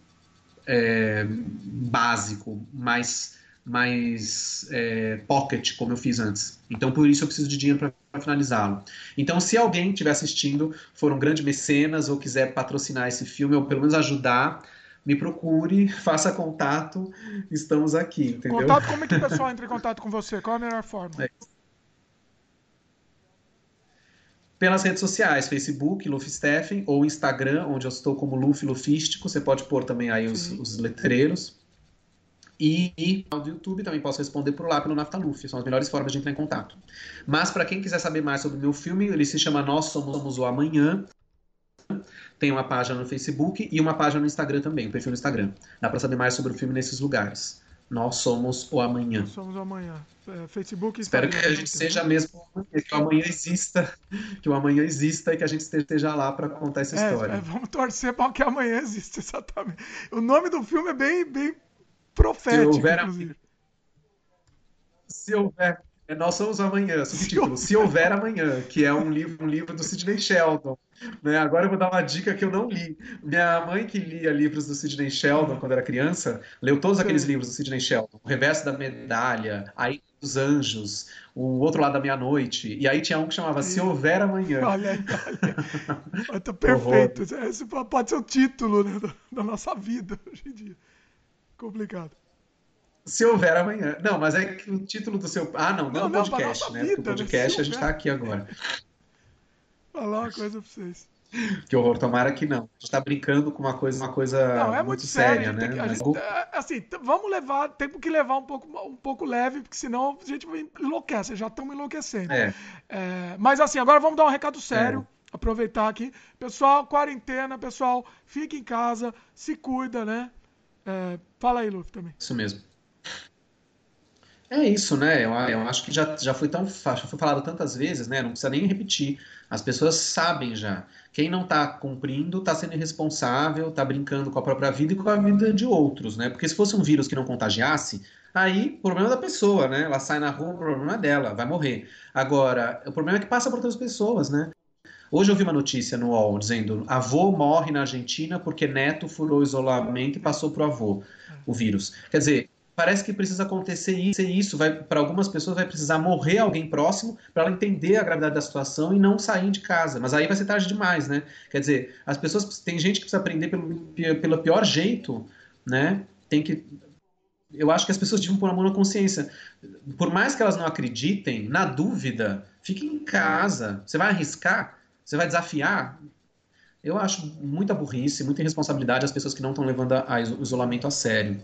é, básico, mais mais é, pocket, como eu fiz antes. Então, por isso eu preciso de dinheiro para finalizá-lo. Então, se alguém estiver assistindo, for um grande mecenas ou quiser patrocinar esse filme, ou pelo menos ajudar, me procure, faça contato, estamos aqui, entendeu? Contato, como é que o pessoal entra em contato com você? Qual a melhor forma? É. Pelas redes sociais, Facebook, Luffy Steffen, ou Instagram, onde eu estou como Luffy Lufístico, você pode pôr também aí os, os letreiros. E, e no YouTube também posso responder por lá pelo Naftaluf, são as melhores formas de entrar em contato. Mas para quem quiser saber mais sobre o meu filme, ele se chama Nós Somos, Somos o Amanhã. Tem uma página no Facebook e uma página no Instagram também, um perfil no Instagram. Dá para saber mais sobre o filme nesses lugares. Nós somos o amanhã. Somos amanhã. É, Facebook e Espero que a gente tem, seja né? mesmo, que o amanhã exista, que o amanhã exista e que a gente esteja lá para contar essa É, história. é, vamos torcer para que amanhã exista, exatamente. O nome do filme é bem, bem profético, Se houver- inclusive. Se houver, é, nós somos amanhã, subtítulo. Se houver amanhã, que é um livro, um livro do Sidney Sheldon. Né? Agora eu vou dar uma dica que eu não li. Minha mãe que lia livros do Sidney Sheldon quando era criança, leu todos aqueles livros do Sidney Sheldon. O Reverso da Medalha, A Ilha dos Anjos, O Outro Lado da Meia-Noite. E aí tinha um que chamava Se Houver Amanhã. Olha aí, olha Tá perfeito. Esse pode ser o título né, da nossa vida hoje em dia. Complicado. Se houver amanhã. Não, mas é que o título do seu. Ah, não, Não, não, não, pra podcast, né? vida, Porque o né? podcast a gente houver. tá aqui agora. Falar uma coisa pra vocês. Que horror, tomara que não. A gente tá brincando com uma coisa, uma coisa Não, é muito séria, né? tem que- Mas- gente- é, assim, vamos levar, temos que levar um pouco, um pouco leve, porque senão a gente enlouquece, já estamos enlouquecendo. É, É, mas assim, agora vamos dar um recado sério. Aproveitar aqui. Pessoal, quarentena, pessoal, fique em casa, se cuida, né? É, fala aí, Luffy, também. isso mesmo. É isso, né? Eu, eu acho que já, já foi tão já foi falado tantas vezes, né? Não precisa nem repetir. As pessoas sabem já. Quem não tá cumprindo tá sendo irresponsável, tá brincando com a própria vida e com a vida de outros, né? Porque se fosse um vírus que não contagiasse, aí problema da pessoa, né? Ela sai na rua, o problema é dela, vai morrer. Agora, o problema é que passa por outras pessoas, né? Hoje eu vi uma notícia no UOL dizendo: avô morre na Argentina porque neto furou o isolamento e passou pro avô o vírus. Quer dizer, parece que precisa acontecer isso, para algumas pessoas vai precisar morrer alguém próximo para ela entender a gravidade da situação e não sair de casa. Mas aí vai ser tarde demais, né? Quer dizer, as pessoas tem gente que precisa aprender pelo, pelo pior jeito, né? Tem que eu acho que as pessoas deviam pôr a mão na consciência. Por mais que elas não acreditem, na dúvida, fique em casa. Você vai arriscar? Você vai desafiar? Eu acho muita burrice, muita irresponsabilidade as pessoas que não estão levando a- a o isolamento a sério.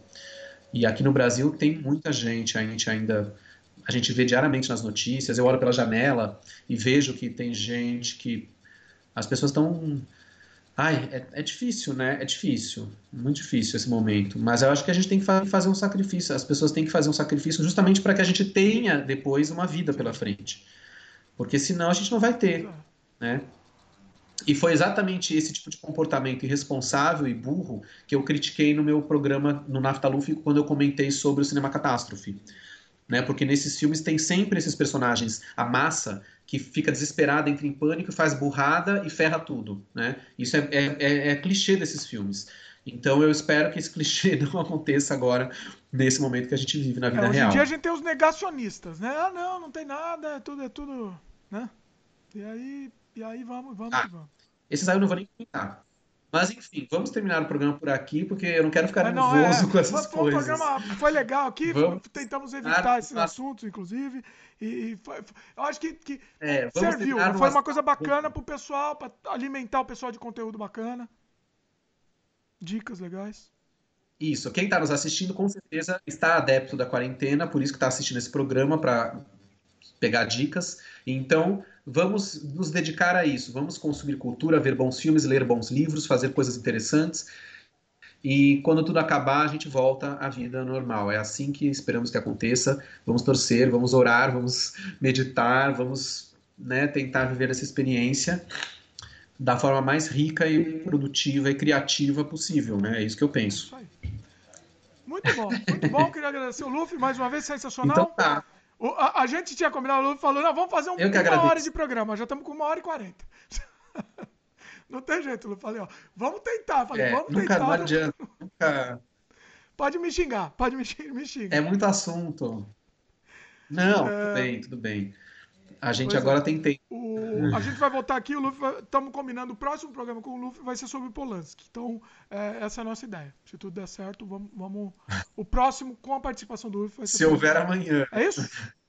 E aqui no Brasil tem muita gente, a gente ainda. A gente vê diariamente nas notícias, eu olho pela janela e vejo que tem gente que. As pessoas estão. Ai, é, é difícil, né? É difícil. Muito difícil esse momento. Mas eu acho que a gente tem que fa- fazer um sacrifício. As pessoas têm que fazer um sacrifício justamente para que a gente tenha depois uma vida pela frente. Porque senão a gente não vai ter, né? E foi exatamente esse tipo de comportamento irresponsável e burro que eu critiquei no meu programa no Naftaluf quando eu comentei sobre o cinema catástrofe. Né? Porque nesses filmes tem sempre esses personagens, a massa, que fica desesperada, entra em pânico, faz burrada e ferra tudo. Né? Isso é, é, é- é clichê desses filmes. Então eu espero que esse clichê não aconteça agora, nesse momento que a gente vive na É, vida hoje real. em dia a gente tem os negacionistas, né? Ah, não, não tem nada, é tudo, é tudo, né? E aí, e aí vamos, vamos, Ah, vamos. Esses aí eu não vou nem comentar. Mas enfim, vamos terminar o programa por aqui, porque eu não quero ficar não, nervoso é, com essas foi, coisas. programa, foi legal aqui, Vamos- tentamos evitar esses assuntos, inclusive, e, e foi- eu acho que, que É, serviu, foi numa- uma coisa bacana pro pessoal, para alimentar o pessoal de conteúdo bacana, dicas legais. Isso, quem está nos assistindo com certeza está adepto da quarentena, por isso que está assistindo esse programa para pegar dicas. Então, vamos nos dedicar a isso. Vamos consumir cultura, ver bons filmes, ler bons livros, fazer coisas interessantes. E quando tudo acabar, a gente volta à vida normal. É assim que esperamos que aconteça. Vamos torcer, vamos orar, vamos meditar, vamos né, tentar viver essa experiência da forma mais rica e produtiva e criativa possível, né? É isso que eu penso. Muito bom, muito bom. Queria agradecer o Luffy mais uma vez, sensacional. Então tá. O- a, a gente tinha combinado, o falou, não, vamos fazer um, uma hora de programa. Já estamos com uma hora e quarenta. Não tem jeito, Luffy. Falei, ó, vamos tentar. Falei, É, vamos nunca não tentar. adianta. Nunca... Pode me xingar, pode me xingar. Me xinga. É muito assunto. Não, É. tudo bem, tudo bem. A gente Pois é. agora tem tempo. O- a gente vai voltar aqui, o Luffy, estamos combinando, o próximo programa com o Luffy vai ser sobre o Polanski. Então, é, essa é a nossa ideia. Se tudo der certo, vamos, vamos- O próximo, com a participação do Luffy, vai ser Se houver amanhã. É isso?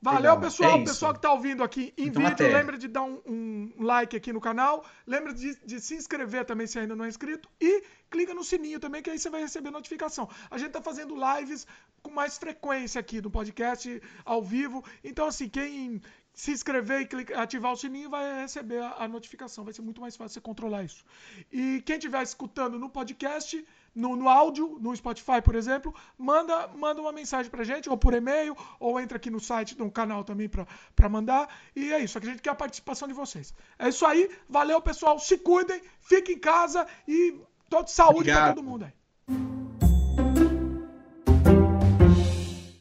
Valeu, Legal, pessoal. é pessoal que está ouvindo aqui em Então, vídeo, lembra de dar um, um like aqui no canal. Lembra de, de se inscrever também se ainda não é inscrito. E clica no sininho também, que aí você vai receber notificação. A gente está fazendo lives com mais frequência aqui no podcast, ao vivo. Então, assim, quem se inscrever e clicar, ativar o sininho vai receber a, a notificação. Vai ser muito mais fácil você controlar isso. E quem estiver escutando no podcast, no, no áudio, no Spotify, por exemplo, manda, manda uma mensagem pra gente, ou por e-mail, ou entra aqui no site, no canal também pra, pra mandar. E é isso, só que a gente quer a participação de vocês. É isso aí, valeu pessoal, se cuidem, fiquem em casa e toda saúde pra Obrigado. todo mundo aí.